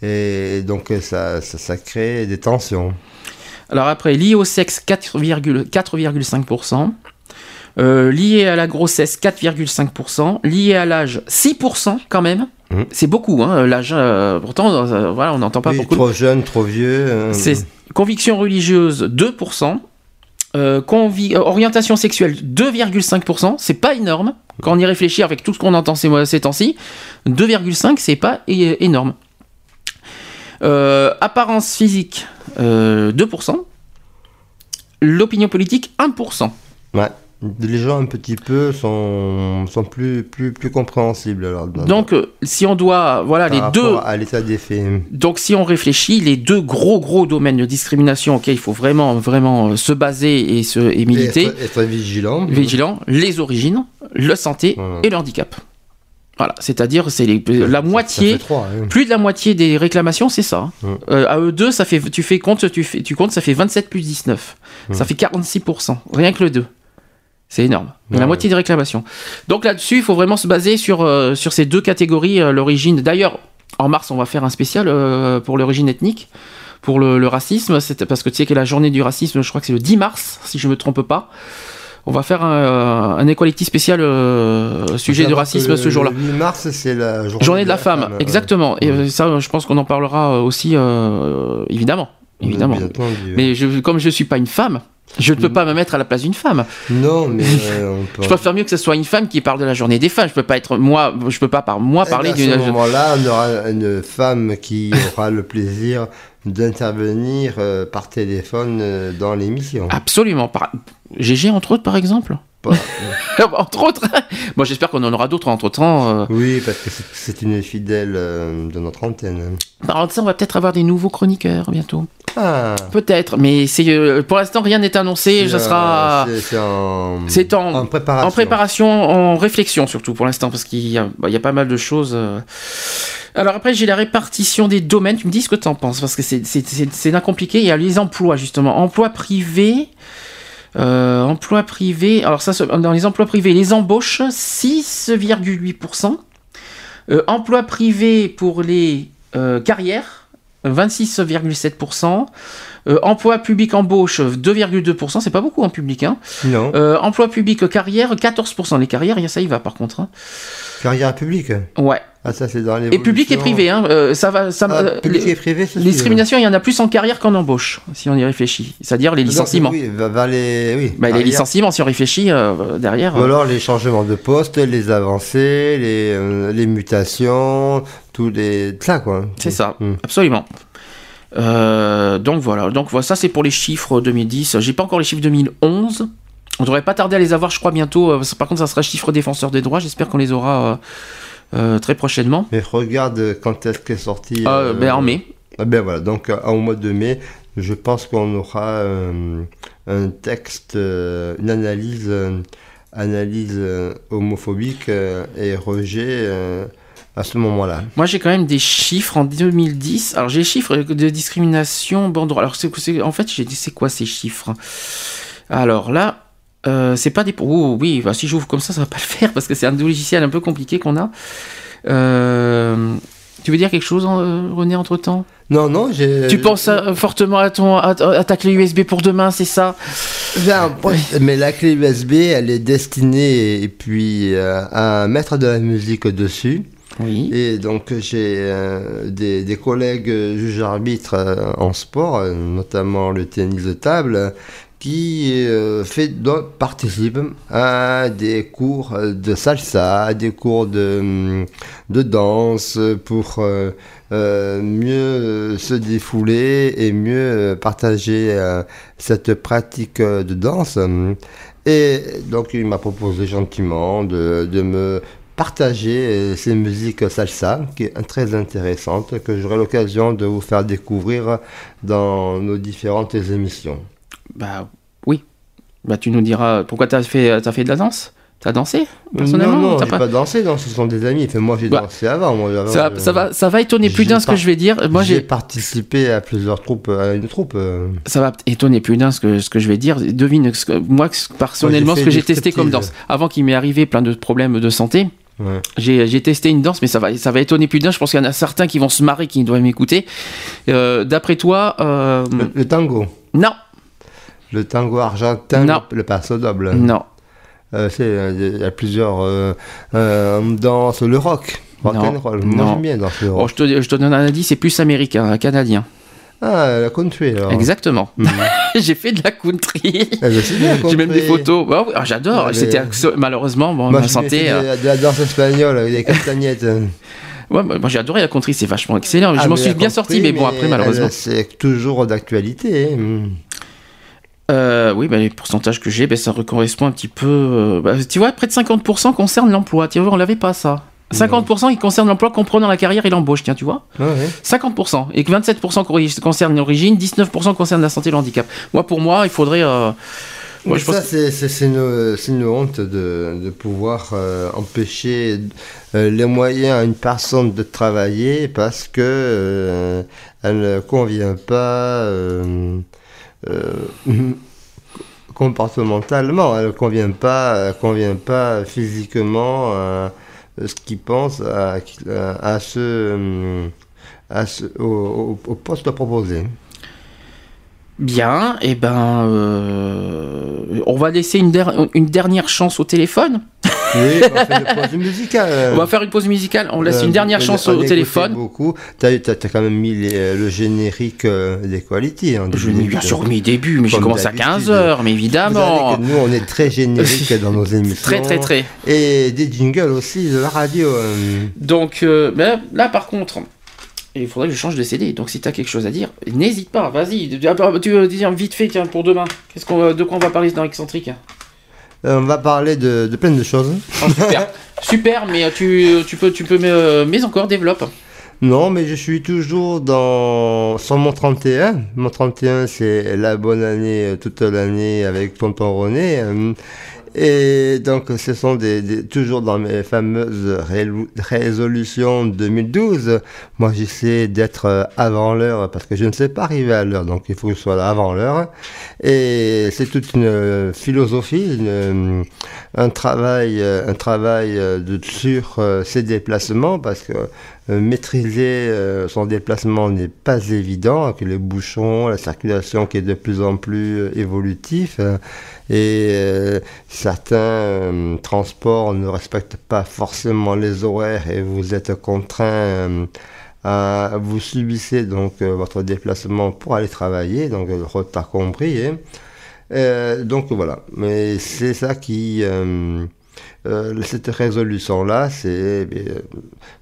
et donc ça, ça, ça crée des tensions. Alors après, lié au sexe, 4,5%. 4,5%. Euh, lié à la grossesse, 4,5%. Lié à l'âge, 6% quand même. Mhm. C'est beaucoup, hein, l'âge. euh, pourtant, euh, voilà, on n'entend pas Oui, beaucoup. trop jeune, trop vieux. euh, C'est conviction religieuse, 2%. Euh, convi- euh, orientation sexuelle, 2,5%. C'est pas énorme. Quand on y réfléchit avec tout ce qu'on entend ces, ces temps-ci, 2,5, c'est pas énorme. Euh, apparence physique, euh, 2%. L'opinion politique, 1%. Ouais. Les gens un petit peu sont, sont plus, plus, plus compréhensibles. Alors, Donc, euh, si on doit, voilà, les deux, à l'état des faits. Donc si on réfléchit, les deux gros gros domaines de discrimination auxquels il faut vraiment vraiment euh, se baser et se et militer, Être, être vigilant. vigilant, les origines, la santé Voilà. et le handicap. Voilà, c'est-à-dire c'est la moitié, hein. plus de la moitié des réclamations, c'est ça. hein. Mm. Euh, à eux deux, ça fait, tu fais compte, tu fais, tu comptes, ça fait 27 plus 19, Mm. ça fait 46%, rien que le 2. C'est énorme. La Ouais. moitié des réclamations. Donc là-dessus, il faut vraiment se baser sur, euh, sur ces deux catégories, euh, l'origine. D'ailleurs, en mars, on va faire un spécial euh, pour l'origine ethnique, pour le, le racisme. C'est parce que tu sais que la journée du racisme, je crois que c'est le 10 mars, si je me trompe pas. On va faire un, un equality spécial sujet Savoir racisme ce jour-là. Le 8 mars, c'est la journée, Journée de la femme, exactement. Et ça, je pense qu'on en parlera aussi, évidemment. Évidemment. Mais je, comme je suis pas une femme, je ne peux pas me mettre à la place d'une femme. Non, mais euh, on peut. Je préfère mieux que ce soit une femme qui parle de la journée des femmes. Je peux pas être moi, je peux pas par moi Eh parler ben, à ce d'une. moment-là, on aura une femme qui aura le plaisir d'intervenir euh, par téléphone euh, dans l'émission. Absolument. Par... GG entre autres par exemple? Pas- entre autres. bon, j'espère qu'on en aura d'autres entre temps. Oui, parce que c'est- une fidèle euh, de notre antenne. Par ça, on va peut-être avoir des nouveaux chroniqueurs bientôt. Ah, Peut-être, mais c'est euh, pour l'instant rien n'est annoncé. Ça c'est, sera. euh, c'est- en... C'est en, en préparation. En préparation, en réflexion surtout pour l'instant, parce qu'il y, a- bah, il y a pas mal de choses. euh. Alors après, j'ai la répartition des domaines. Tu me dis ce que tu en penses, parce que c'est- compliqué. Il y a les emplois, justement. Emploi privé. Euh, emploi privé. Alors ça, dans les emplois privés, les embauches, 6,8%. Euh, emploi privé pour les euh, carrières, 26,7%. Euh, emploi public embauche, 2,2%. C'est pas beaucoup en public, hein. Non, Euh, emploi public carrière, 14%. Les carrières, ça y va par contre. hein. carrière publique. Ouais. Ah, ça, c'est dans les. Et public et privé, hein, euh, ça va. Ça, Ah, euh, public les- et privé, Les discriminations, il y en a plus en carrière qu'en embauche, si on y réfléchit. C'est-à-dire les licenciements. Oui, les. Oui, Bah, les licenciements, si on réfléchit euh, derrière. Ou alors les changements de poste, les avancées, les, euh, les mutations, tous les. Ça, quoi. C'est ça, Mm. absolument. Donc voilà, donc voilà, ça c'est pour les chiffres 2010. J'ai pas encore les chiffres 2011. On devrait pas tarder à les avoir, je crois bientôt. Par contre, ça sera chiffre défenseur des droits. J'espère qu'on les aura très prochainement. Mais regarde quand est-ce qu'est sorti. Euh, ben, en mai. Ah ben voilà, donc euh, au mois de mai, je pense qu'on aura euh, un texte, euh, une analyse, euh, analyse euh, homophobique euh, et rejet euh, à ce moment-là. Moi, j'ai quand même des chiffres en 2010. Alors, j'ai les chiffres de discrimination bon droit. Alors, c'est- en fait, j'ai dit, c'est quoi ces chiffres? Alors là, euh, c'est pas des. Oh, oui, bah, si j'ouvre comme ça, ça va pas le faire parce que c'est un logiciel un peu compliqué qu'on a. Euh, tu veux dire quelque chose, euh, René, entre temps Non, non, j'ai. Tu penses fortement à, ton, à, à ta clé USB pour demain, c'est ça? Bien, mais la clé USB, elle est destinée et puis euh, à mettre de la musique dessus. Oui. Et donc j'ai euh, des, des collègues juges arbitres euh, en sport, notamment le tennis de table, qui euh, fait, donc, participe à des cours de salsa, des cours de, de danse pour euh, euh, mieux se défouler et mieux partager cette pratique de danse. Et donc il m'a proposé gentiment de, de me partager ces musiques salsa, qui est très intéressante, que j'aurai l'occasion de vous faire découvrir dans nos différentes émissions. Bah oui. Bah tu nous diras pourquoi t'as fait, t'as fait de la danse? T'as dansé personnellement Non, non, T'as j'ai pas- pas... dansé, non, ce sont des amis. Enfin, moi, j'ai Bah, dansé avant. Moi, avant, Ça, je- ça va, ça va étonner plus d'un ce que je vais dire. Moi, j'ai participé à plusieurs troupes, à une troupe. euh. ça va étonner plus d'un ce que, ce que je vais dire. Devine, ce que- moi, personnellement, Moi, ce que j'ai testé comme danse. Avant qu'il m'est arrivé plein de problèmes de santé, Ouais. j'ai, j'ai testé une danse, mais ça va, ça va étonner plus d'un. Je pense qu'il y en a certains qui vont se marrer, qui doivent m'écouter. Euh, d'après toi, euh, Le, le tango. non, Le tango argentin, Non. le passo doble. non, Euh, euh, il y a plusieurs euh, euh, on danse le rock. Rock Non. roll. Moi, j'aime bien danser le Bon, rock. je te, je te donne un indice, c'est plus américain, canadien. Ah, la country, alors. Exactement. Mhm. j'ai fait de la country. Eh ben, J'ai même des photos. Oui, ah, j'adore. Mais- C'était malheureusement bon, Moi, ma santé. euh, de, de la danse espagnole avec des castagnettes. Ouais, moi j'ai adoré la country, c'est vachement excellent. je Ah, m'en suis bien sorti, mais bon, après, malheureusement. C'est toujours d'actualité. hein. Euh, oui, bah, les pourcentages que j'ai, bah, ça correspond un petit peu. euh, bah, tu vois, près de 50% concerne l'emploi. Tu vois, on l'avait pas ça. 50% qui concerne l'emploi comprenant la carrière et l'embauche, tiens, tu vois Ouais, ouais. 50%. Et que 27% corri- concerne l'origine, 19% concerne la santé et le handicap. Moi, pour moi, il faudrait. euh, moi, je pense ça, c'est- une, honte de, de pouvoir empêcher les moyens à une personne de travailler parce que elle ne convient pas comportementalement, elle ne convient pas, convient pas physiquement à ce qu'il pense à, à, ce, euh, à ce, au, au- poste proposé. Bien, et ben, euh, on va laisser une dernière chance au téléphone. Oui, on fait une pause musicale. On va faire une pause musicale. On laisse Euh, une dernière chance au téléphone. beaucoup. T'as as, quand même mis les- euh, le générique euh, des qualités. hein, Je l'ai bien sûr mis début, mais j'ai Comme commencé à d'habitude. 15h, mais Vous évidemment. savez que nous, on est très générique dans nos émissions. Très, très, très. Et des jingles aussi de la radio. Donc euh, ben, là, par contre, il faudrait que je change de CD. Donc si tu as quelque chose à dire, n'hésite pas, vas-y. Tu veux dire vite fait, tiens, pour demain. Qu'est-ce qu'on de quoi on va parler dans Excentrique Euh, on va parler de, de plein de choses. Oh, Super, super, mais tu, tu peux, tu peux, mais, euh, mais encore développe. Non, mais je suis toujours dans sur mon 31. Mon 31, c'est la bonne année euh, toute l'année avec Tonton René. Et donc, ce sont des, des- toujours dans mes fameuses résolutions 2012. Moi, j'essaie d'être euh, avant l'heure parce que je ne sais pas arriver à l'heure, donc il faut que je sois là avant l'heure. Et c'est toute une euh, philosophie, euh, un travail, un travail de, sur ces déplacements parce que maîtriser euh, son déplacement n'est pas évident, avec les bouchons, la circulation qui est de plus en plus euh, évolutive, euh, et euh, certains euh, transports ne respectent pas forcément les horaires et vous êtes contraint euh, à vous subissez donc euh, votre déplacement pour aller travailler, donc retard compris. hein. Euh, donc voilà, mais c'est ça qui euh, cette résolution-là, c'est euh,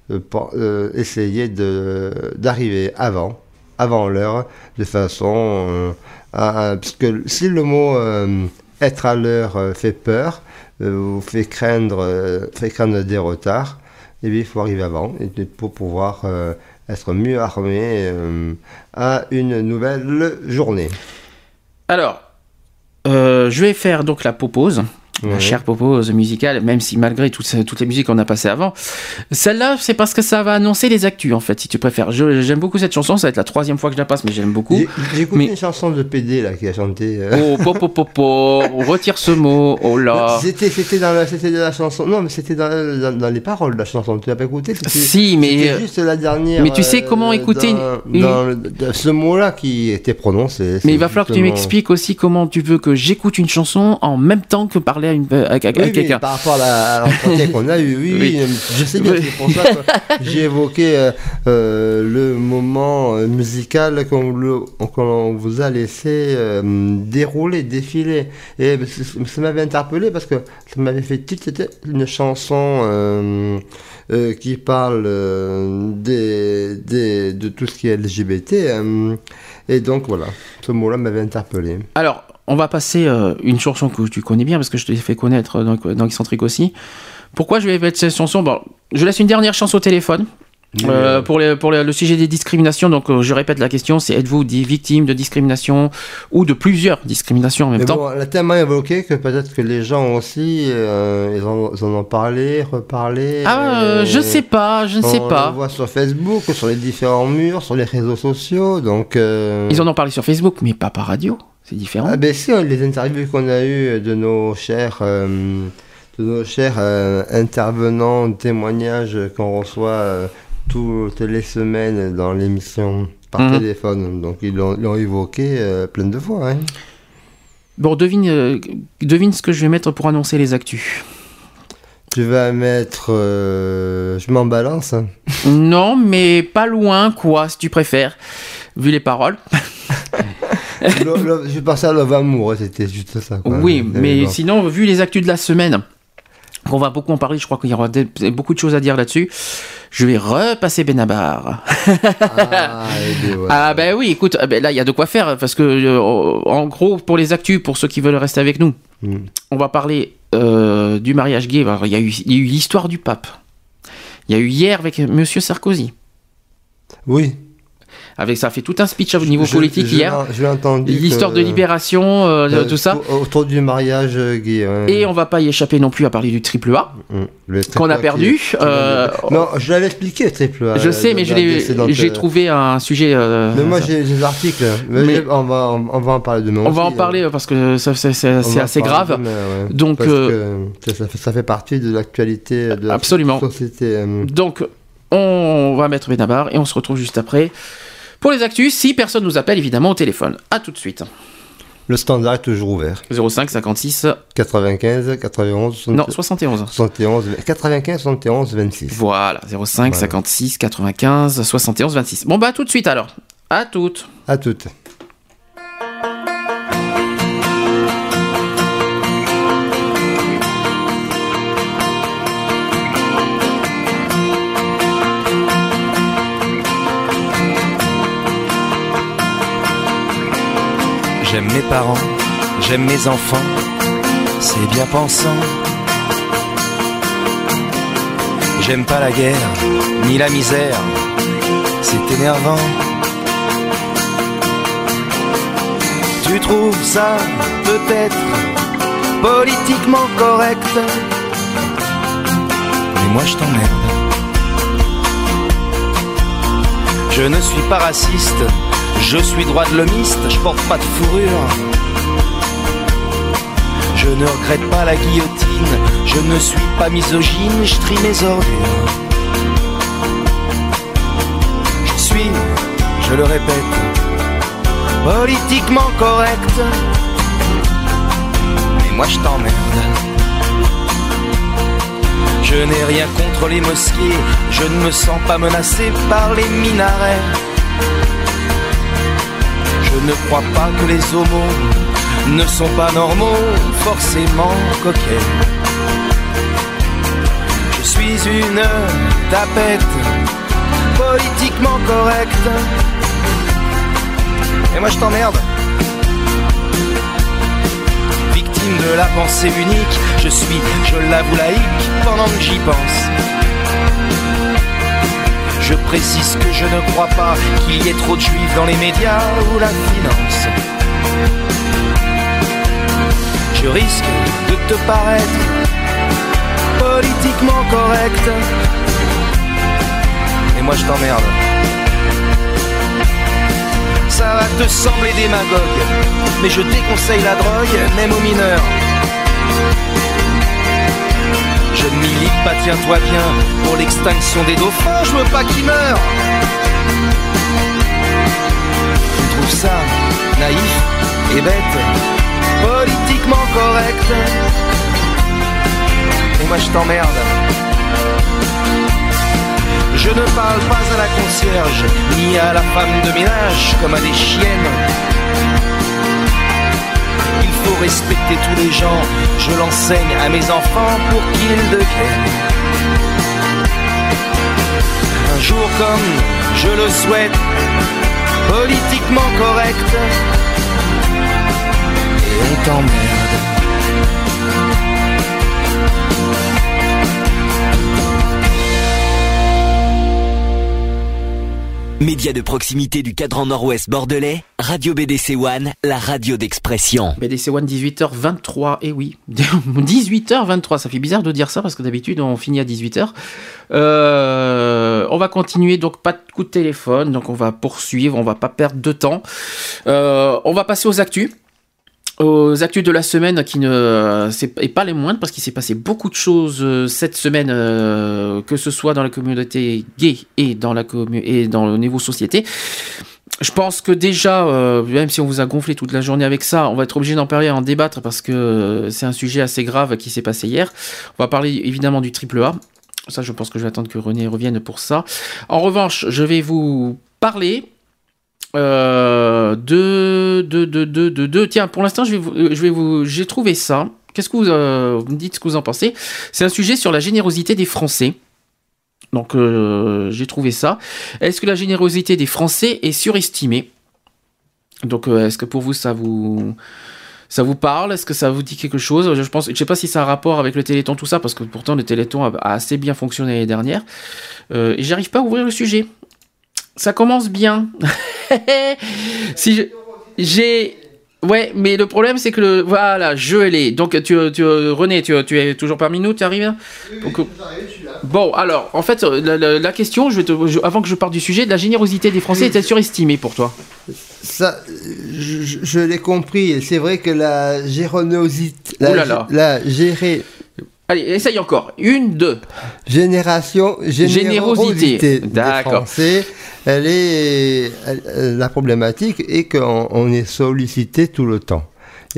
euh, euh, essayer d'arriver avant, avant l'heure, de façon à, parce que si le mot être à l'heure fait peur, vous fait craindre, fait craindre des retards, et bien il faut arriver avant pour pouvoir être mieux armé à une nouvelle journée. Alors, je vais faire donc la popose. La chère popose musicale, même si malgré toutes, les musiques qu'on a passées avant, celle-là, c'est parce que ça va annoncer les actus, en fait, si tu préfères. J'aime beaucoup cette chanson, ça va être la troisième fois que je la passe, mais j'aime beaucoup. Écouté Mais- une chanson de PD là qui a chanté. euh, Oh, po, po, po, po, on retire ce mot, oh là. C'était, c'était dans la, la chanson. Non, mais c'était dans, dans, dans les paroles de la chanson. Tu l'as pas écouté Si, mais- juste la dernière. Mais tu sais comment écouter dans, une- dans le- ce mot-là qui était prononcé. Mais il va falloir que tu m'expliques aussi comment tu veux que j'écoute une chanson en même temps que parler à, une, à, à- à Oui, oui, quelqu'un. par rapport à l'entretien qu'on a eu, oui, oui, Oui. je sais bien, c'est pour ça que j'ai évoqué euh, euh, le moment euh, musical qu'on qu'on vous a laissé euh, dérouler, défiler. Et ça, m'avait interpellé parce que ça m'avait fait tilt, c'était une chanson euh, euh, qui parle euh, des, des- de tout ce qui est LGBT. Et donc voilà, ce mot-là m'avait interpellé. Alors, on va passer euh, une chanson que tu connais bien parce que je te l'ai fait connaître dans, dans Excentrique aussi. Pourquoi je vais mettre cette chanson? Bon, je laisse une dernière chance au téléphone. Euh, pour les- pour les- le sujet des discriminations, donc euh, je répète la question, c'est êtes-vous des victimes de discrimination ou de plusieurs discriminations en même Mais temps? bon, elle a tellement évoqué que peut-être que les gens aussi, euh, ils, en, ils en ont parlé, reparlé. Ah, euh, je sais pas, je ne sais on pas. le voit sur Facebook, sur les différents murs, sur les réseaux sociaux, donc... euh, Ils en ont parlé sur Facebook, mais pas par radio, c'est différent. Ah ben si, les interviews qu'on a eues de nos chers, euh, de nos chers euh, intervenants, témoignages qu'on reçoit euh, toutes les semaines dans l'émission par Mhm. téléphone, donc ils l'ont évoqué euh, plein de fois. Hein. Bon, devine, euh, devine ce que je vais mettre pour annoncer les actus. Tu vas mettre... euh, je m'en balance. hein. Non, mais pas loin, quoi, si tu préfères, vu les paroles. Le- le- je pensais à Love Amour, c'était juste ça. quoi. Oui, mais bon. sinon, vu les actus de la semaine, on va beaucoup en parler, je crois qu'il y aura des- beaucoup de choses à dire là-dessus. Je vais repasser Benabar. Ah, ouais. Ah ben oui, écoute, ah ben là il y a de quoi faire parce que euh, en gros pour les actus, pour ceux qui veulent rester avec nous, Mm. on va parler euh, du mariage gay. Alors, il y a eu, il y a eu l'histoire du pape. Il y a eu hier avec Monsieur Sarkozy. Oui. Avec ça a fait tout un speech au niveau Je- politique je hier. entendu. L'histoire de libération, euh, euh, tout ça. au- Autour du mariage euh, gay. ouais. Et on va pas y échapper non plus à parler du triple A. Mm. Qu'on a perdu, qui- euh, Non, je l'avais expliqué, le triple A. je sais, mais j'ai trouvé un sujet. euh, Mais moi, j'ai des articles. Mais Mais- on, va, on va en parler demain. On va en aussi, parler parce que c'est assez grave. demain, ouais. Donc, Parce que ça, fait, ça fait partie de l'actualité de la Absolument. société. Donc, on va mettre Benabar et on se retrouve juste après. Pour les actus, si personne nous appelle évidemment au téléphone. À tout de suite. Le standard est toujours ouvert. 05 56 95, 91, 70 non 71. 71, 95, 71, 26. Voilà 05 56 95 71 26. Bon bah à tout de suite alors. À toutes. À toutes. J'aime mes parents, j'aime mes enfants, c'est bien pensant. J'aime pas la guerre, ni la misère, c'est énervant. Tu trouves ça peut-être politiquement correct, mais moi je t'emmerde. Je ne suis pas raciste, je suis droit de l'homiste, je porte pas de fourrure. Je ne regrette pas la guillotine, je ne suis pas misogyne, je trie mes ordures. suis, je le répète, politiquement correct. Mais moi je t'emmerde. Je n'ai rien contre les mosquées, je ne me sens pas menacé par les minarets. Ne crois pas que les homos ne sont pas normaux, forcément coquets. Je suis une tapette politiquement correcte. Et moi je t'emmerde. Victime de la pensée unique, je suis, je l'avoue, laïque pendant que j'y pense. Je précise que je ne crois pas qu'il y ait trop de juifs dans les médias ou la finance. Je risque de te paraître politiquement correct. Et moi je t'emmerde. Ça va te sembler démagogue, mais je déconseille la drogue, même aux mineurs. Pas, tiens-toi bien, pour l'extinction des dauphins, je veux pas qu'ils meurent. Tu trouves ça naïf et bête, politiquement correct. Et moi je t'emmerde. Je ne parle pas à la concierge, ni à la femme de ménage comme à des chiennes. Respecter tous les gens, je l'enseigne à mes enfants pour qu'ils deviennent. Un jour comme je le souhaite, politiquement correct. Et on t'emmerde. Média de proximité du cadran nord-ouest bordelais, Radio BDC One, la radio d'expression. BDC One 18h23, et oui, 18h23, ça fait bizarre de dire ça parce que d'habitude on finit à 18h. Euh, on va continuer, donc pas de coup de téléphone, donc on va poursuivre, on va pas perdre de temps. Euh, on va passer aux actus. Aux actus de la semaine qui ne et pas les moindres parce qu'il s'est passé beaucoup de choses euh, cette semaine euh, que ce soit dans la communauté gay et dans le niveau société. Je pense que déjà, euh, même si on vous a gonflé toute la journée avec ça, on va être obligé d'en parler, en débattre parce que c'est un sujet assez grave qui s'est passé hier. On va parler évidemment du triple A. Ça, je pense que je vais attendre que René revienne pour ça. En revanche, je vais vous parler euh, de, de, de, de, de, Tiens, pour l'instant, je vais vous, je vais vous, j'ai trouvé ça. Qu'est-ce que vous, euh, vous me dites ce que vous en pensez? C'est un sujet sur la générosité des Français. Donc, euh, j'ai trouvé ça. Est-ce que la générosité des Français est surestimée? Donc, euh, est-ce que pour vous, ça vous, ça vous parle? Est-ce que ça vous dit quelque chose? Je pense, je sais pas si ça a un rapport avec le Téléthon, tout ça, parce que pourtant le Téléthon a, a assez bien fonctionné l'année dernière. Euh, et j'arrive pas à ouvrir le sujet. Ça commence bien. si je- j'ai Ouais, mais le problème c'est que le voilà, je l'ai. Donc tu, tu René, tu, tu es toujours parmi nous, tu arrives? Donc, Bon, alors, en fait, la, la- la question, je vais te, je- avant que je parte du sujet, la générosité des Français est-elle surestimée pour toi? Ça, je, l'ai compris. C'est vrai que la géronosité, la, la géré- Allez, essaye encore. Une, deux. génération, Générosité. D'accord. Elle est, elle- euh, la problématique est qu'on on est sollicité tout le temps.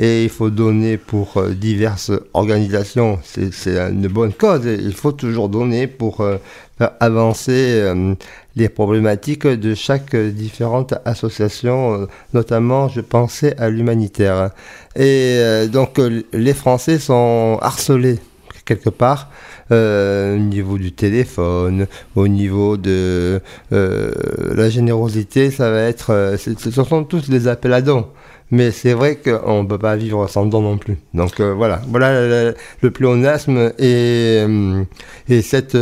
Et il faut donner pour euh, diverses organisations, c'est une bonne cause, il faut toujours donner pour euh, faire avancer euh, les problématiques de chaque différente association, notamment je pensais à l'humanitaire. Et donc les Français sont harcelés quelque part euh, au niveau du téléphone, au niveau de euh, la générosité, ça va être, euh, ce sont tous des appels à dons. Mais c'est vrai qu'on ne peut pas vivre sans don non plus. Donc voilà, voilà le, le pléonasme et, et cette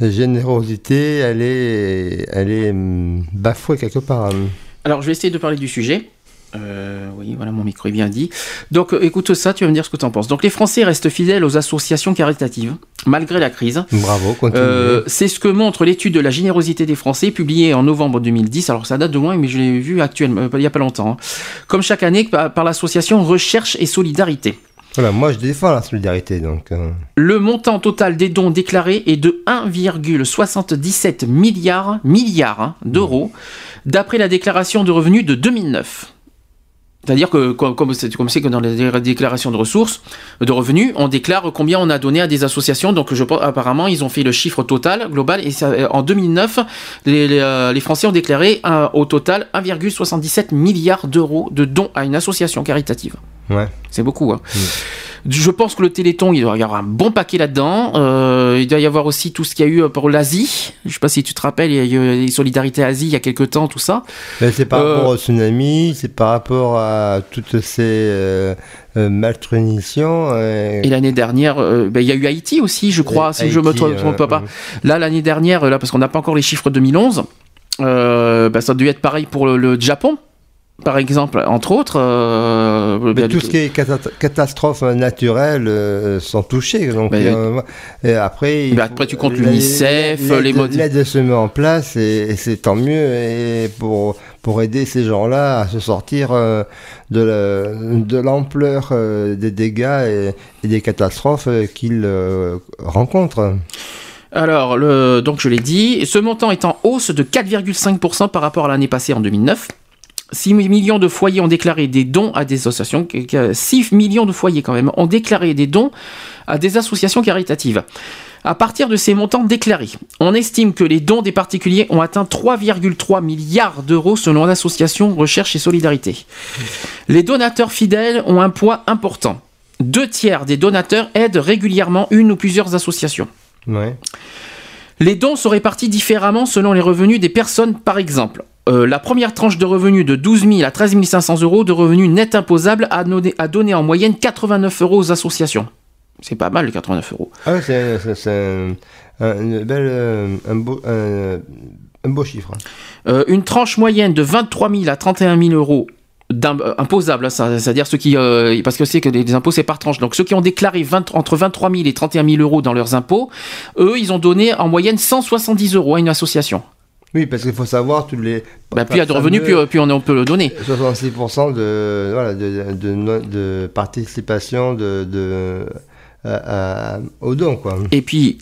générosité, elle est, elle est hum, bafouée quelque part. hein. Alors, je vais essayer de parler du sujet. Euh, oui, voilà, mon micro est bien dit. Donc, euh, écoute ça, tu vas me dire ce que tu en penses. Donc, les Français restent fidèles aux associations caritatives, malgré la crise. Bravo. Euh, c'est ce que montre l'étude de la générosité des Français publiée en novembre 2010. Alors ça date de loin, mais je l'ai vu actuellement, euh, il n'y a pas longtemps. hein. Comme chaque année par, l'association Recherche et Solidarité. Voilà, moi je défends la solidarité, donc. euh, Le montant total des dons déclarés est de 1,77 milliards, milliards hein, d'euros, d'après la déclaration de revenus de 2009. C'est-à-dire que, comme comme c'est comme c'est que dans les dé- déclarations de ressources, de revenus, on déclare combien on a donné à des associations. Donc, je pense, apparemment, ils ont fait le chiffre total, global, et ça, euh, en 2009, les, les, euh, les Français ont déclaré au total 1,77 milliards d'euros de dons à une association caritative. Ouais. C'est beaucoup. Hein. Je pense que le Téléthon, il doit y avoir un bon paquet là-dedans. Euh, il doit y avoir aussi tout ce qu'il y a eu pour l'Asie. Je sais pas si tu te rappelles, il y a eu les solidarités Asie il y a quelques temps, tout ça. C'est par Euh, rapport au tsunami, c'est par rapport à toutes ces euh, euh, maltronitions. euh, Et l'année dernière, euh, ben, il y a eu Haïti aussi, je crois, si je me Haïti, trompe euh, pas. Là, l'année dernière, là, parce qu'on n'a pas encore les chiffres 2011, euh, ben, ça a dû être pareil pour le, le Japon, par exemple, entre autres. euh, Mais ben, tout ce qui est cata- catastrophes naturelles euh, sont touchés. Donc, Ben, euh, et après, faut- après, tu comptes l'UNICEF, les modes- L'aide se met en place et, et c'est tant mieux et pour, pour aider ces gens-là à se sortir euh, de la- de l'ampleur euh, des dégâts et, et des catastrophes euh, qu'ils euh, rencontrent. Alors, le, donc je l'ai dit, ce montant est en hausse de 4,5% par rapport à l'année passée en 2009. 6 millions de foyers ont déclaré des dons à des associations, 6 millions de foyers quand même, ont déclaré des dons à des associations caritatives. À partir de ces montants déclarés, on estime que les dons des particuliers ont atteint 3,3 milliards d'euros selon l'association Recherche et Solidarité. Les donateurs fidèles ont un poids important. Deux tiers des donateurs aident régulièrement une ou plusieurs associations. Ouais. Les dons sont répartis différemment selon les revenus des personnes, par exemple. Euh, la première tranche de revenus de 12 000 à 13 500 euros de revenus net imposables a donné, a donné en moyenne 89 euros aux associations. C'est pas mal, les 89 euros. Ah ouais, c'est c'est- c'est un, un- une belle, euh, un, beau, un, un beau chiffre. Euh, une tranche moyenne de 23 000 à 31 000 euros euh, imposables, hein, c'est-à-dire ceux qui, euh, parce que c'est que les, les impôts c'est par tranche, donc ceux qui ont déclaré 20 entre 23 000 et 31 000 euros dans leurs impôts, eux ils ont donné en moyenne 170 euros à une association. Oui, parce qu'il faut savoir tous les. Bah, plus il y a de revenus, plus, plus on, peut le donner. 66% de, voilà, de, de, no- de participation de, de, à- à- aux dons, quoi. Et puis,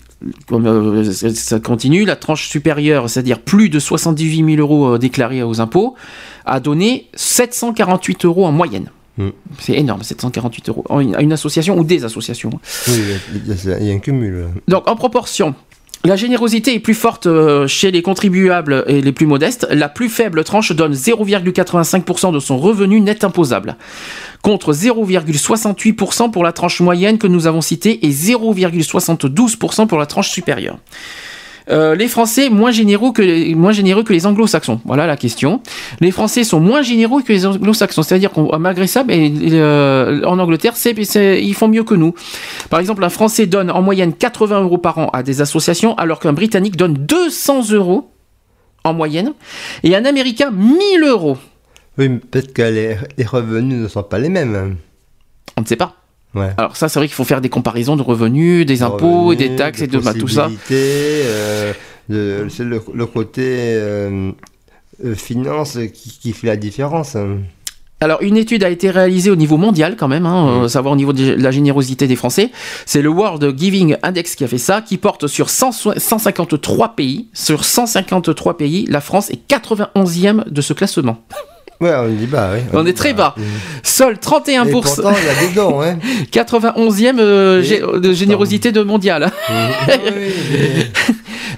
euh, ça- continue, la tranche supérieure, c'est-à-dire plus de 78 000 euros euh, déclarés aux impôts, a donné 748 euros en moyenne. Mm. C'est énorme, 748 euros à une association ou des associations. Oui, il y a un cumul. Donc, en proportion, la générosité est plus forte euh, chez les contribuables et les plus modestes. La plus faible tranche donne 0,85% de son revenu net imposable, contre 0,68% pour la tranche moyenne que nous avons citée et 0,72% pour la tranche supérieure. Euh, les Français moins généreux que les, moins généreux que les Anglo-Saxons. Voilà la question. Les Français sont moins généreux que les Anglo-Saxons, c'est-à-dire qu'on malgré ça, mais, euh, en Angleterre, ils font mieux que nous. Par exemple, un Français donne en moyenne 80 euros par an à des associations, alors qu'un Britannique donne 200 euros en moyenne, et un Américain 1000 euros. Oui, mais peut-être que les, les revenus ne sont pas les mêmes. On ne sait pas. Ouais. Alors ça, c'est vrai qu'il faut faire des comparaisons de revenus, des impôts, des taxes et de bah, tout ça. euh, c'est le, le côté euh, euh, finance qui, qui fait la différence. hein. Alors, une étude a été réalisée au niveau mondial quand même, hein, euh, savoir au niveau de la générosité des Français. C'est le World Giving Index qui a fait ça, qui porte sur 100 153 pays. Sur 153 pays, la France est 91e de ce classement. Ouais, on dit bas, oui. On est très bas. Seul 31%. Et pourtant, il y a des dons, hein. 91e euh, gé- de générosité de mondiale.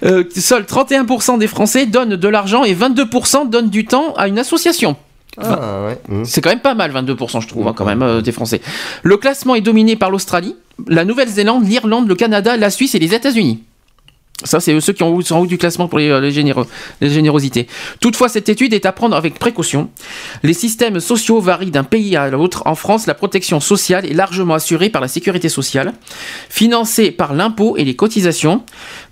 Euh, seul 31% des Français donnent de l'argent et 22% donnent du temps à une association. Ah, ouais. Mhm. C'est quand même pas mal, 22%, je trouve, hein, quand même, euh, des Français. Le classement est dominé par l'Australie, la Nouvelle-Zélande, l'Irlande, le Canada, la Suisse et les États-Unis. Ça, c'est eux ceux qui ont- sont en haut du classement pour les, euh, les générosités. Toutefois, cette étude est à prendre avec précaution. Les systèmes sociaux varient d'un pays à l'autre. En France, la protection sociale est largement assurée par la sécurité sociale, financée par l'impôt et les cotisations.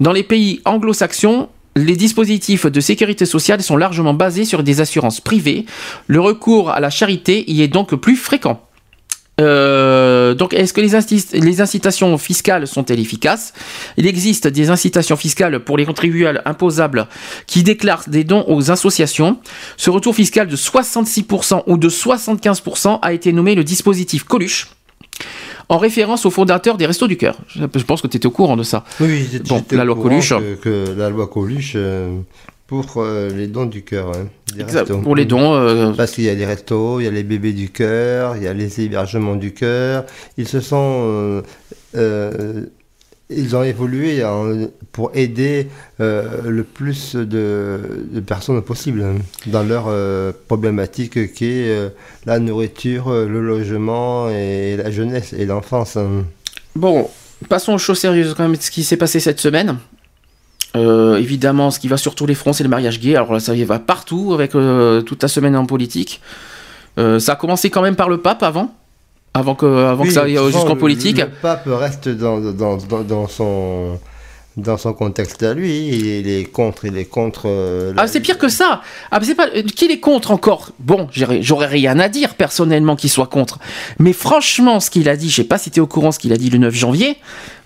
Dans les pays anglo-saxons, les dispositifs de sécurité sociale sont largement basés sur des assurances privées. Le recours à la charité y est donc plus fréquent. Euh, donc, est-ce que les, incitations fiscales sont-elles efficaces? Il existe des incitations fiscales pour les contribuables imposables qui déclarent des dons aux associations. Ce retour fiscal de 66% ou de 75% a été nommé le dispositif Coluche. en référence au fondateur des Restos du Cœur. Je pense que tu étais au courant de ça. Oui, Bon, la loi Coluche. Que, que la loi Coluche euh, pour euh, les dons du cœur. hein, Exact, pour les dons, euh, Parce qu'il y a les restos, il y a les bébés du cœur, il y a les hébergements du cœur. Ils se sont. euh, ils ont évolué en- pour aider le plus de, de personnes possible hein, dans leur problématique qui est la nourriture, le logement et la jeunesse et l'enfance. hein. Bon, passons aux choses sérieuses quand même, ce qui s'est passé cette semaine. Euh, évidemment, ce qui va sur tous les fronts, c'est le mariage gay. Alors là, ça y va partout avec euh, toute la semaine en politique. Euh, ça a commencé quand même par le pape avant, avant que, avant que ça aille jusqu'en politique. Le, pape reste dans, dans, dans, dans son, dans son contexte à lui. Il est contre, il est contre. euh, Ah, c'est pire que ça. Ah, c'est pas euh, qu'il est contre encore. Bon, j'aurais rien à dire personnellement qu'il soit contre. Mais franchement, ce qu'il a dit, je sais pas si tu es au courant ce qu'il a dit le 9 janvier.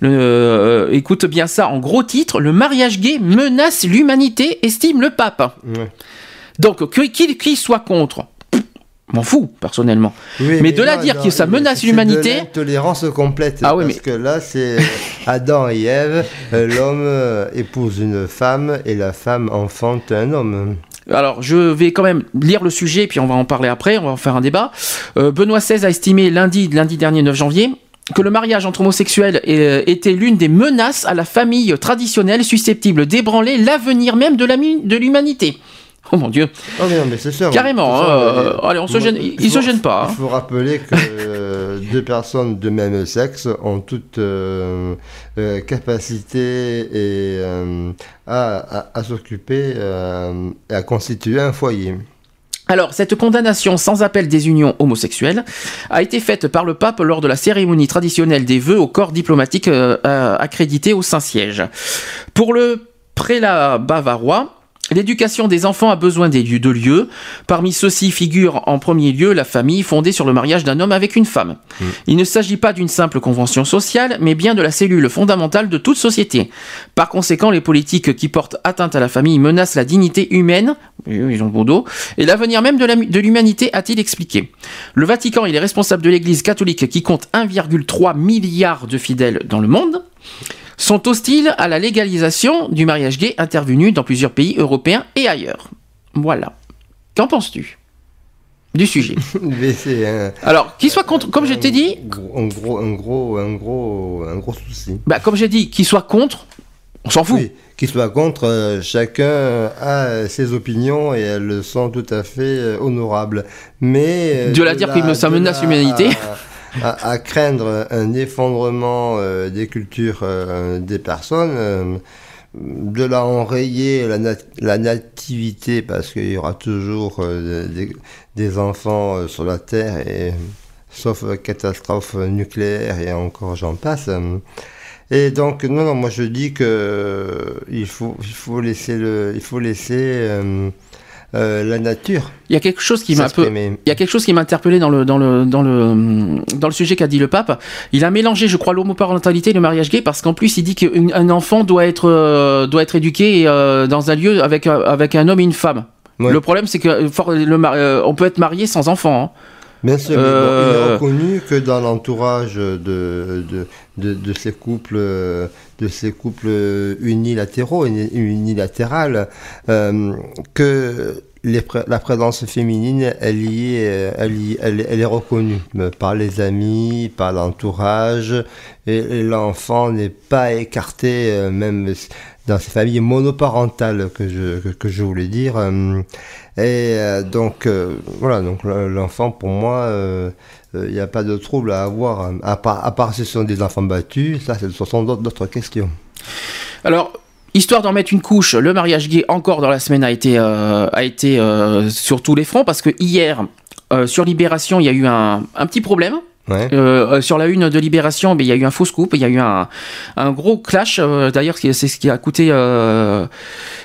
Le, euh, écoute bien ça en gros titre, le mariage gay menace l'humanité, estime le pape. Ouais. Donc qu'il qu'il soit contre, m'en fous personnellement. Oui, mais, de là non, dire non, que ça menace l'humanité, tolérance complète. Ah oui, parce que là, c'est Adam et Ève. euh, L'homme euh, épouse une femme et la femme enfante un homme. Alors, je vais quand même lire le sujet, puis on va en parler après, on va en faire un débat. Euh, Benoît XVI a estimé lundi, lundi dernier 9 janvier que le mariage entre homosexuels euh, était l'une des menaces à la famille traditionnelle susceptible d'ébranler l'avenir même de l'humanité. Oh mon dieu. Oh, mais non, mais c'est ça. Carrément, hein, mais- allez, on se gêne- il- il faut- se gêne pas, hein. Il faut rappeler que euh, deux personnes de même sexe ont toute euh, euh, capacité et, euh, à, à- à s'occuper et à constituer un foyer. Alors, cette condamnation sans appel des unions homosexuelles a été faite par le pape lors de la cérémonie traditionnelle des vœux au corps diplomatique accrédité au Saint-Siège. Pour le prélat bavarois, L'éducation des enfants a besoin des lieux de lieux. Parmi ceux-ci figure en premier lieu la famille fondée sur le mariage d'un homme avec une femme. Il ne s'agit pas d'une simple convention sociale, mais bien de la cellule fondamentale de toute société. Par conséquent, les politiques qui portent atteinte à la famille menacent la dignité humaine, oui, ils ont bon dos, et l'avenir même de l'humanité, a-t-il expliqué. Le Vatican il est responsable de l'Église catholique qui compte 1,3 milliard de fidèles dans le monde sont hostiles à la légalisation du mariage gay intervenu dans plusieurs pays européens et ailleurs. Voilà. Qu'en penses-tu du sujet un, Alors, qu'il soit contre, comme je t'ai dit, un gros, un gros, un gros, un gros souci. bah, comme j'ai dit, qu'il soit contre, on s'en fout. Oui, qu'il soit contre, euh, chacun a ses opinions et elles sont tout à fait euh, honorables. Mais euh, De là dire que ça menace l'humanité. À, à- craindre un effondrement euh, des cultures euh, des personnes, euh, de là enrayer la, nat- la nativité parce qu'il y aura toujours euh, des, des enfants euh, sur la Terre et sauf catastrophe nucléaire et encore j'en passe. et donc, non, non, moi je dis que il faut, il faut laisser, le, il faut laisser euh, la nature. Il y a quelque chose qui m'a peu, il y a quelque chose qui m'a interpellé dans le dans le dans le dans le sujet qu'a dit le pape. Il a mélangé, je crois, l'homoparentalité et le mariage gay parce qu'en plus il dit qu'un enfant doit être euh, doit être éduqué euh, dans un lieu avec un- avec un homme et une femme. Ouais. Le problème c'est que for- le mar- on peut être marié sans enfant. hein. Bien sûr, mais bon, il est reconnu que dans l'entourage de, de, de, de ces couples, de ces couples unilatéraux, uni- unilatérales, euh, que les la présence féminine, elle, y est, euh, elle, y- elle, elle est reconnue euh, par les amis, par l'entourage, et, et l'enfant n'est pas écarté, même dans ces familles monoparentales que je, que, je voulais dire. euh, et euh, donc, euh, voilà, donc l'enfant, pour moi, il n'y a pas de trouble à avoir, à part, à part si ce sont des enfants battus, ça, ce sont d'autres questions. Alors, histoire d'en mettre une couche, le mariage gay encore dans la semaine a été, a été sur tous les fronts parce que hier, sur Libération, il y a eu un, un petit problème. Ouais. Euh, euh, sur la une de Libération, il y a eu un faux scoop, il y a eu un, un gros clash. euh, D'ailleurs, c'est ce qui a coûté. euh,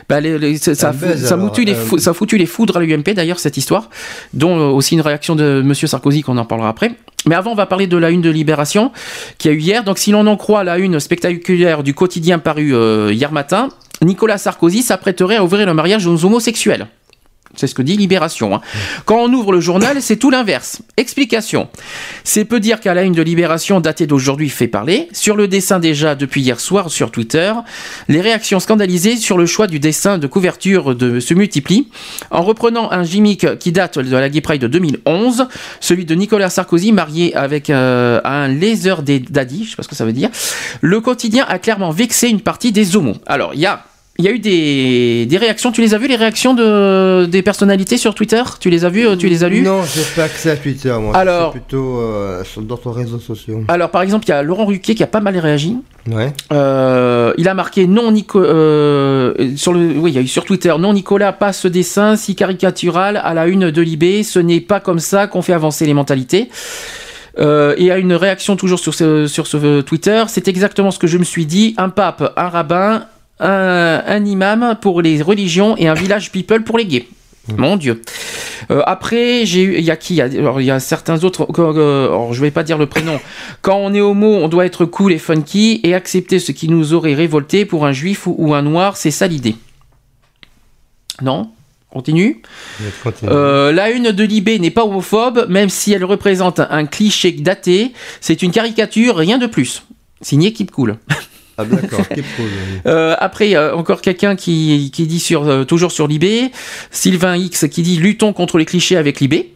bah, les- les- ça, ça, Un buzz, ça a alors, foutu les euh, ça a foutu les foudres à l'UMP d'ailleurs cette histoire, dont euh, aussi une réaction de Monsieur Sarkozy qu'on en parlera après. Mais avant, on va parler de la une de Libération qui a eu hier. Donc, si l'on en croit la une spectaculaire du quotidien paru euh, hier matin, Nicolas Sarkozy s'apprêterait à ouvrir le mariage aux homosexuels. C'est ce que dit Libération. hein. Quand on ouvre le journal, c'est tout l'inverse. Explication. C'est peu dire qu'à la une de Libération datée d'aujourd'hui fait parler. Sur le dessin déjà depuis hier soir sur Twitter, les réactions scandalisées sur le choix du dessin de couverture de, se multiplient. En reprenant un gimmick qui date de la Gay Pride de 2011, celui de Nicolas Sarkozy marié avec euh, un laser des daddy, je sais pas ce que ça veut dire, le quotidien a clairement vexé une partie des homos. Alors, il y a il y a eu des, des réactions. Tu les as vues, les réactions de, des personnalités sur Twitter? Tu les as vues Tu les as lues? Non, j'ai pas accès à Twitter, moi. Alors- C'est plutôt euh, sur d'autres réseaux sociaux. Alors, par exemple, il y a Laurent Ruquier qui a pas mal réagi. Ouais. Euh, il a marqué non Nico, euh, sur le, oui, il y a eu sur Twitter non Nicolas, pas ce dessin si caricatural à la une de Libé. Ce n'est pas comme ça qu'on fait avancer les mentalités. Euh, et à une réaction toujours sur ce, sur ce Twitter, c'est exactement ce que je me suis dit. Un pape, un rabbin, un, un imam pour les religions et un village people pour les gays. Mon Dieu. Euh, après, j'ai eu, il y a qui Il y a- alors, il y a certains autres. euh, alors, je vais pas dire le prénom. Quand on est homo, on doit être cool et funky et accepter ce qui nous aurait révolté pour un juif ou, ou un noir. C'est ça l'idée. Non? Continue? Continue. Euh, la une de Libé n'est pas homophobe, même si elle représente un cliché daté. C'est une caricature, rien de plus. Signé Keep Cool. Ah, d'accord. Euh, après, euh, encore quelqu'un qui, qui dit sur, euh, toujours sur Libé, Sylvain X qui dit luttons contre les clichés avec Libé.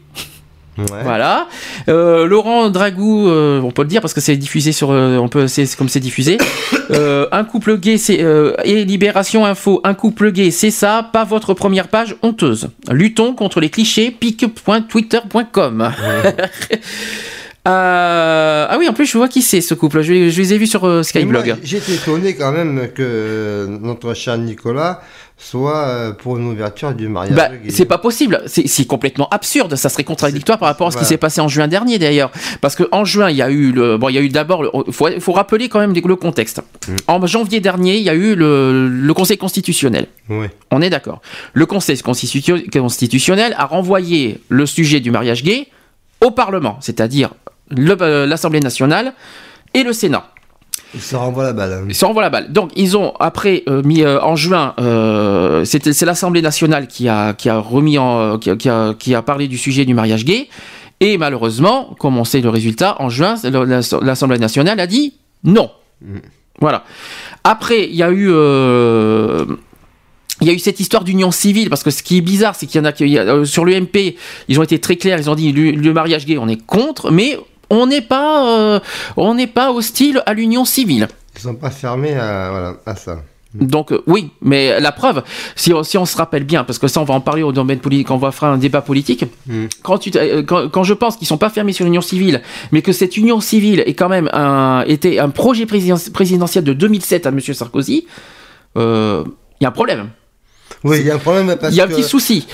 Voilà. Euh, Laurent Dragou, euh, on peut le dire parce que c'est diffusé sur, euh, on peut, c'est comme c'est diffusé. Un couple gay, c'est et Libération Info, un couple gay, c'est ça, pas votre première page honteuse. Luttons contre les clichés. pic.twitter.com. Euh, ah oui, en plus je vois qui c'est ce couple. Je, je les ai vus sur euh, Skyblog. J'étais étonné quand même que notre cher Nicolas soit euh, pour une ouverture du mariage. Bah, c'est pas possible, c'est complètement absurde, ça serait contradictoire par rapport à ce qui s'est passé en juin dernier d'ailleurs. Parce que en juin, il y a eu le bon, il y a eu d'abord le- faut, faut rappeler quand même le contexte. Mm. En janvier dernier, il y a eu le, le Conseil constitutionnel. Oui. On est d'accord. Le Conseil constitu- constitutionnel a renvoyé le sujet du mariage gay au Parlement, c'est-à-dire l'Assemblée nationale et le Sénat. Il se renvoie la balle. Ils se renvoient la balle. Donc ils ont après euh, mis euh, en juin, euh, c'est l'Assemblée nationale qui a qui a remis en qui a, qui a- qui a parlé du sujet du mariage gay. Et malheureusement, comme on sait le résultat, en juin, l'Assemblée nationale a dit non. Voilà. Après, il y a eu euh, il y a eu cette histoire d'union civile parce que ce qui est bizarre, c'est qu'il y en a qui euh, sur l'UMP, ils ont été très clairs, ils ont dit le, le mariage gay, on est contre, mais on n'est pas euh, on n'est pas hostile à l'union civile. Ils sont pas fermés à, voilà, à ça. Donc euh, oui, mais la preuve, si, on- si on se rappelle bien, parce que ça on va en parler au domaine politique, quand on va faire un débat politique, quand, tu, euh, quand, quand je pense qu'ils sont pas fermés sur l'union civile, mais que cette union civile est quand même un, était un projet président- présidentiel de 2007 à M. Sarkozy, euh, il y a un problème. Oui, il y a un problème parce Il y a un que, petit souci.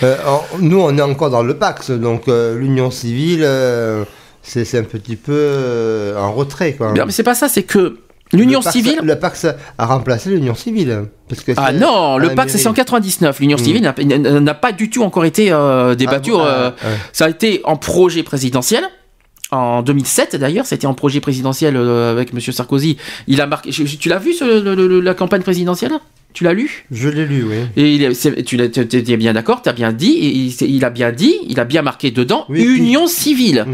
nous, on est encore dans le Pax, donc l'union civile, c'est un petit peu euh, en retrait. Quoi. Non, mais c'est pas ça, c'est que l'union Le Pax- civile. Le Pax a remplacé l'union civile. Parce que Ah non, le pacte c'est en 99. L'union Mm. civile n'a- pas du tout encore été euh, débattu. Ah euh, ah. Ça a été en projet présidentiel. En 2007 d'ailleurs, c'était en projet présidentiel avec Monsieur Sarkozy. Il a marqué. Tu l'as vu ce- le- le- la campagne présidentielle? Tu l'as lu Je l'ai lu, oui. Et il est- c'est- tu es bien d'accord, tu as bien dit, et il, a bien dit, il a bien marqué dedans union civile.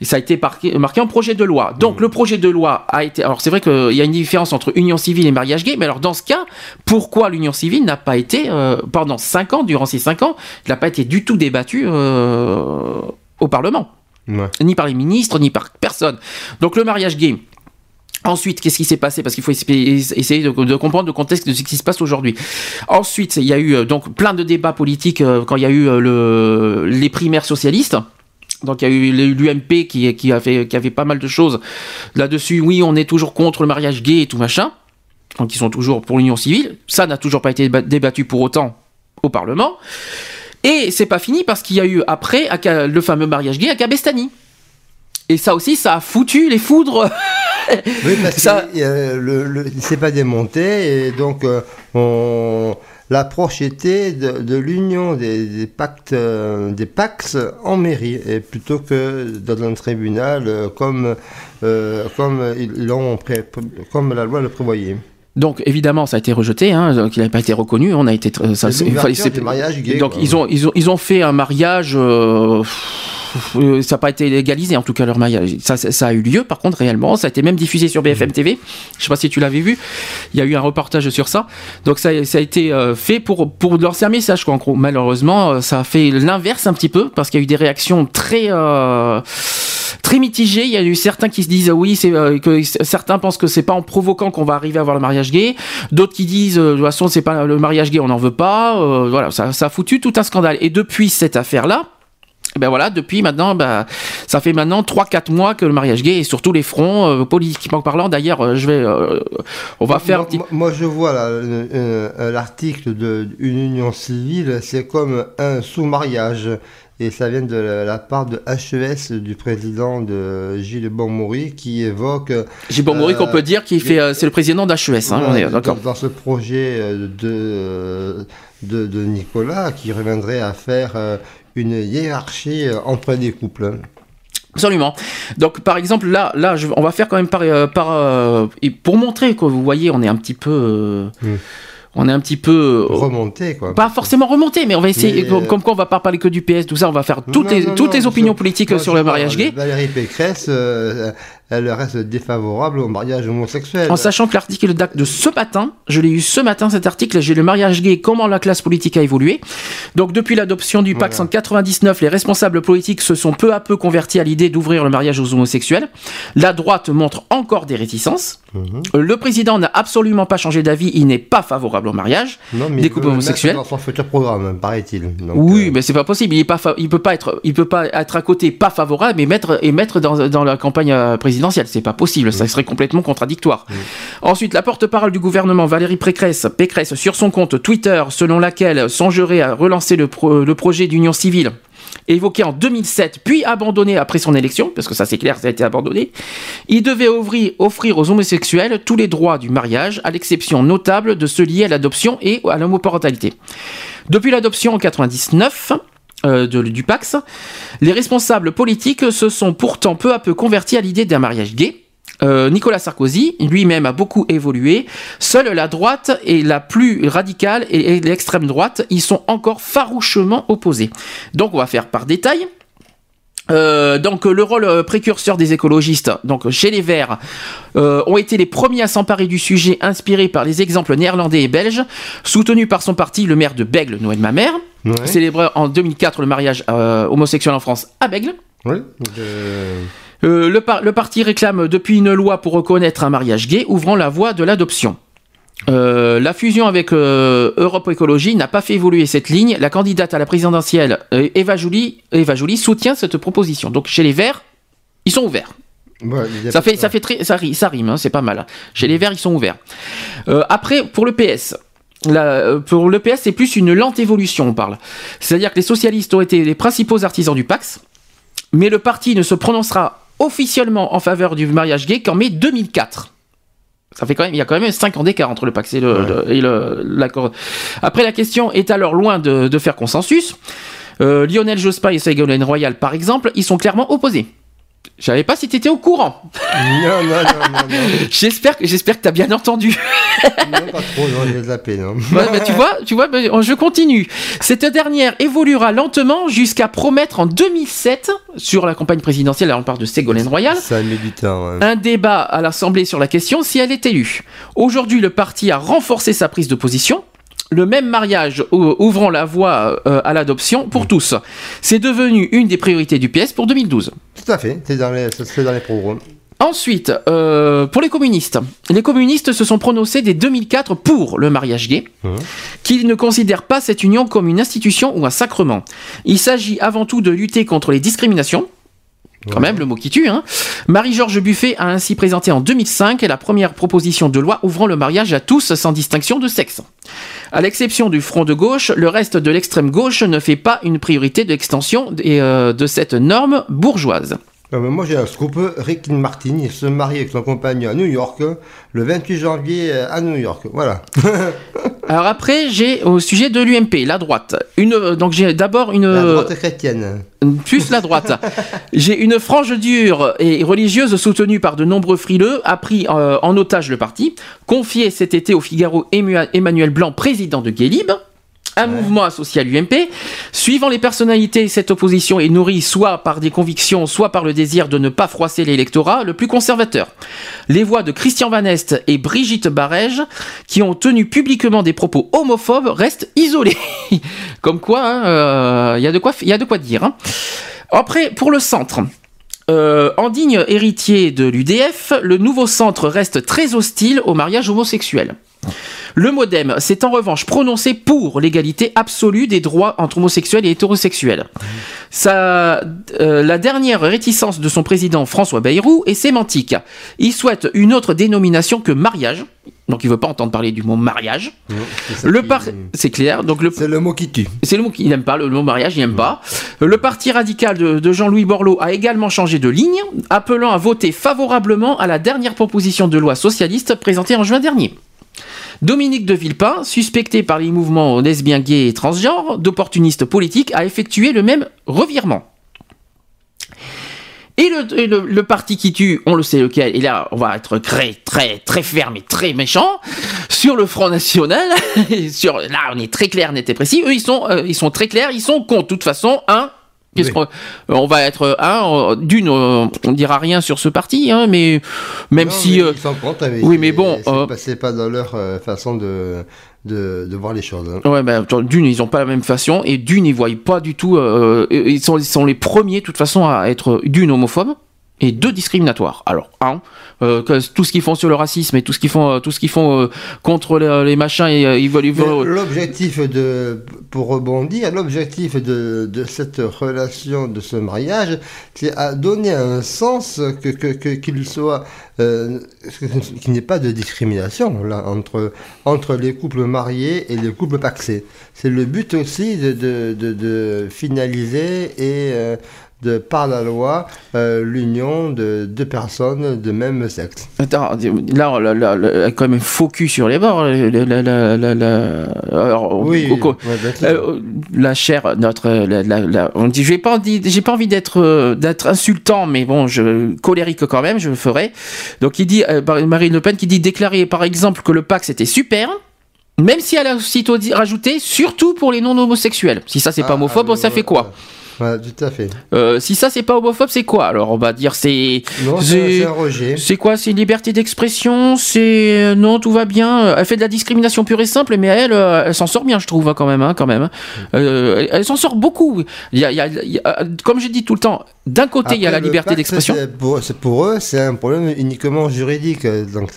Et ça a été marqué, marqué en projet de loi. Donc le projet de loi a été. Alors c'est vrai qu'il y a une différence entre union civile et mariage gay, mais alors dans ce cas, pourquoi l'union civile n'a pas été, euh, pendant 5 ans, durant ces 5 ans, il n'a pas été du tout débattu euh, au Parlement? Ouais. Ni par les ministres, ni par personne. Donc le mariage gay. Ensuite, qu'est-ce qui s'est passé? Parce qu'il faut essayer de, comprendre le contexte de ce qui se passe aujourd'hui. Ensuite, il y a eu euh, donc plein de débats politiques euh, quand il y a eu euh, le, les primaires socialistes. Donc il y a eu l'UMP qui, qui, a qui avait pas mal de choses là-dessus. Oui, on est toujours contre le mariage gay et tout machin. Donc ils sont toujours pour l'union civile. Ça n'a toujours pas été déba- débattu pour autant au Parlement. Et c'est pas fini parce qu'il y a eu après le fameux mariage gay à Cabestany. Et ça aussi, ça a foutu les foudres. Oui, parce que euh, le, s'est pas démonté et donc euh, on- l'approche était de, de l'union des, des pactes, euh, des Pax en mairie et plutôt que dans un tribunal euh, comme euh, comme ils l'ont pré- comme la loi le prévoyait. Donc évidemment, ça a été rejeté, hein, donc il n'avait pas été reconnu. On a été, ça, C'est mariage gay, Donc quoi. ils ont, ils ont, ils ont fait un mariage. euh, ça n'a pas été légalisé en tout cas leur mariage. Ça, ça, ça a eu lieu par contre réellement. Ça a été même diffusé sur. BFM TV. Je sais pas si tu l'avais vu. Il y a eu un reportage sur ça. Donc ça, ça a été euh, fait pour pour lancer un message quoi. En gros, malheureusement, euh, ça a fait l'inverse un petit peu parce qu'il y a eu des réactions très euh, très mitigées. Il y a eu certains qui se disent euh, oui, c'est euh, que certains pensent que c'est pas en provoquant qu'on va arriver à avoir le mariage gay. D'autres qui disent euh, de toute façon c'est pas le mariage gay, on n'en veut pas. Euh, voilà, ça, ça a foutu tout un scandale. Et depuis cette affaire là. Eh Ben voilà, depuis maintenant, ben, ça fait maintenant 3-4 mois que le mariage gay est sur tous les fronts, euh, politiquement parlant. D'ailleurs, euh, je vais, euh, on va faire un Moi, petit. moi- je vois euh, euh, l'article de une union civile, c'est comme un sous-mariage. Et ça vient de la, la part de HES, du président de Gilles Bonmoury, qui évoque. J'ai bon Maurice euh, qu'on peut dire qu'il fait, euh, c'est le président d'HES, hein, Ouais, est d'accord. Dans, ce projet euh, de, de, de Nicolas, qui reviendrait à faire euh, une hiérarchie euh, entre les couples. Absolument. Donc, par exemple, là, là, je- on va faire quand même par, euh, par euh, et pour montrer que vous voyez, on est un petit peu, euh, on est un petit peu Remonté, quoi. Pas forcément remonté, mais on va essayer. Mais, comme, euh, comme quoi, on va pas parler que du PS, tout ça. On va faire toutes Non, les non, toutes non, les opinions politiques sur le mariage gay. Valérie Pécresse, elle reste défavorable au mariage homosexuel. En sachant que l'article date de ce matin, je l'ai eu ce matin cet article, j'ai le mariage gay, comment la classe politique a évolué. Donc depuis l'adoption du Pax en 99, les responsables politiques se sont peu à peu convertis à l'idée d'ouvrir le mariage aux homosexuels. La droite montre encore des réticences. Mhm. Euh, Le président n'a absolument pas changé d'avis, il n'est pas favorable au mariage Non, mais des couples homosexuels. dans son futur programme, paraît-il. Oui, mais c'est pas possible. Il il peut pas être, il peut pas être à côté pas favorable et mettre et mettre dans, dans la campagne euh, présidentielle. C'est pas possible. Ça serait complètement contradictoire. Ensuite, la porte-parole du gouvernement Valérie Pécresse, Pécresse sur son compte Twitter, selon laquelle songerait à relancer le, pro- le projet d'union civile évoqué en 2007, puis abandonné après son élection, parce que ça c'est clair, ça a été abandonné, il devait ouvrir, offrir aux homosexuels tous les droits du mariage, à l'exception notable de ceux liés à l'adoption et à l'homoparentalité. Depuis l'adoption en 99 euh, du Pax, les responsables politiques se sont pourtant peu à peu convertis à l'idée d'un mariage gay. Euh, Nicolas Sarkozy lui-même a beaucoup évolué. Seule la droite et la plus radicale et, et l'extrême droite y sont encore farouchement opposés. Donc on va faire par détail. Euh, donc le rôle euh, précurseur des écologistes, donc chez les Verts, euh, ont été les premiers à s'emparer du sujet, inspirés par les exemples néerlandais et belges, soutenus par son parti, le maire de Bègle, Noël Mamère, Ouais. célébré en 2004 le mariage euh, homosexuel en France à Bègle. Oui. le, par- le parti réclame depuis une loi pour reconnaître un mariage gay, ouvrant la voie de l'adoption. Euh, la fusion avec euh, Europe Écologie n'a pas fait évoluer cette ligne. La candidate à la présidentielle, euh, Eva Joly, Eva Joly, soutient cette proposition. Donc chez les Verts, ils sont ouverts. ouais, Ça fait, ça fait très, ça, ri- ça rime, hein, c'est pas mal. Chez les Verts, ils sont ouverts. Euh, après, pour le PS. la- pour le PS, c'est plus une lente évolution, on parle. C'est-à-dire que les socialistes ont été les principaux artisans du Pax, mais le parti ne se prononcera officiellement en faveur du mariage gay qu'en mai 2004. Ça fait quand même, il y a quand même 5 ans d'écart entre le Pax et le- le- et l'accord. Après, la question est alors loin de, de faire consensus. Euh, Lionel Jospin et Ségolène Royal, par exemple, ils sont clairement opposés. Je savais pas si tu étais au courant. Non, non, non, non, non. J'espère que j'espère que t'as bien entendu. Non, pas trop, bah, tu vois, tu vois, bah, je continue. Cette dernière évoluera lentement jusqu'à promettre en 2007 sur la campagne présidentielle. Là, on parle de Ségolène Royal. Ça temps. hein. Un débat à l'Assemblée sur la question si elle est élue. Aujourd'hui, le parti a renforcé sa prise de position. Le même mariage ou- ouvrant la voie euh, à l'adoption pour tous. C'est devenu une des priorités du PS pour 2012. Tout à fait, c'est dans les, dans les programmes. Ensuite, euh, pour les communistes, les communistes se sont prononcés dès 2004 pour le mariage gay, qu'ils ne considèrent pas cette union comme une institution ou un sacrement. Il s'agit avant tout de lutter contre les discriminations. Quand même, le mot qui tue. Hein. Marie-Georges Buffet a ainsi présenté en 2005 la première proposition de loi ouvrant le mariage à tous sans distinction de sexe. À l'exception du front de gauche, le reste de l'extrême gauche ne fait pas une priorité de l'extension des, euh, de cette norme bourgeoise. Mais moi j'ai un scoop, Rick Martin, il se marie avec son compagnon à New York le 28 janvier euh, à New York. Voilà. Alors après, j'ai au sujet de l'UMP, la droite. Une, euh, donc j'ai d'abord une. La droite chrétienne. Plus la droite. j'ai une frange dure et religieuse soutenue par de nombreux frileux, a pris euh, en otage le parti, confié cet été au Figaro Emmanuel Blanc, président de Guélib. Un mouvement associé à l'UMP. Suivant les personnalités, cette opposition est nourrie soit par des convictions, soit par le désir de ne pas froisser l'électorat le plus conservateur. Les voix de Christian Van Est et Brigitte Barège, qui ont tenu publiquement des propos homophobes, restent isolées. Comme quoi, hein, euh, il y a de quoi, il y a de quoi dire. hein. Après, pour le centre. Euh, en digne héritier de l'UDF, le nouveau centre reste très hostile au mariage homosexuel. Le Modem s'est en revanche prononcé pour l'égalité absolue des droits entre homosexuels et hétérosexuels. Euh, la dernière réticence de son président François Bayrou est sémantique. Il souhaite une autre dénomination que mariage. Donc il veut pas entendre parler du mot mariage. Le par... c'est clair. Donc le... C'est le mot qui tue. C'est le mot qu'il n'aime pas, le mot mariage, il n'aime pas. Le parti radical de, de Jean-Louis Borloo a également changé de ligne, appelant à voter favorablement à la dernière proposition de loi socialiste présentée en juin dernier. Dominique de Villepin, suspecté par les mouvements lesbiens, gays et transgenres d'opportuniste politique, a effectué le même revirement. Et le, et le- le parti qui tue, on le sait lequel, et là on va être très très très ferme et très méchant, sur le Front National, sur, là on est très clair, net et précis, eux ils sont, euh, ils sont très clairs, ils sont contre, de toute façon, un, Qu'est-ce qu'on- on va être un d'une euh, on dira rien sur ce parti hein, mais même Non, si mais euh, ils oui mais bon euh, c'est pas dans leur euh, façon de, de, voir les choses. hein. Ouais, ben, d'une, ils ont pas la même façon, et d'une, ils voient pas du tout. euh, ils, sont, ils sont les premiers, de toute façon, à être d'une homophobe et deux discriminatoires. Alors, un, euh, que tout ce qu'ils font sur le racisme et tout ce qu'ils font, euh, tout ce qu'ils font euh, contre les, les machins, et, ils veulent. ils Mais veulent- L'objectif de, pour rebondir, l'objectif de, de cette relation, de ce mariage, c'est à donner un sens que, qu'il soit, euh, qu'il n'y ait pas de discrimination là entre entre les couples mariés et les couples paxés. C'est le but aussi de, de, finaliser et de par la loi euh, l'union de deux personnes de même sexe. Attends, là, là, là, là, quand même cul sur les bords. Oui, ouais, bien sûr. euh, la chair, notre, la, la- la- on dit, je vais pas, j'ai pas envie d'être, euh, d'être insultant, mais bon, je colérique quand même, je le ferai. Donc il dit, Marine Le Pen qui dit déclarer par exemple que le Pax c'était super. Même si elle a aussitôt dit- rajouté, surtout pour les non-homosexuels. Si ça c'est pas Ah, homophobe, ah, oui, ça ouais, fait quoi Voilà, tout à fait. Euh, si ça c'est pas homophobe, c'est quoi Alors on va dire c'est. Non, c'est un rejet. C'est quoi C'est liberté d'expression C'est euh, non, tout va bien. Euh, Elle fait de la discrimination pure et simple, mais elle, elle s'en sort bien, je trouve, hein, quand même, hein, quand même. Euh, elle s'en sort beaucoup. Il y a, il y a- il y a- comme je dis tout le temps, d'un côté il y a la liberté d'expression. Pour, pour eux, c'est un problème uniquement juridique. Donc,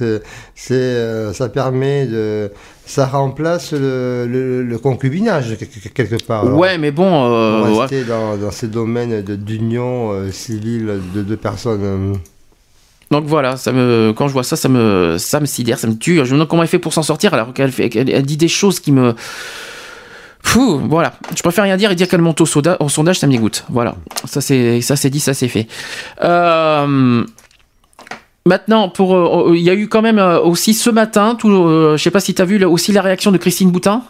c'est, ça permet de. Ça remplace le, le, le concubinage, quelque, part. Alors, Ouais, mais bon. euh, on ouais. rester dans, dans ces domaines d'union euh, civile de deux personnes. euh. Donc voilà, ça me, quand je vois ça, ça me, ça me sidère, ça me tue. Je me demande comment elle fait pour s'en sortir alors qu'elle fait, qu'elle- elle dit des choses qui me. Fou, voilà. Je préfère rien dire et dire qu'elle monte au, soda- au sondage, ça me dégoûte. Voilà. Ça c'est, ça c'est dit, ça c'est fait. Euh, Maintenant, pour, euh, il y a eu quand même euh, aussi ce matin, tout, euh, je sais pas si tu as vu là, aussi la réaction de Christine Boutin.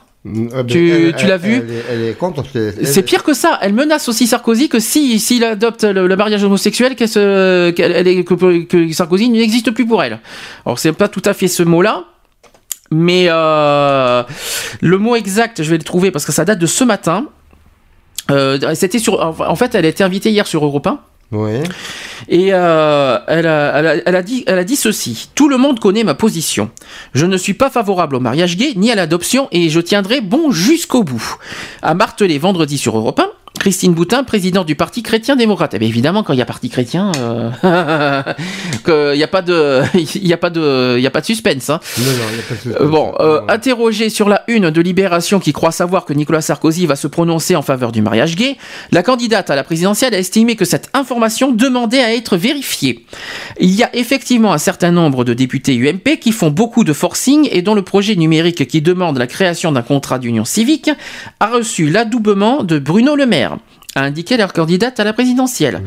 Ah ben, Tu- l'as vu elle, est- elle est contre. c'est- pire que ça. Elle menace aussi Sarkozy que si s'il adopte le, le mariage homosexuel, elle est- que, que Sarkozy n'existe plus pour elle. Alors c'est pas tout à fait ce mot-là. Mais euh, le mot exact, je vais le trouver parce que ça date de ce matin. C'était sur. En fait, elle a été invitée hier sur Europe 1. Ouais. Et euh, elle, a, elle, a, elle a dit, elle a dit ceci. Tout le monde connaît ma position. Je ne suis pas favorable au mariage gay ni à l'adoption et je tiendrai bon jusqu'au bout. A martelé vendredi sur Europe 1. Christine Boutin, présidente du Parti chrétien-démocrate. Eh bien, évidemment, quand il y a Parti chrétien, euh, il n'y a pas de, il y a pas de, il y a pas de suspense. Hein. Non, non, il y a pas de souci. Bon, euh, interrogée sur la une de Libération qui croit savoir que Nicolas Sarkozy va se prononcer en faveur du mariage gay, la candidate à la présidentielle a estimé que cette information demandait à être vérifiée. Il y a effectivement un certain nombre de députés UMP qui font beaucoup de forcing et dont le projet numérique qui demande la création d'un contrat d'union civique a reçu l'adoubement de Bruno Le Maire a indiqué leur candidate à la présidentielle.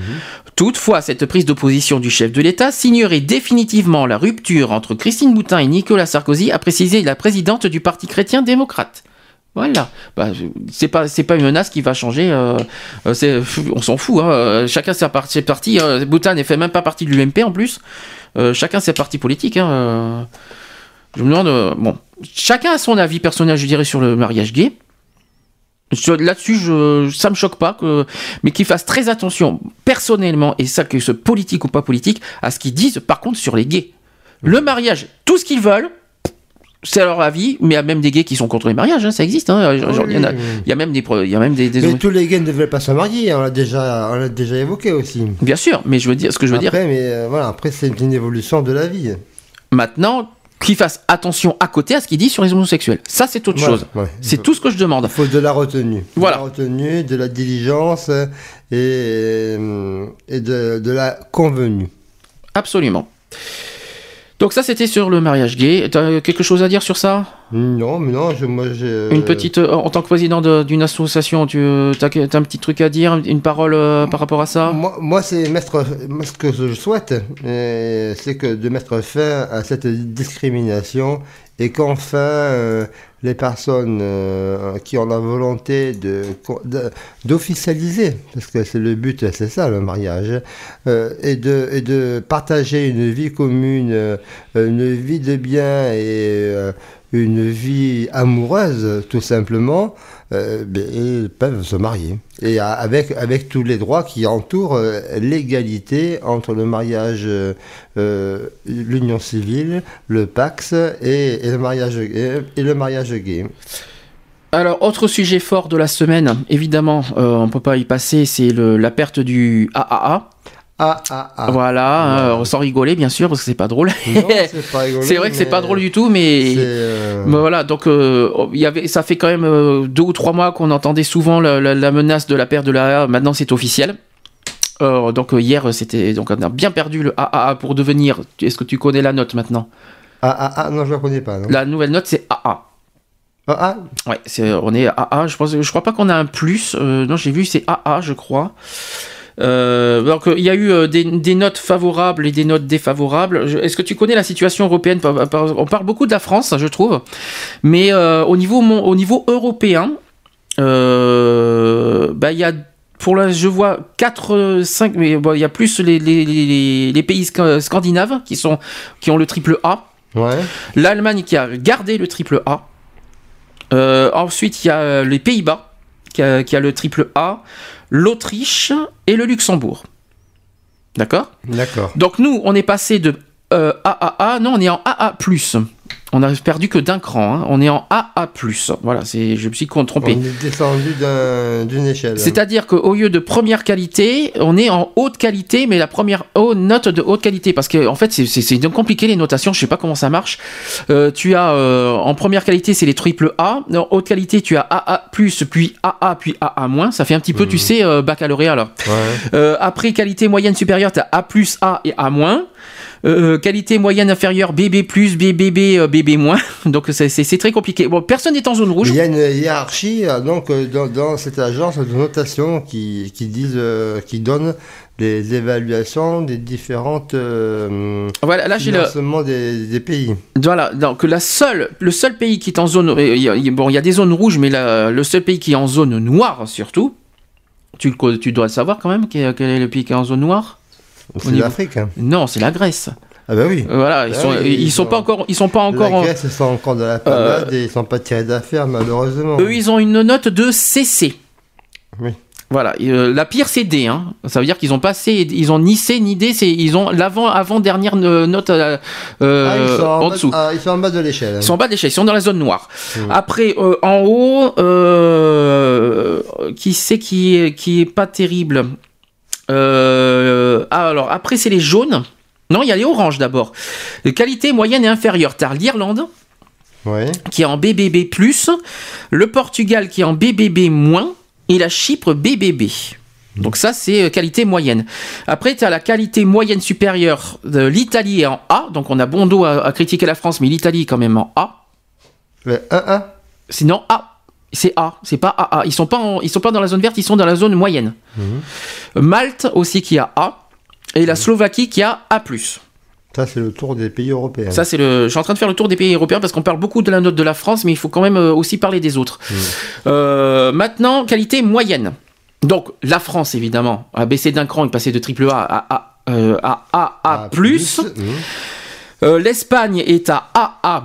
Toutefois, cette prise de position du chef de l'État signerait définitivement la rupture entre Christine Boutin et Nicolas Sarkozy, a précisé la présidente du Parti chrétien-démocrate. Voilà, bah, c'est pas c'est pas une menace qui va changer. euh, euh, on s'en fout. Hein, euh, chacun ses partis, euh, Boutin n'est fait même pas partie de l'UMP en plus. Euh, chacun ses partis politiques. Hein, je me demande. bon, chacun a son avis personnel, je dirais, sur le mariage gay. Là-dessus, je, ça me choque pas, que, mais qu'ils fassent très attention, personnellement, et ça que ce politique ou pas politique, à ce qu'ils disent par contre sur les gays. Le mariage, tout ce qu'ils veulent, c'est leur avis, mais il y a même des gays qui sont contre les mariages, hein, ça existe. hein. Genre, il y en a- oui, oui. il y a même des, il y a même des, des- Mais tous les gays ne devraient pas se marier, on l'a déjà, on l'a déjà évoqué aussi. Bien sûr, mais je veux dire, ce que je veux dire. Après, mais euh, voilà, après c'est une évolution de la vie. Maintenant, qu'ils fassent attention à côté à ce qu'ils disent sur les homosexuels. Ça, c'est autre chose. ouais. C'est tout ce que je demande. Il faut de la retenue. Voilà. De la retenue, de la diligence et, et de, de la convenue. Absolument. Donc ça, c'était sur le mariage gay. T'as quelque chose à dire sur ça? Non, mais non, je, moi j'ai. Une petite, euh, en tant que président de- d'une association, tu as, un petit truc à dire, une parole euh, par rapport à ça? Moi, moi, c'est mettre, moi, ce que je souhaite, euh, c'est que de mettre fin à cette discrimination et qu'enfin euh, les personnes euh, qui ont la volonté de de- d'officialiser, parce que c'est le but, c'est ça le mariage, euh, et de et de partager une vie commune, euh, une vie de bien et euh, une vie amoureuse, tout simplement, euh, ils peuvent se marier. Et avec, avec tous les droits qui entourent euh, l'égalité entre le mariage, euh, euh, l'union civile, le Pax et, et le mariage, et, et le mariage gay. Alors, autre sujet fort de la semaine, évidemment, on peut pas y passer, c'est la perte du AAA. Ah, ah, ah. Voilà, euh, sans rigoler bien sûr, parce que c'est pas drôle. C'est vrai que c'est pas drôle du tout, mais, euh, mais voilà. Donc, euh, y avait, ça fait quand même euh, deux ou trois mois qu'on entendait souvent la, la- la menace de la perte de la AA. Maintenant, c'est officiel. Donc hier, c'était donc on a bien perdu le AAA pour devenir. Est-ce que tu connais la note maintenant? Ah, ah, ah, non, je la connais pas. Non. La nouvelle note, c'est AA. Ah, Ouais, on est AA. Je pense, je crois pas qu'on a un plus. Non, j'ai vu, c'est AA, je crois. Euh, donc il y a eu euh, des, des notes favorables et des notes défavorables. Est-ce que tu connais la situation européenne? On parle beaucoup de la France, je trouve, mais euh, au niveau mon- au niveau européen, bah il y a pour là je vois 4 5 mais bon, il y a plus les, les, les, les pays sca- scandinaves qui sont qui ont le triple A. Ouais. L'Allemagne qui a gardé le triple A. Euh, ensuite, il y a les Pays-Bas qui a, qui a le triple A, l'Autriche et le Luxembourg. D'accord? D'accord. Donc nous, on est passé de euh, AAA, non, on est en AA+. On a perdu que d'un cran, hein. on est en AA+. Voilà, c'est, je me suis On trompé. est descendu d'un- d'une échelle. C'est-à-dire qu'au lieu de première qualité, on est en haute qualité, mais la première haute note de haute qualité. Parce que en fait, c'est- c'est c'est donc compliqué les notations, je sais pas comment ça marche. Euh, tu as euh, en première qualité, c'est les triple A. En haute qualité, tu as AA+, puis AA, puis AA-. Ça fait un petit peu, tu sais, euh, baccalauréat là. Ouais. Après, qualité moyenne supérieure, tu as A+, A et A-. Euh, qualité moyenne inférieure, BB+, BBB, euh, BB-. Donc c'est- c'est c'est très compliqué. Bon, personne n'est en zone rouge. Il y a une hiérarchie euh, donc euh, dans, dans cette agence de notation qui, qui disent euh, qui donne les évaluations des différentes euh, Voilà, là, j'ai le- des, des pays. Voilà, donc la seule, le seul pays qui est en zone, euh, bon, il y a des zones rouges, mais la- le seul pays qui est en zone noire surtout, tu, tu dois le savoir quand même, quel, quel est le pays qui est en zone noire? C'est niveau- l'Afrique. hein. Non, c'est la Grèce. Ah bah oui. Euh, Voilà, ils Ah sont, oui, ils, sont pas encore, ils sont pas encore. La en- ils sont encore dans la panade et ils sont pas tirés d'affaire malheureusement. Eux, ils ont une note de CC. Oui. Voilà, euh, la pire c'est D. Hein. Ça veut dire qu'ils ont passé, ils ont ni C ni D, c'est ils ont l'avant avant dernière note euh, euh, Ah, ils, sont en en bas, dessous. ah, ils sont en bas de l'échelle. Ils sont en bas de l'échelle, ils sont dans la zone noire. Mmh. Après, euh, en haut, euh, qui c'est qui est, qui est pas terrible? Euh, ah, Alors, après, c'est les jaunes. Non, il y a les oranges d'abord. Euh, Qualité moyenne et inférieure. T'as l'Irlande Ouais. qui est en BBB+, le Portugal qui est en BBB-, et la Chypre BBB. Donc ça, c'est euh, qualité moyenne. Après, tu as la qualité moyenne supérieure de l'Italie est en A. Donc on a bon dos à, à critiquer la France, mais l'Italie est quand même en A. Mais 1-1 Sinon, A. C'est A, c'est pas AA. Ils sont pas, en- ils sont pas dans la zone verte, ils sont dans la zone moyenne. Malte aussi qui a A. et la Slovaquie qui a A+. Ça, c'est le tour des pays européens. Ça, c'est le. Je suis en train de faire le tour des pays européens parce qu'on parle beaucoup de la note de la France, mais il faut quand même euh, aussi parler des autres. Euh, maintenant, qualité moyenne. Donc, la France, évidemment, a baissé d'un cran, est passé de triple A à A, euh, à A. Euh, L'Espagne est à AA-.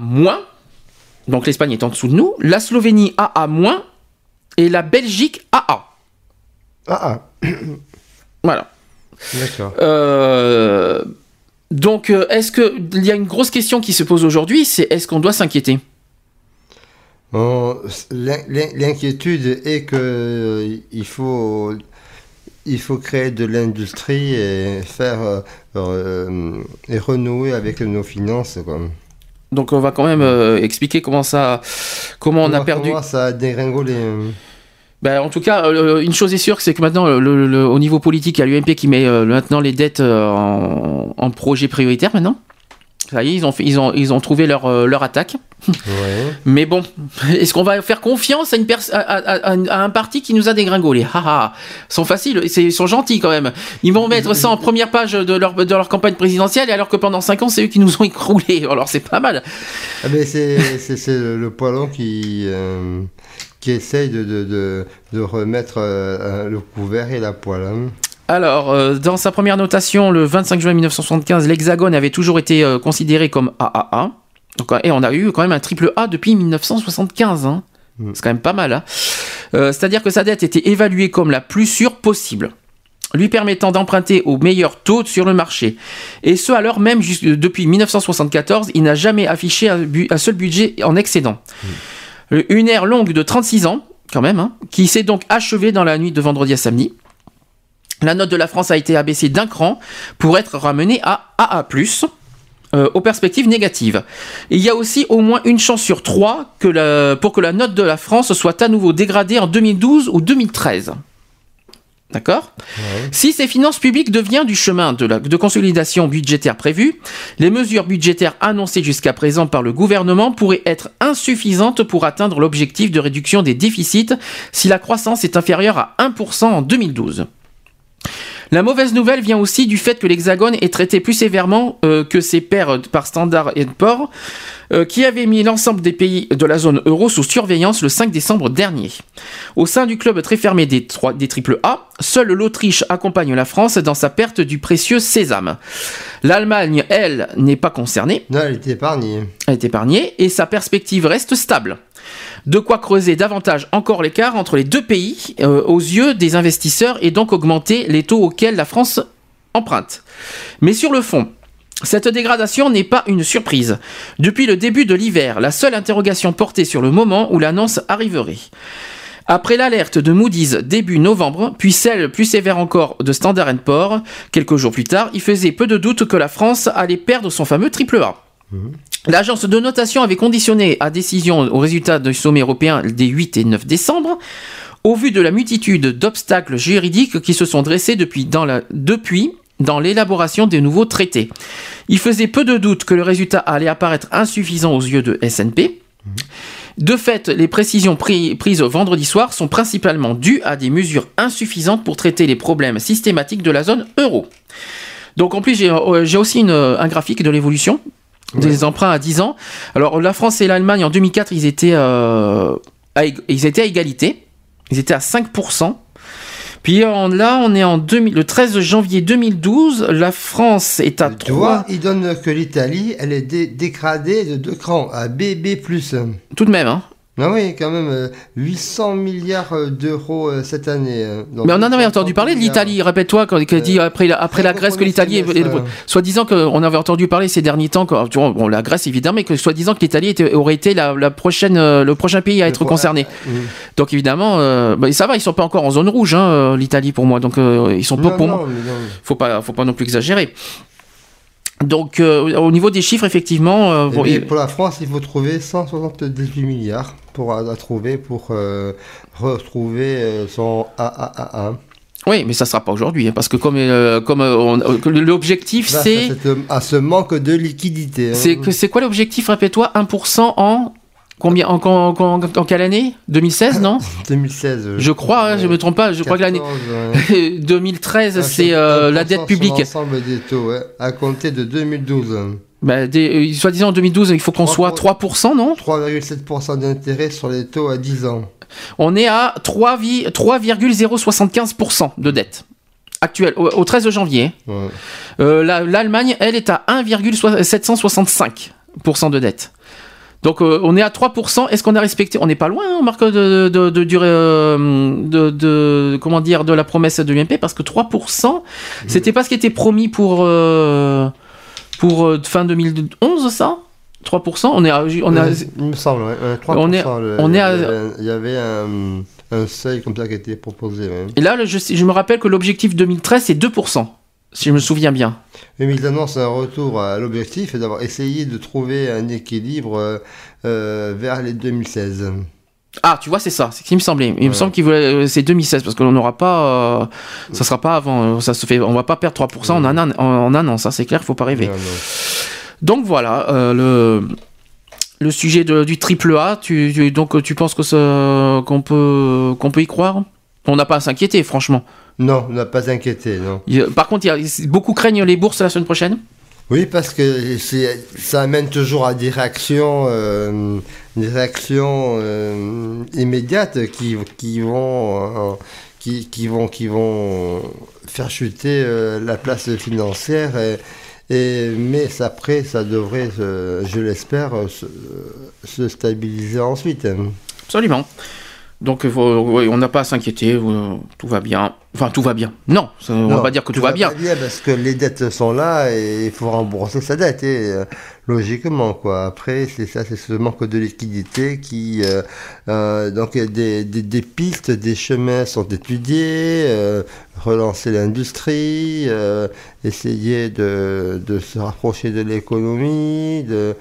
Donc, l'Espagne est en dessous de nous. La Slovénie AA-. Et la Belgique AA. AA. Voilà. D'accord. Euh, donc, euh, est-ce que il y a une grosse question qui se pose aujourd'hui, c'est est-ce qu'on doit s'inquiéter? Bon, l'in- l'in- L'inquiétude est que euh, il faut, il faut créer de l'industrie et faire euh, euh, et renouer avec nos finances. Quoi. Donc, on va quand même euh, expliquer comment ça, comment on a perdu. comment ça a dégringolé. euh. Ben, en tout cas, euh, une chose est sûre, c'est que maintenant, le- le- le- au niveau politique, il y a l'UMP qui met euh, maintenant les dettes en, en projet prioritaire maintenant. Ça y est, ils ont, fait- ils ont, ils ont trouvé leur, euh, leur attaque. Mais bon, est-ce qu'on va faire confiance à, une à, à- un parti qui nous a dégringolé? Haha, Ils sont faciles, ils sont gentils quand même. Ils vont mettre ça en première page de leur, de leur campagne présidentielle, alors que pendant 5 ans, c'est eux qui nous ont écroulés. Alors c'est pas mal. Ah ben c'est le, le poilon qui, euh, qui essaye de, de, de, de remettre euh, le couvert et la poêle. hein. Alors, euh, dans sa première notation, le 25 juin 1975, l'Hexagone avait toujours été euh, considéré comme AAA. Donc, et on a eu quand même un triple A depuis 1975. hein. C'est quand même pas mal. hein. Euh, C'est-à-dire que sa dette était évaluée comme la plus sûre possible lui permettant d'emprunter au meilleur taux sur le marché. Et ce, alors même, depuis 1974, il n'a jamais affiché un, seul budget en excédent. Une ère longue de 36 ans, quand même, hein, qui s'est donc achevée dans la nuit de vendredi à samedi. La note de la France a été abaissée d'un cran pour être ramenée à AA+, euh, aux perspectives négatives. Et il y a aussi au moins une chance sur trois que la- pour que la note de la France soit à nouveau dégradée en 2012 ou 2013. D'accord? Si ces finances publiques deviennent du chemin de, la, de consolidation budgétaire prévue, les mesures budgétaires annoncées jusqu'à présent par le gouvernement pourraient être insuffisantes pour atteindre l'objectif de réduction des déficits si la croissance est inférieure à 1% en 2012. La mauvaise nouvelle vient aussi du fait que l'Hexagone est traité plus sévèrement euh, que ses pairs par Standard Poor's, euh, qui avait mis l'ensemble des pays de la zone euro sous surveillance le 5 décembre dernier. Au sein du club très fermé des, trois- des triple A, seule l'Autriche accompagne la France dans sa perte du précieux sésame. L'Allemagne, elle, n'est pas concernée. Non, elle est épargnée. Elle est épargnée et sa perspective reste stable. De quoi creuser davantage encore l'écart entre les deux pays euh, aux yeux des investisseurs et donc augmenter les taux auxquels la France emprunte. Mais sur le fond, cette dégradation n'est pas une surprise. Depuis le début de l'hiver, la seule interrogation portait sur le moment où l'annonce arriverait. Après l'alerte de Moody's début novembre, puis celle plus sévère encore de Standard Poor's quelques jours plus tard, il faisait peu de doute que la France allait perdre son fameux triple A. L'agence de notation avait conditionné à décision au résultat du sommet européen des 8 et 9 décembre, au vu de la multitude d'obstacles juridiques qui se sont dressés depuis dans l'élaboration des nouveaux traités. Il faisait peu de doute que le résultat allait apparaître insuffisant aux yeux de SNP. De fait, les précisions pri- prises vendredi soir sont principalement dues à des mesures insuffisantes pour traiter les problèmes systématiques de la zone euro. Donc en plus, j'ai euh, aussi une- un graphique de l'évolution des emprunts à 10 ans. Alors la France et l'Allemagne en 2004, ils étaient, euh, à, ils étaient à égalité. Ils étaient à 5%. Puis en- là, on est en 2000 le 13 janvier 2012. La France est à Tu 3. vois, il donne que l'Italie, elle est dé- dégradée de deux crans, à BB+. Tout de même, hein Ah oui, quand même, euh, 800 milliards euh, d'euros euh, cette année. euh, donc Mais on en avait 830 entendu parler de l'Italie. Répète-toi quand il dit après, la- après la Grèce que l'Italie est, est- soi-disant qu'on avait entendu parler ces derniers temps. vois, bon, la Grèce évidemment, mais que soi-disant que l'Italie aurait été la, la prochaine, euh, le prochain pays à être concerné. Donc évidemment, euh, bah, ça va, ils sont pas encore en zone rouge, hein, euh, l'Italie pour moi. Donc euh, ils sont pas pour non, moi. Faut pas, faut pas non plus exagérer. Donc euh, au niveau des chiffres, effectivement, euh, Eh pour la France, il faut trouver 178 milliards pour à, à trouver pour euh, retrouver euh, son AAA1. oui, mais ça sera pas aujourd'hui, hein, parce que comme, comme l'objectif c'est, à ce manque de liquidité. hein. c'est quoi l'objectif Répète-toi, 1% en Combien en, en- en- en quelle année? 2016, non? 2016. euh, Je crois, hein, je me trompe pas. Je crois que l'année 14, ouais. 2013, Un c'est euh, la dette publique. L'ensemble des taux, ouais, à compter de 2012. Bah, des- euh, Soi-disant en 2012, il faut qu'on soit 3%, non? 3,7% d'intérêt sur les taux à 10 ans. On est à 3 vi- 3,075% de dette actuelle au, au 13 janvier. Ouais. Euh, la- L'Allemagne, elle, est à 1,765% de dette. Donc euh, on est à 3%. Est-ce qu'on a respecté? On n'est pas loin, hein, Marc, de, de, de, euh, de, de- comment dire, de la promesse de l'UMP, parce que 3%, c'était pas ce qui était promis pour, euh, pour fin 2011, ça? 3% On est à, on a, il me semble, ouais, ouais, 3%. On est- le- on est à- il y avait- un, un seuil comme ça qui a été proposé. ouais. Et là, je, je me rappelle que l'objectif 2013, c'est 2%, si je me souviens bien. Mais ils annoncent un retour à l'objectif et d'avoir essayé de trouver un équilibre euh, euh, vers les 2016. Ah, tu vois, c'est ça, c'est ce qui me semblait. Il me semble qu'il voulait, euh, c'est 2016 parce qu'on n'aura pas, euh, ça sera pas avant, ça se fait, on va pas perdre 3% en un an, en, en un an, ça c'est clair, faut pas rêver. Donc voilà, euh, le le sujet de- du triple A, tu, tu- donc tu penses que ça- qu'on peut qu'on peut y croire? On n'a pas à s'inquiéter, franchement. Non, on n'a pas non. Il y a- Par contre, beaucoup craignent les bourses la semaine prochaine. Oui, parce que ça amène toujours à des réactions, euh, des réactions euh, immédiates qui, qui vont, euh, qui, qui vont, qui vont faire chuter la place financière. Et, et- mais après, ça devrait, je l'espère, se, se stabiliser ensuite. Absolument. Donc euh, on n'a pas à s'inquiéter, euh, tout va bien. Enfin, tout va bien. Non, ça- on va Non, pas dire que tout, va bien. pas parce que les dettes sont là et il faut rembourser sa dette, et, euh, logiquement quoi. Après, c'est ça, c'est ce manque de liquidité qui, euh, euh, donc des, des, des pistes, des chemins sont étudiés, relancer l'industrie, essayer de, de se rapprocher de l'économie, de,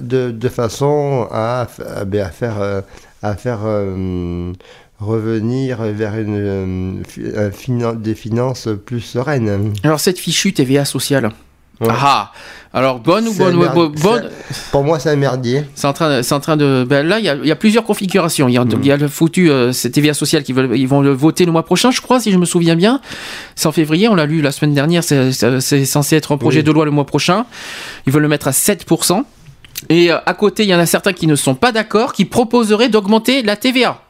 de, de façon à, à, à faire, à faire euh, revenir vers une, euh, fi- un finan- des finances plus sereines. Alors cette fichue TVA sociale. Ouais. Ah, alors bonne ou bonne, bonne, Pour moi, c'est un merdier. C'est en train, de- en train de. ben là, il y a, il y a plusieurs configurations. Il y a, y a le foutu euh, c'est TVA social qui veulent, ils vont le voter le mois prochain, je crois, si je me souviens bien. C'est en février. On l'a lu la semaine dernière. C'est, censé être un projet Oui. de loi le mois prochain. Ils veulent le mettre à 7%. Et euh, à côté, il y en a certains qui ne sont pas d'accord, qui proposeraient d'augmenter la TVA.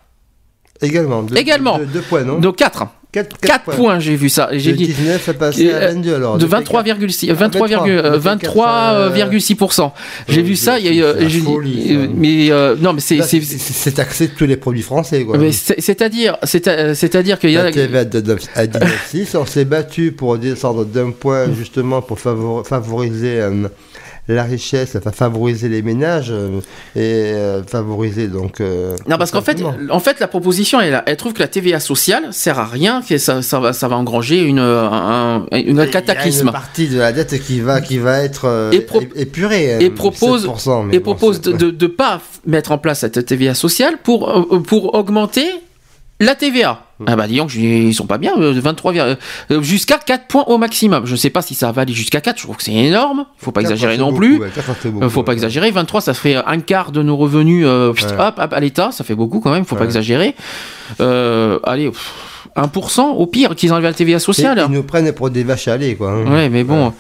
Également. Deux, Également. Deux, deux points, non De 4. 4, 4 points, j'ai vu ça. J'ai De dit. 19 à passer à Euh, 22 alors. de Depuis 23,6 Ah, 23, 23, euh, depuis 23,6%. J'ai Euh, vu ça, y a, c'est euh, j'ai dit- folie, ça. euh, mais euh, non, mais c'est c'est- taxé tous les produits français. C'est-à-dire c'est-à-dire qu'il y a La TVA de 9 à 19,6. On s'est battu pour descendre d'un point justement pour favor- favoriser euh, la richesse, enfin favoriser les ménages euh, et euh, favoriser donc. euh, Non, parce qu'en fait, en fait, la proposition, elle, elle trouve que la TVA sociale sert à rien, que ça, ça, va, ça va engranger une, un, une- un Il y a cataclysme. une partie de la dette qui va, qui va être Et épurée. Et euh, propose, 7%, mais et bon, propose de ne pas mettre en place cette TVA sociale pour, pour augmenter la TVA. Hmm. Ah bah dis donc, ils sont pas bien, euh, 23, vir- euh, jusqu'à 4 points au maximum. Je sais pas si ça va aller jusqu'à 4, je trouve que c'est énorme, faut pas exagérer non beaucoup, plus. ouais, quatre, c'est Euh, beaucoup, faut pas ouais. exagérer, 23 ça ferait un quart de nos revenus euh, Ouais. hop, hop, à l'État, ça fait beaucoup quand même, faut pas exagérer. Euh, allez, pff, 1% au pire qu'ils enlèvent la TVA sociale. Ils nous prennent pour des vaches à lait, quoi. hein. Ouais, mais bon,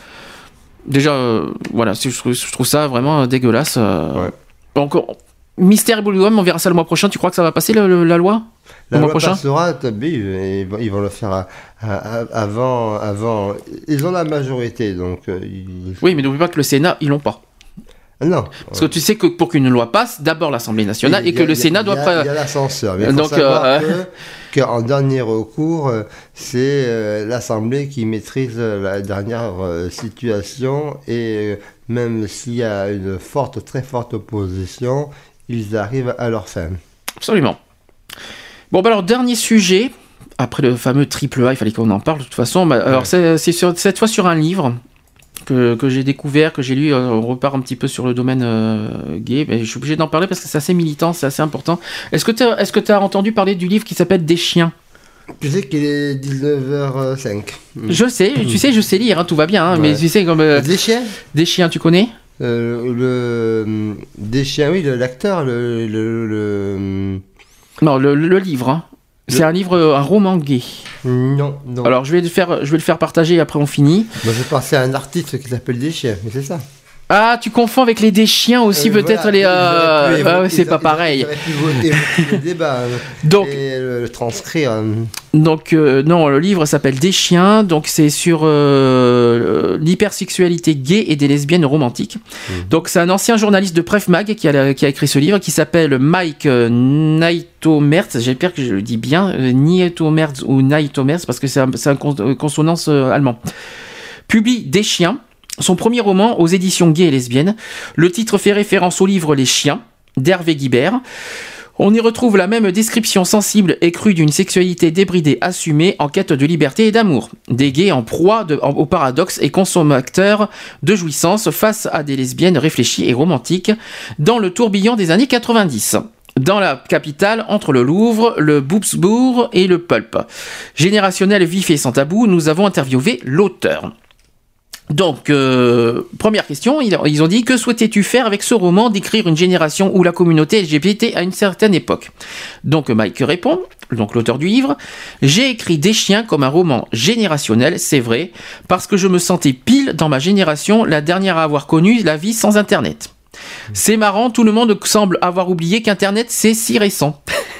déjà, euh, voilà, je trouve, je trouve ça vraiment euh, dégueulasse. euh. Donc, on- mystère et Bubblegum, on verra ça le mois prochain. Tu crois que ça va passer le- le- la loi? La loi prochain passera, et ils vont- ils vont le faire à- à- à- avant, avant. Ils ont la majorité, donc. euh, ils- Oui, mais n'oublie pas que le Sénat, ils l'ont pas. Ah Non. Parce que tu sais que pour qu'une loi passe, d'abord l'Assemblée nationale et que a- le Sénat il y doit. Il y a l'ascenseur. Faut Donc, savoir euh, que, dernier recours, euh, c'est euh, l'Assemblée qui maîtrise euh, la dernière euh, situation et euh, même s'il y a une forte, très forte opposition, ils arrivent à leur fin. Absolument. Bon, bah alors, dernier sujet. Après le fameux triple A, il fallait qu'on en parle de toute façon. Bah, alors, c'est cette fois sur un livre que, que j'ai découvert, que j'ai lu. euh, on repart un petit peu sur le domaine euh, gay. Mais je suis obligé d'en parler parce que c'est assez militant, c'est assez important. Est-ce que tu as, est-ce que as entendu parler du livre qui s'appelle Des chiens? Tu sais qu'il est 19h05. Je sais, tu sais, je sais lire, hein, tout va bien. hein, Mais tu sais, comme. euh, Des chiens? Des chiens, tu connais? Euh, le des chiens, oui, le- l'acteur, le, le, le- Non, le, le livre. hein. C'est un livre, un roman gay. Non, non. Alors je vais le faire, je vais le faire partager et après on finit. Moi, je pensais à un artiste qui s'appelle Des chiens, mais c'est ça. Ah, tu confonds avec les des chiens aussi, Euh, peut-être les. euh, ah ouais, c'est pas pareil. Le débat Donc- et le, transcrire. Donc euh, non, le livre s'appelle Des chiens, donc c'est sur euh, l'hypersexualité gay et des lesbiennes romantiques. Donc c'est un ancien journaliste de Pref Mag qui a, qui a écrit ce livre qui s'appelle Mike euh, Naito-Mertz, j'espère que je le dis bien, euh, Naito-Mertz ou Naito-Mertz parce que c'est un, euh, consonance euh, allemand. Publie Des chiens, son premier roman aux éditions gay et lesbiennes. Le titre fait référence au livre Les chiens d'Hervé Guibert. On y retrouve la même description sensible et crue d'une sexualité débridée assumée en quête de liberté et d'amour. Des gays en proie au paradoxe et consommateurs de jouissance face à des lesbiennes réfléchies et romantiques dans le tourbillon des années 90. Dans la capitale, entre le Louvre, le Boubsbourg et le Pulp. Générationnel vif et sans tabou, nous avons interviewé l'auteur. Donc, euh, première question, ils ont dit que souhaitais-tu faire avec ce roman d'écrire une génération où la communauté LGBT à une certaine époque? Donc Mike répond, donc l'auteur du livre, j'ai écrit Des chiens comme un roman générationnel, c'est vrai, parce que je me sentais pile dans ma génération, la dernière à avoir connu la vie sans Internet. C'est marrant, tout le monde semble avoir oublié qu'Internet c'est si récent.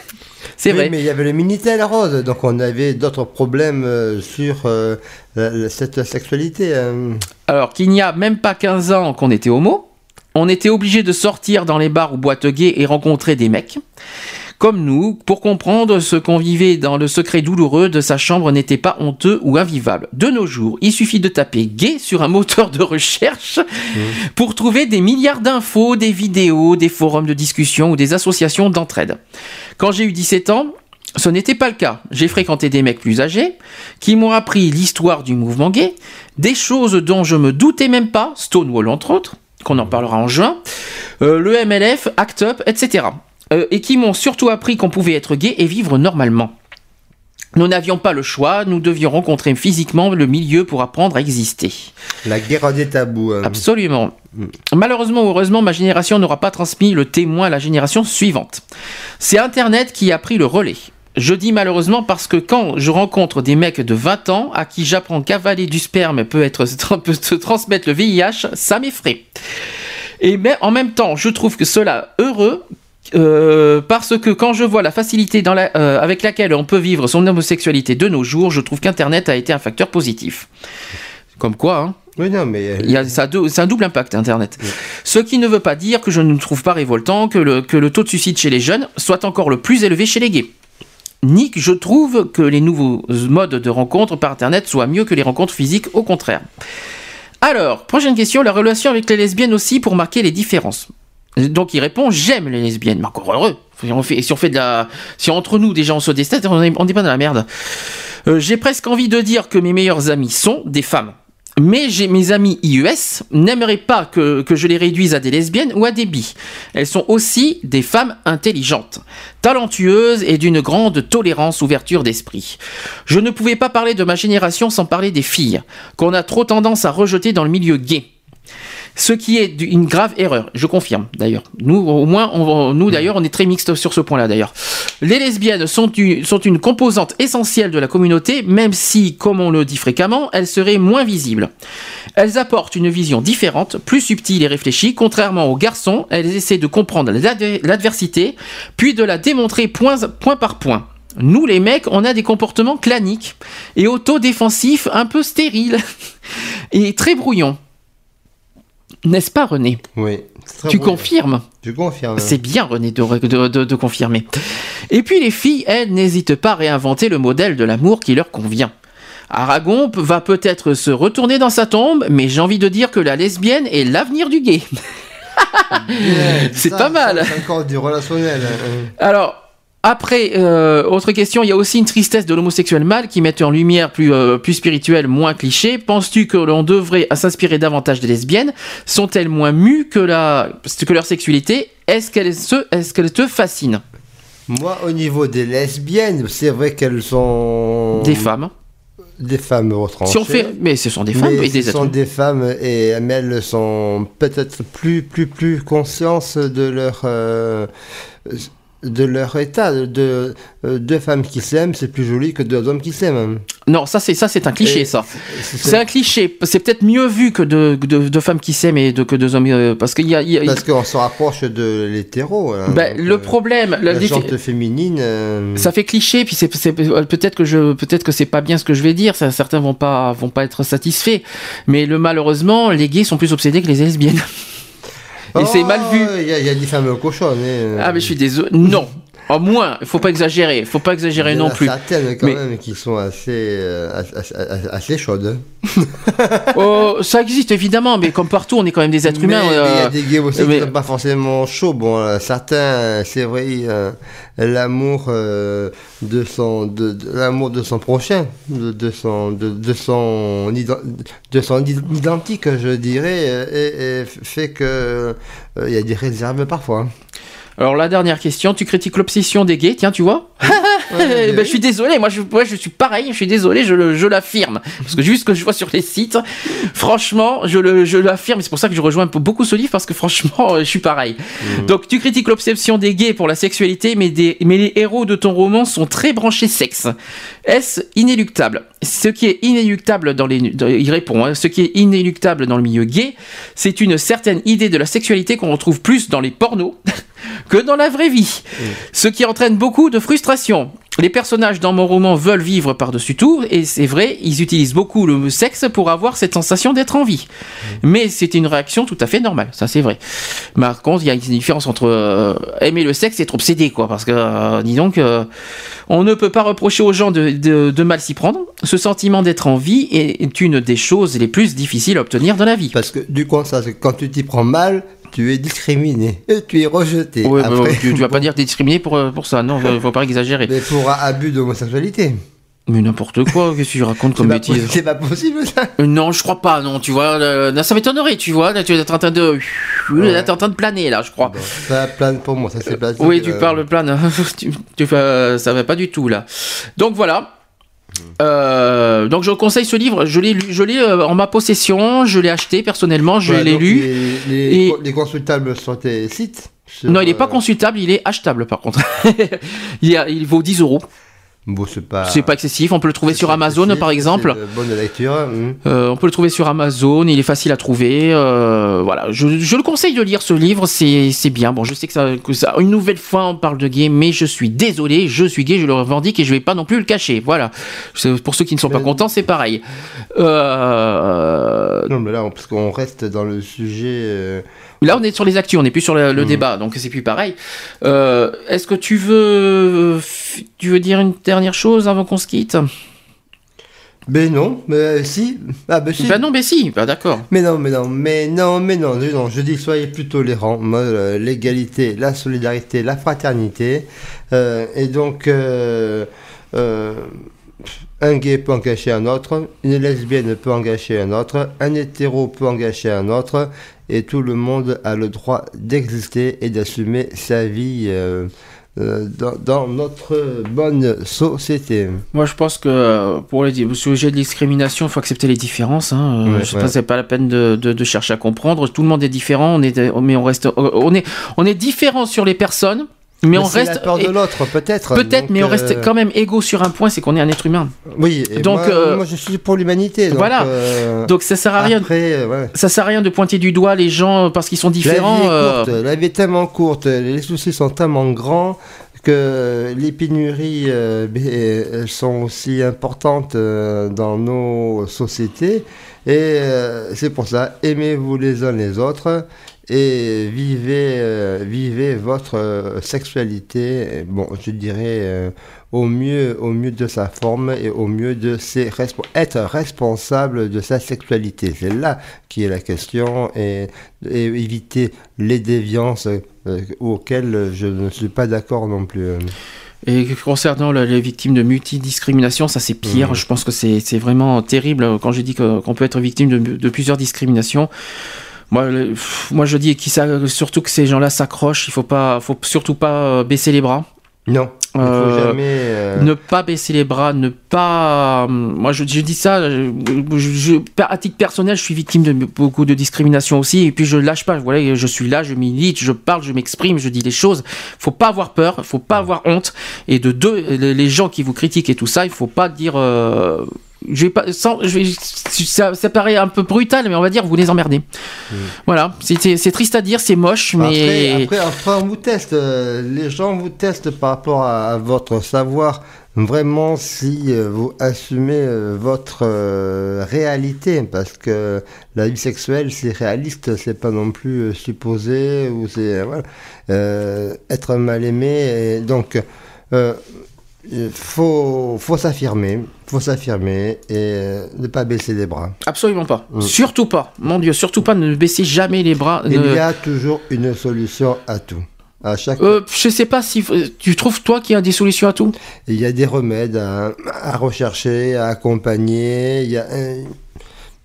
c'est Oui, vrai. mais il y avait le Minitel rose, donc on avait d'autres problèmes euh, sur euh, cette sexualité. hein. Alors qu'il n'y a même pas 15 ans qu'on était homo, on était obligé de sortir dans les bars ou boîtes gays et rencontrer des mecs. Comme nous, pour comprendre ce qu'on vivait dans le secret douloureux de sa chambre n'était pas honteux ou invivable. De nos jours, il suffit de taper gay sur un moteur de recherche pour trouver des milliards d'infos, des vidéos, des forums de discussion ou des associations d'entraide. Quand j'ai eu 17 ans, ce n'était pas le cas. J'ai fréquenté des mecs plus âgés qui m'ont appris l'histoire du mouvement gay, des choses dont je me doutais même pas, Stonewall entre autres, qu'on en parlera en juin, euh, le MLF, Act Up, etc. Euh, et qui m'ont surtout appris qu'on pouvait être gay et vivre normalement. Nous n'avions pas le choix, nous devions rencontrer physiquement le milieu pour apprendre à exister. La guerre des tabous. hein. Absolument. Malheureusement ou heureusement, ma génération n'aura pas transmis le témoin à la génération suivante. C'est Internet qui a pris le relais. Je dis malheureusement parce que quand je rencontre des mecs de 20 ans à qui j'apprends qu'avaler du sperme peut, être, peut se transmettre le VIH, ça m'effraie. Et mais en même temps, je trouve que cela heureux euh, parce que quand je vois la facilité dans la- euh, avec laquelle on peut vivre son homosexualité de nos jours, je trouve qu'Internet a été un facteur positif. Comme quoi, hein. Oui, non, mais. Il y a, ça a deux- c'est un double impact Internet. Ce qui ne veut pas dire que je ne trouve pas révoltant que le, que le taux de suicide chez les jeunes soit encore le plus élevé chez les gays. Ni que je trouve que les nouveaux modes de rencontre par Internet soient mieux que les rencontres physiques, au contraire. Alors, prochaine question, la relation avec les lesbiennes aussi pour marquer les différences. Donc il répond j'aime les lesbiennes, mais encore heureux. Si si la, si entre nous déjà on se déteste, on n'est pas dans la merde. Euh, j'ai presque envie de dire que mes meilleurs amis sont des femmes. Mais mes amis IES n'aimeraient pas que, que je les réduise à des lesbiennes ou à des bi. Elles sont aussi des femmes intelligentes, talentueuses et d'une grande tolérance, ouverture d'esprit. Je ne pouvais pas parler de ma génération sans parler des filles, qu'on a trop tendance à rejeter dans le milieu gay. Ce qui est une grave erreur, je confirme d'ailleurs. Nous, au moins, d'ailleurs, on est très mixte sur ce point-là d'ailleurs. Les lesbiennes sont une, composante essentielle de la communauté, même si, comme on le dit fréquemment, elles seraient moins visibles. Elles apportent une vision différente, plus subtile et réfléchie. Contrairement aux garçons, elles essaient de comprendre l'ad- l'adversité, puis de la démontrer point, point par point. Nous, les mecs, on a des comportements claniques et autodéfensifs un peu stériles et très brouillons. N'est-ce pas, René Oui. Tu confirmes Je confirme. C'est bien, René, de, de- de- de confirmer. Et puis les filles, elles, n'hésitent pas à réinventer le modèle de l'amour qui leur convient. Aragon va peut-être se retourner dans sa tombe, mais j'ai envie de dire que la lesbienne est l'avenir du gay. C'est pas mal. C'est encore du relationnel. hein. Alors, après, euh, autre question, il y a aussi une tristesse de l'homosexuel mâle qui met en lumière plus, euh, plus spirituel, moins cliché. Penses-tu que l'on devrait s'inspirer davantage des lesbiennes? Sont-elles moins mues que, la, que leur sexualité? Est-ce qu'elles se- te fascinent? Moi, au niveau des lesbiennes, c'est vrai qu'elles sont. Des femmes des femmes retranchées. Si on fait, mais ce sont des femmes mais et des ce êtres sont des femmes et mais elles sont peut-être plus plus plus conscientes de leur euh, de leur état de euh, deux femmes qui s'aiment c'est plus joli que deux hommes qui s'aiment Non, ça c'est ça c'est un cliché Et ça. c'est- un cliché. C'est peut-être mieux vu que de, de, de femmes qui s'aiment et de, que deux hommes euh, parce qu'il y a, il y a- parce qu'on se rapproche de l'hétéro hein. Ben, le euh, problème, la la jante féminine ça fait cliché puis c'est c'est- peut-être que je peut-être que c'est pas bien ce que je vais dire ça, certains vont pas vont pas être satisfaits mais le malheureusement les gays sont plus obsédés que les lesbiennes et c'est mal vu oh, il y, y a des femmes cochonnes hein. ah mais je suis désolé non au moins il faut pas exagérer faut pas exagérer Il y en non a plus certaines quand Mais- même qui sont assez euh, assez, assez- chaudes Oh, ça existe évidemment mais comme partout on est quand même des êtres Mais humains il y euh, a des gays aussi mais- qui sont pas forcément chauds. Bon, euh, certains, c'est vrai, euh, l'amour euh, de son, de, de- l'amour de son prochain, de, de son, de, de son, iden- de son id- identique, je dirais, euh, et, et fait que euh, il y a des réserves parfois. Alors la dernière question, tu critiques l'obsession des gays, tiens, tu vois Ben, Je suis désolé, moi je, suis pareil, je suis désolé, je, je l'affirme. Parce que juste ce que je vois sur les sites, franchement, je, le, je l'affirme. C'est pour ça que je rejoins beaucoup ce livre, parce que franchement, je suis pareil. Donc tu critiques l'obsession des gays pour la sexualité, mais, des, mais les héros de ton roman sont très branchés sexe. Est-ce inéluctable? Ce qui est inéluctable dans les... dans- il répond, hein, ce qui est inéluctable dans le milieu gay, c'est une certaine idée de la sexualité qu'on retrouve plus dans les pornos que dans la vraie vie. Ce qui entraîne beaucoup de frustration. Les personnages dans mon roman veulent vivre par-dessus tout, et c'est vrai, ils utilisent beaucoup le sexe pour avoir cette sensation d'être en vie. Mais c'est une réaction tout à fait normale, ça c'est vrai. Par contre, il y a une différence entre euh, aimer le sexe et être obsédé, quoi, parce que, euh, dis donc, euh, on ne peut pas reprocher aux gens de, de- mal s'y prendre. Ce sentiment d'être en vie est une des choses les plus difficiles à obtenir dans la vie. Parce que du coup, ça, quand tu t'y prends mal, tu es discriminé et tu es rejeté. Ouais, Après, tu, tu vas pas dire que t'es discriminé pour, euh, pour ça, non, faut, faut pas exagérer. mais pour abus d'homosexualité. Mais n'importe quoi, qu'est-ce que tu racontes comme bêtise C'est pas possible ça. Euh, Non, je crois pas, non, tu vois, euh, ça m'étonnerait, tu vois, là tu es en train de... Là, t'es en train de planer, là, je crois. Ça plane pour moi, ça c'est placé. Oui, tu euh, parles plane, tu, tu euh, ça va pas du tout, là. Donc voilà. Euh, donc je conseille ce livre, je l'ai lu- je l'ai euh, en ma possession, je l'ai acheté personnellement, je ouais, l'ai lu. Les, les, Et- les consultables sur tes sites. sur, Non, il n'est pas euh, consultable, il est achetable par contre. il, a- il vaut 10 euros. Bon, c'est pas. Excessif, on peut le trouver sur Amazon par exemple. bonne lecture. hum. Euh, on peut le trouver sur Amazon, il est facile à trouver. euh, voilà, je, je le conseille de lire ce livre, c'est bien. Bon, je sais que ça, que ça, une nouvelle fois, on parle de gay, mais je suis désolé, je suis gay, je le revendique et je vais pas non plus le cacher. Voilà. Pour ceux qui ne sont pas contents, c'est pareil. Euh, Non, mais là, parce qu'on reste dans le sujet. Là, on est sur les actus, on n'est plus sur le, le débat, donc c'est plus pareil. Euh, Est-ce que tu veux, tu veux dire une dernière chose avant qu'on se quitte? Ben non, mais euh, si. Ah, ben si. Ben non, ben si, ben d'accord. Mais non, mais non, mais non, mais non, non, non, je dis soyez plus tolérants. Euh, l'égalité, la solidarité, la fraternité. euh, et donc, euh, un gay peut en cacher un autre, une lesbienne peut en cacher un autre, un hétéro peut en cacher un autre, et tout le monde a le droit d'exister et d'assumer sa vie euh, euh, dans, dans notre bonne société. Moi, je pense que euh, pour les au sujet de discrimination, il faut accepter les différences. Hein. Ouais, je ouais. pense que c'est pas la peine de, de- de chercher à comprendre. Tout le monde est différent, on est, mais on reste, on est, on est différent sur les personnes, mais, on reste. la peur de l'autre, peut-être. Peut-être, mais on reste euh, quand même égaux sur un point, c'est qu'on est un être humain. Oui, et Donc, moi, euh, moi, je suis pour l'humanité. donc, voilà. euh, Donc ça sert à rien. Après, ouais. Ça sert à rien de pointer du doigt les gens parce qu'ils sont différents. La vie est courte, la vie est tellement courte, les soucis sont tellement grands que les pénuries euh, sont aussi importantes euh, dans nos sociétés. Et euh, c'est pour ça, aimez-vous les uns les autres et vivez, euh, vivez votre euh, sexualité, bon, je dirais euh, au mieux, au mieux de sa forme et au mieux de ses respo- être responsable de sa sexualité. C'est là qui est la question et, et éviter les déviances auxquelles je ne suis pas d'accord non plus. Et concernant le- les victimes de multidiscrimination, ça c'est pire. Mhm. Je pense que c'est vraiment terrible quand je dis qu'on peut être victime de, de plusieurs discriminations. Moi, le- moi je dis surtout que ces gens-là s'accrochent. Il faut pas, faut surtout pas euh, baisser les bras. Non. Il faut Euh, jamais. euh, Ne pas baisser les bras, ne pas. Moi, je, je dis ça. Je, je- je- à titre personnel, je suis victime de beaucoup de discrimination aussi, et puis je lâche pas. Voilà, je suis là, je milite, je parle, je m'exprime, je dis les choses. Faut pas avoir peur, faut pas avoir honte. Et de deux, les les gens qui vous critiquent et tout ça, il faut pas dire. euh, je vais pas, sans, je vais, ça, ça paraît un peu brutal, mais on va dire vous les emmerdez. Voilà, c'est- triste à dire, c'est moche, mais Après, après, après, on vous teste. euh, les gens vous testent par rapport à, à votre savoir. Vraiment, si euh, vous assumez euh, votre réalité, parce que la vie sexuelle, c'est réaliste, c'est pas non plus supposé ou c'est voilà, être mal aimé. Et donc, il faut, faut s'affirmer, faut s'affirmer et euh, ne pas baisser les bras. absolument pas. Mm. Surtout pas. Mon Dieu, surtout pas. Ne baissez jamais les bras. Il ne- y a toujours une solution à tout. À chaque Euh, je sais pas si tu trouves toi qu'il y a des solutions à tout? Il y a des remèdes à, à rechercher, à accompagner. Il y a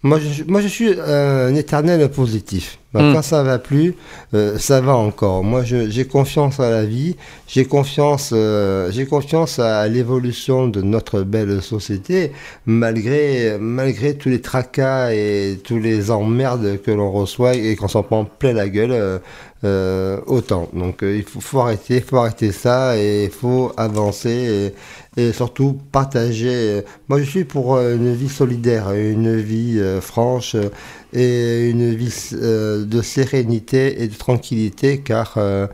moi, je, moi, je suis un éternel positif. Donc, Mm. Quand ça va plus, euh, ça va encore. Moi, j'ai confiance à la vie. J'ai confiance, euh, j'ai confiance à l'évolution de notre belle société, malgré, malgré tous les tracas et tous les emmerdes que l'on reçoit et qu'on s'en prend plein la gueule. euh, euh, autant. Donc euh, il faut, faut arrêter, faut arrêter ça et il faut avancer et, et surtout partager. Moi je suis pour euh, une vie solidaire, une vie franche et une vie euh, de sérénité et de tranquillité car euh,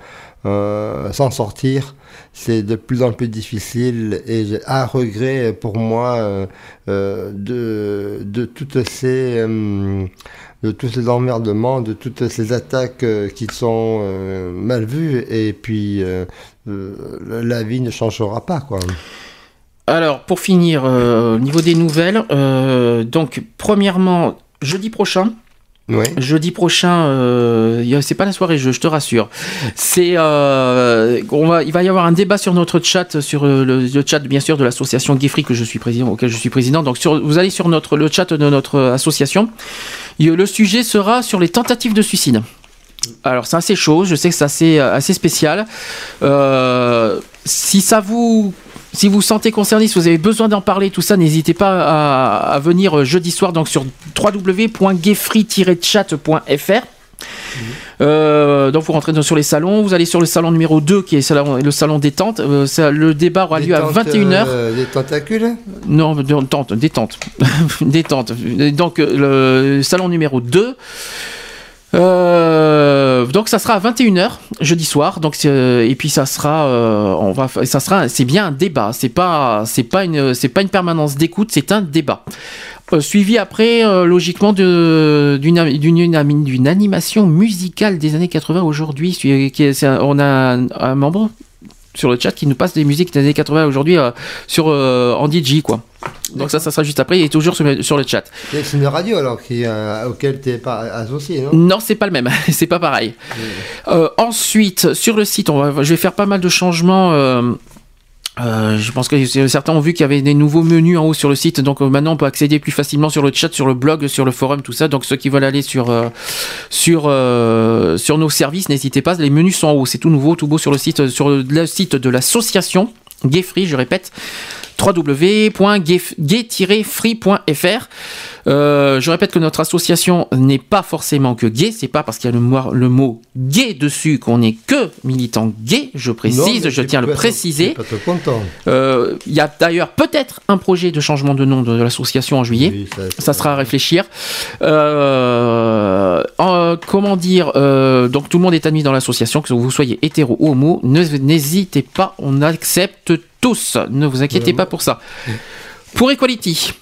euh, s'en sortir c'est de plus en plus difficile et j'ai un regret pour moi euh, de, de toutes ces de tous ces emmerdements, de toutes ces attaques qui sont mal vues et puis la vie ne changera pas quoi. Alors, pour finir, au niveau des nouvelles, donc, premièrement, jeudi prochain. Jeudi prochain, euh, c'est pas la soirée jeu, je te rassure. C'est, euh, on va, il va y avoir un débat sur notre chat, sur euh, le, le chat bien sûr de l'association Free que je suis président, auquel je suis président. Donc, sur, vous allez sur notre le chat de notre association. Et, le sujet sera sur les tentatives de suicide. Alors c'est assez chaud, je sais que c'est assez, assez spécial. Euh, si ça vous, si vous sentez concerné, si vous avez besoin d'en parler, tout ça, n'hésitez pas à, à venir jeudi soir donc sur www.gayfree-chat.fr. Euh, donc vous rentrez dans- sur les salons, vous allez sur le salon numéro 2 qui est le salon, le salon détente. Euh, ça- le débat aura lieu à Détente, 21h. euh, des tentacules? Non, détente, détente. détente. Donc, euh, le salon numéro 2. Euh, donc ça sera à 21h jeudi soir. Donc euh, et puis ça sera euh, on va ça sera c'est bien un débat. C'est pas c'est pas une c'est pas une permanence d'écoute c'est un débat. Suivi après logiquement d'une d'une animation musicale des années 80 aujourd'hui on a un membre sur le chat qui nous passe des musiques des années 80 aujourd'hui euh, sur euh, en DJ quoi donc ça ça sera juste après et toujours sur le, sur le chat C'est une radio alors qui, euh, auquel tu n'es pas associé, non? Non, c'est pas le même, c'est pas pareil. Euh, ensuite, sur le site, on va, je vais faire pas mal de changements. Euh, euh, je pense que certains ont vu qu'il y avait des nouveaux menus en haut sur le site, donc euh, maintenant on peut accéder plus facilement sur le chat, sur le blog, sur le forum, tout ça. Donc ceux qui veulent aller sur euh, sur euh, sur nos services, n'hésitez pas. Les menus sont en haut, c'est tout nouveau, tout beau sur le site, sur le site de l'association Gay Free, je répète www.gay-free.fr. Euh, je répète que notre association n'est pas forcément que gay, c'est pas parce qu'il y a le, mo- le mot gay dessus qu'on n'est que militant gay, je précise, Non, je tiens à le préciser. Euh, Il y a d'ailleurs peut-être un projet de changement de nom de, l'association en juillet. ça, sera à réfléchir. Euh, en- comment dire Donc tout le monde est admis dans l'association, que vous soyez hétéro ou homo. N'hésitez pas, on accepte tous. Ne vous inquiétez pas pour ça. Pour Equality.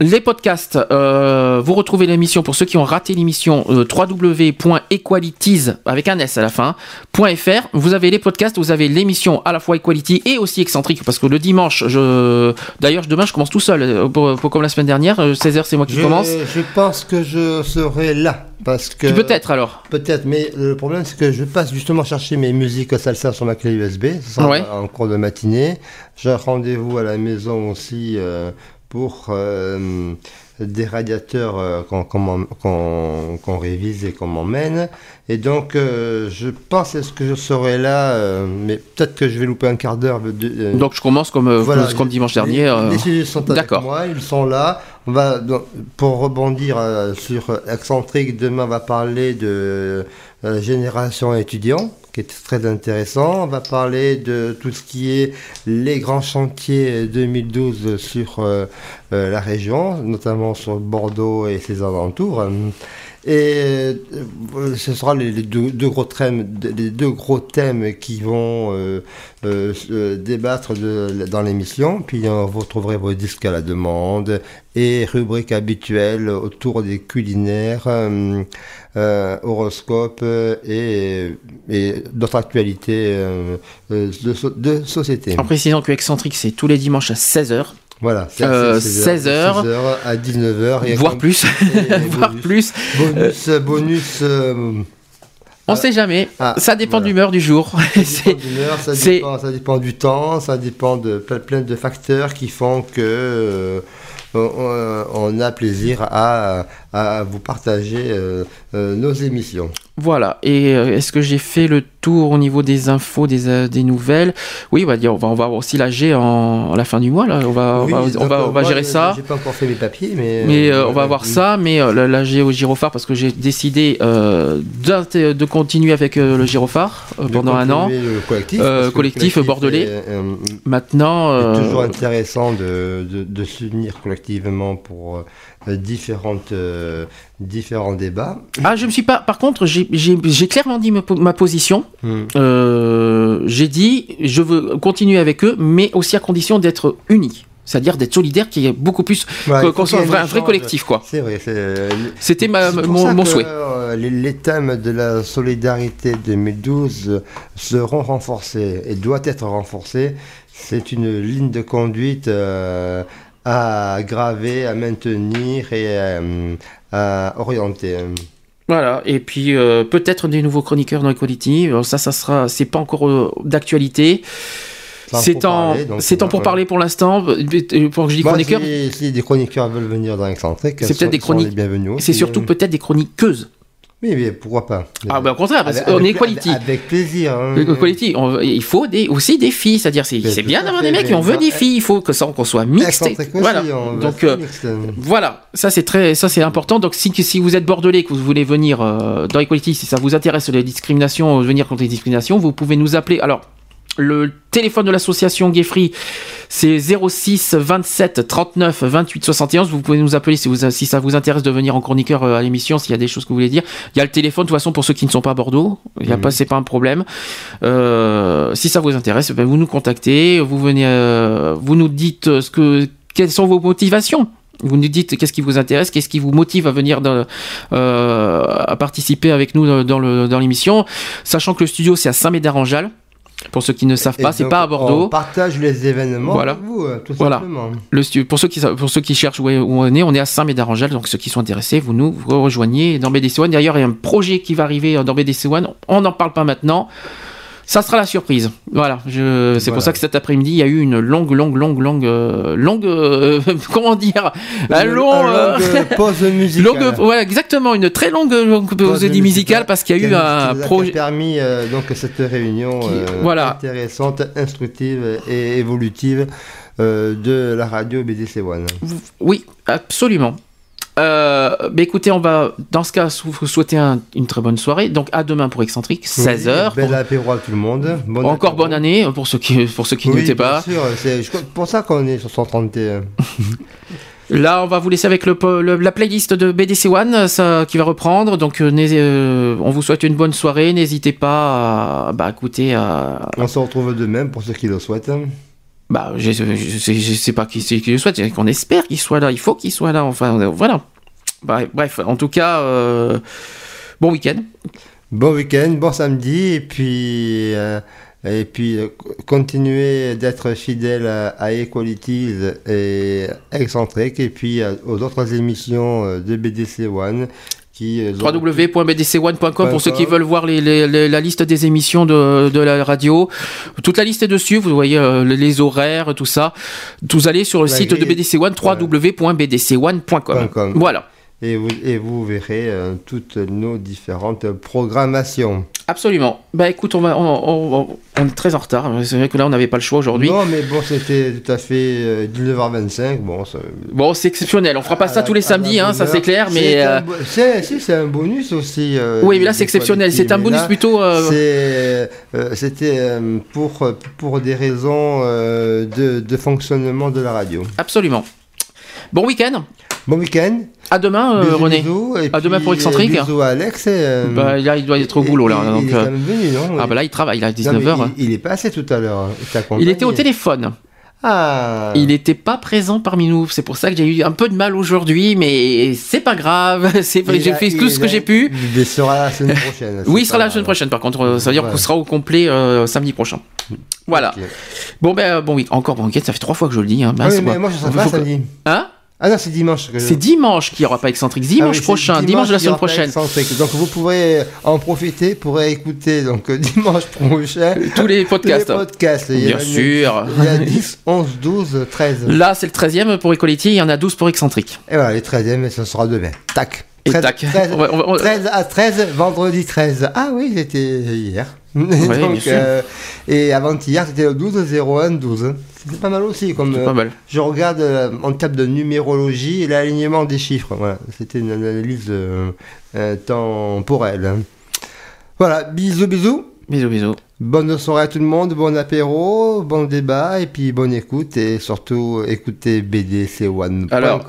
Les podcasts, euh, vous retrouvez l'émission pour ceux qui ont raté l'émission euh, www.equalities avec un s à la fin .fr. Vous avez les podcasts, vous avez l'émission à la fois Equality et aussi excentrique parce que le dimanche, je d'ailleurs demain je commence tout seul euh, pour, pour- comme la semaine dernière, euh, 16h c'est moi qui je, commence. je pense que je serai là. Parce que... Peut-être alors. Peut-être, mais le problème c'est que je passe justement chercher mes musiques salsa sur ma clé USB. Ça sera Ouais. en cours de matinée. J'ai un rendez-vous à la maison aussi euh, pour euh, des radiateurs euh, qu'on qu'on révise et qu'on m'emmène. Et donc, euh, je pense est-ce que je serai là, mais peut-être que je vais louper un quart d'heure. Donc je commence comme, Voilà, comme dimanche dernier. Les sujets sont avec moi, ils sont là. On va, donc, pour rebondir sur Excentrique, demain on va parler de euh, génération étudiant, qui est très intéressant. On va parler de tout ce qui est les grands chantiers 2012 sur euh, euh, la région, notamment sur Bordeaux et ses alentours. Et ce sera les, deux, gros thèmes, les deux gros thèmes qui vont débattre dans l'émission. Puis vous retrouverez vos disques à la demande et rubriques habituelles autour des culinaires, euh, horoscopes euh, et, et d'autres actualités euh, de, so- de société. En précisant que Excentrique, c'est tous les dimanches à 16h. Voilà, c'est Euh, 16 16h, 16h à 19h. et voire plus. voire bonus. plus. Bonus, bonus. euh, On sait jamais. Ah, ça dépend voilà. de l'humeur du jour. D'humeur, ça, dépend, ça dépend du temps, ça dépend de plein, plein de facteurs qui font que on, a plaisir à, à vous partager euh, euh, nos émissions. Voilà. Et euh, est-ce que j'ai fait le tour au niveau des infos, des, euh, des nouvelles? Oui, on va on va, on va avoir aussi la G en, à la fin du mois. Là. On va, on va, on va, on va moi, gérer ça. J'ai pas encore fait mes papiers, mais. Mais euh, on va voir ça, mais euh, la, G au gyrophare parce que j'ai décidé de continuer avec le gyrophare pendant un an. le collectif, collectif collectif bordelais. est, Maintenant, C'est toujours intéressant de, de, de s'unir collectivement pour différentes, euh, différents débats. Ah, je me suis pas. Par contre, j'ai- clairement dit ma, po- ma position. Hmm. Euh, j'ai dit, je veux continuer avec eux, mais aussi à condition d'être unis. C'est-à-dire d'être solidaire, qu'il y ait beaucoup plus. Ouais, qu'on soit un vrai, collectif, quoi. C'est vrai. C'était mon- souhait. euh, les, les thèmes de la solidarité 2012 seront renforcés et doivent être renforcés. C'est une ligne de conduite euh, à graver, à maintenir et euh, à orienter. Voilà, et puis euh, peut-être des nouveaux chroniqueurs dans Equality. Ça, ça sera, c'est pas encore euh, d'actualité. C'est en C'est en, pour parler pour l'instant. Pour que je dis Moi, chroniqueurs, si, si des chroniqueurs veulent venir dans Excentrique, c'est peut-être des chroniques. C'est surtout hein. peut-être des chroniqueuses. Oui, mais pourquoi pas? Ah, bah, au contraire, parce qu'on est Equality. Avec, plaisir. hein. Le Equality, on- il faut des, aussi des filles, c'est-à-dire c'est, bien d'avoir des mecs, mais on veut des filles, il faut que ça, qu'on soit mixte. Voilà. Donc euh, voilà, ça c'est très, ça c'est important. Donc si, si vous êtes bordelais, que vous voulez venir euh, dans Equality, si ça vous intéresse les discriminations, euh, venir contre les discriminations, vous pouvez nous appeler. Alors le téléphone de l'association Gay Free, c'est 06 27 39 28 71. Vous pouvez nous appeler si, vous, si ça vous intéresse de venir en chroniqueur euh, à l'émission, s'il y a des choses que vous voulez dire. Il y a le téléphone, de toute façon, pour ceux qui ne sont pas à Bordeaux. Il y a Mhm. pas, c'est pas un problème. Euh, si ça vous intéresse, ben, vous nous contactez, vous venez, euh, vous nous dites euh, ce que, quelles sont vos motivations. Vous nous dites qu'est-ce qui vous intéresse, qu'est-ce qui vous motive à venir dans- euh, à participer avec nous dans le dans l'émission, sachant que le studio c'est à Saint-Médard-en-Jalles. Pour ceux qui ne savent pas, c'est pas à Bordeaux. On partage les événements Voilà. avec vous, euh, tout Voilà. simplement. Le stu- pour, ceux qui, pour ceux qui cherchent où, on est, on est à Saint-Médard-en-Jalles, donc ceux qui sont intéressés, vous nous vous rejoignez dans BDC One. D'ailleurs, il y a un projet qui va arriver dans BDC One, on n'en parle pas maintenant. Ça sera la surprise. Voilà, je, c'est pour ça que cet après-midi, il y a eu une longue, longue, longue, longue, euh, longue, euh, comment dire, un Une- long, un euh, longue pause musicale. longue, voilà, exactement, une très longue, longue pause musicale parce qu'il y a eu un qui nous a projet. permis euh, donc cette réunion voilà. intéressante, instructive et évolutive de la radio BDC One. Oui, absolument. Euh, bah écoutez, on va dans ce cas vous souhaiter un- une très bonne soirée. Donc à demain pour Excentrique, 16h. Bel apéro à tout le monde. Bon Encore apéro. bonne année pour ceux qui pour ceux qui Oui, n'étaient pas. sûr, c'est pour ça qu'on est sur 131. Là, on va vous laisser avec le, la playlist de BDC One ça, qui va reprendre. Donc, euh, euh, on vous souhaite une bonne soirée. N'hésitez pas à bah, écouter. À, On se retrouve demain pour ceux qui le souhaitent. Bah, je, je, je sais, je pas qui c'est qui le souhaite. qu'on espère qu'il soit là. Il faut qu'il soit là. Enfin, euh, voilà. Bref, bref, en tout cas, euh, bon week-end. Bon week-end, bon samedi, et puis, euh, et puis continuez d'être fidèle à, Equalities et Excentrique, et puis aux autres émissions de BDC One www.bdc1.com pour ceux qui veulent voir les- les- les- la liste des émissions de, de la radio. Toute la liste est dessus, vous voyez euh, les- horaires, tout ça. Vous allez sur le La site de grille. BDC One, www.bdc1.com. .com. Voilà. Et vous, et vous verrez euh, toutes nos différentes programmations. Absolument. Bah écoute, on, va, on, on- on est très en retard. C'est vrai que là, on n'avait pas le choix aujourd'hui. Non, mais bon, c'était tout à fait euh, 19h25. Bon, ça- Bon, c'est exceptionnel. On fera pas ça tous les samedis, hein, ça c'est clair, mais. C'est euh, bo- c'est- si, c'est un bonus aussi. euh, Oui, mais là, c'est exceptionnel. C'est un bonus là, plutôt, euh, C'était pour, pour des raisons de, de fonctionnement de la radio. Absolument. Bon week-end. Bon week-end. À demain, euh, René. bisous, à demain pour Excentrique. euh, Bisous à Alex. et, euh, Bah, là, il doit être au boulot, là. il- donc, il est quand même venu, non Ah, bah là, il travaille, Non, mais 19h. il, il est passé tout à l'heure. hein. Il t'a Il était au téléphone. Ah. Il n'était pas présent parmi nous. C'est pour ça que j'ai eu un peu de mal aujourd'hui, mais c'est pas grave. C'est j'ai fait tout ce que j'ai pu. Il sera la semaine prochaine. Oui, il sera là la semaine prochaine, par contre. Ça veut dire Ouais. qu'on sera au complet euh, samedi prochain. Voilà. Bon, ben, bon, oui, encore bon week-end. Ça fait trois fois que je le dis. Hein. Ah Mince, oui, mais moi. je Faut pas samedi. Hein? Ah non, c'est dimanche. que C'est dimanche qu'il n'y aura pas excentrique. Dimanche Ah oui, prochain, dimanche de la semaine prochaine. Donc vous pourrez en profiter pour écouter donc euh, dimanche prochain Tous les podcasts. tous les podcasts. Il y Bien en a- sûr. Il y a 10, 11, 12, 13. Là, c'est le 13e pour Equality. Il y en a 12 pour excentrique. Et voilà, les 13e, et ce sera demain. Tac. Et 13, tac. 13, On va- on va- on- 13 à 13, vendredi 13. Ah oui, c'était hier. bien Donc, euh, et avant-hier, c'était le 12 01 12. C'était pas mal aussi. Comme, euh, pas mal. Je regarde euh, en termes de numérologie et l'alignement des chiffres. Voilà, c'était une analyse euh, euh, temporelle. hein. Voilà, bisous, bisous. Bisous, bisous. Bonne soirée à tout le monde, bon apéro, bon débat et puis bonne écoute et surtout écoutez bdc1.com. Alors,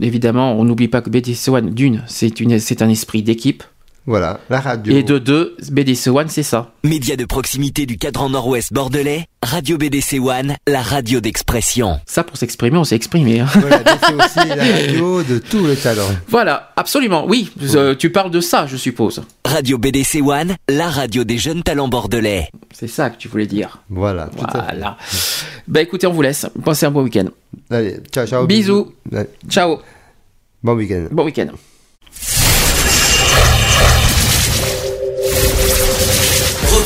Évidemment, on n'oublie pas que BDC One, d'une, c'est une- c'est un esprit d'équipe. Voilà, la radio. Et de deux, BDC One, c'est ça. Média de proximité du cadran nord-ouest bordelais, Radio BDC One, la radio d'expression. Ça, pour s'exprimer, on s'est exprimé. hein. Voilà, c'est aussi la radio de tous les talents. Voilà, absolument. Oui, euh, tu parles de ça, je suppose. Radio BDC One, la radio des jeunes talents bordelais. C'est ça que tu voulais dire. Voilà, tout à fait. Voilà. Bah écoutez, on vous laisse. Passez un bon week-end. Allez, ciao, ciao. Bisous. Ciao. Bon week-end. Bon week-end.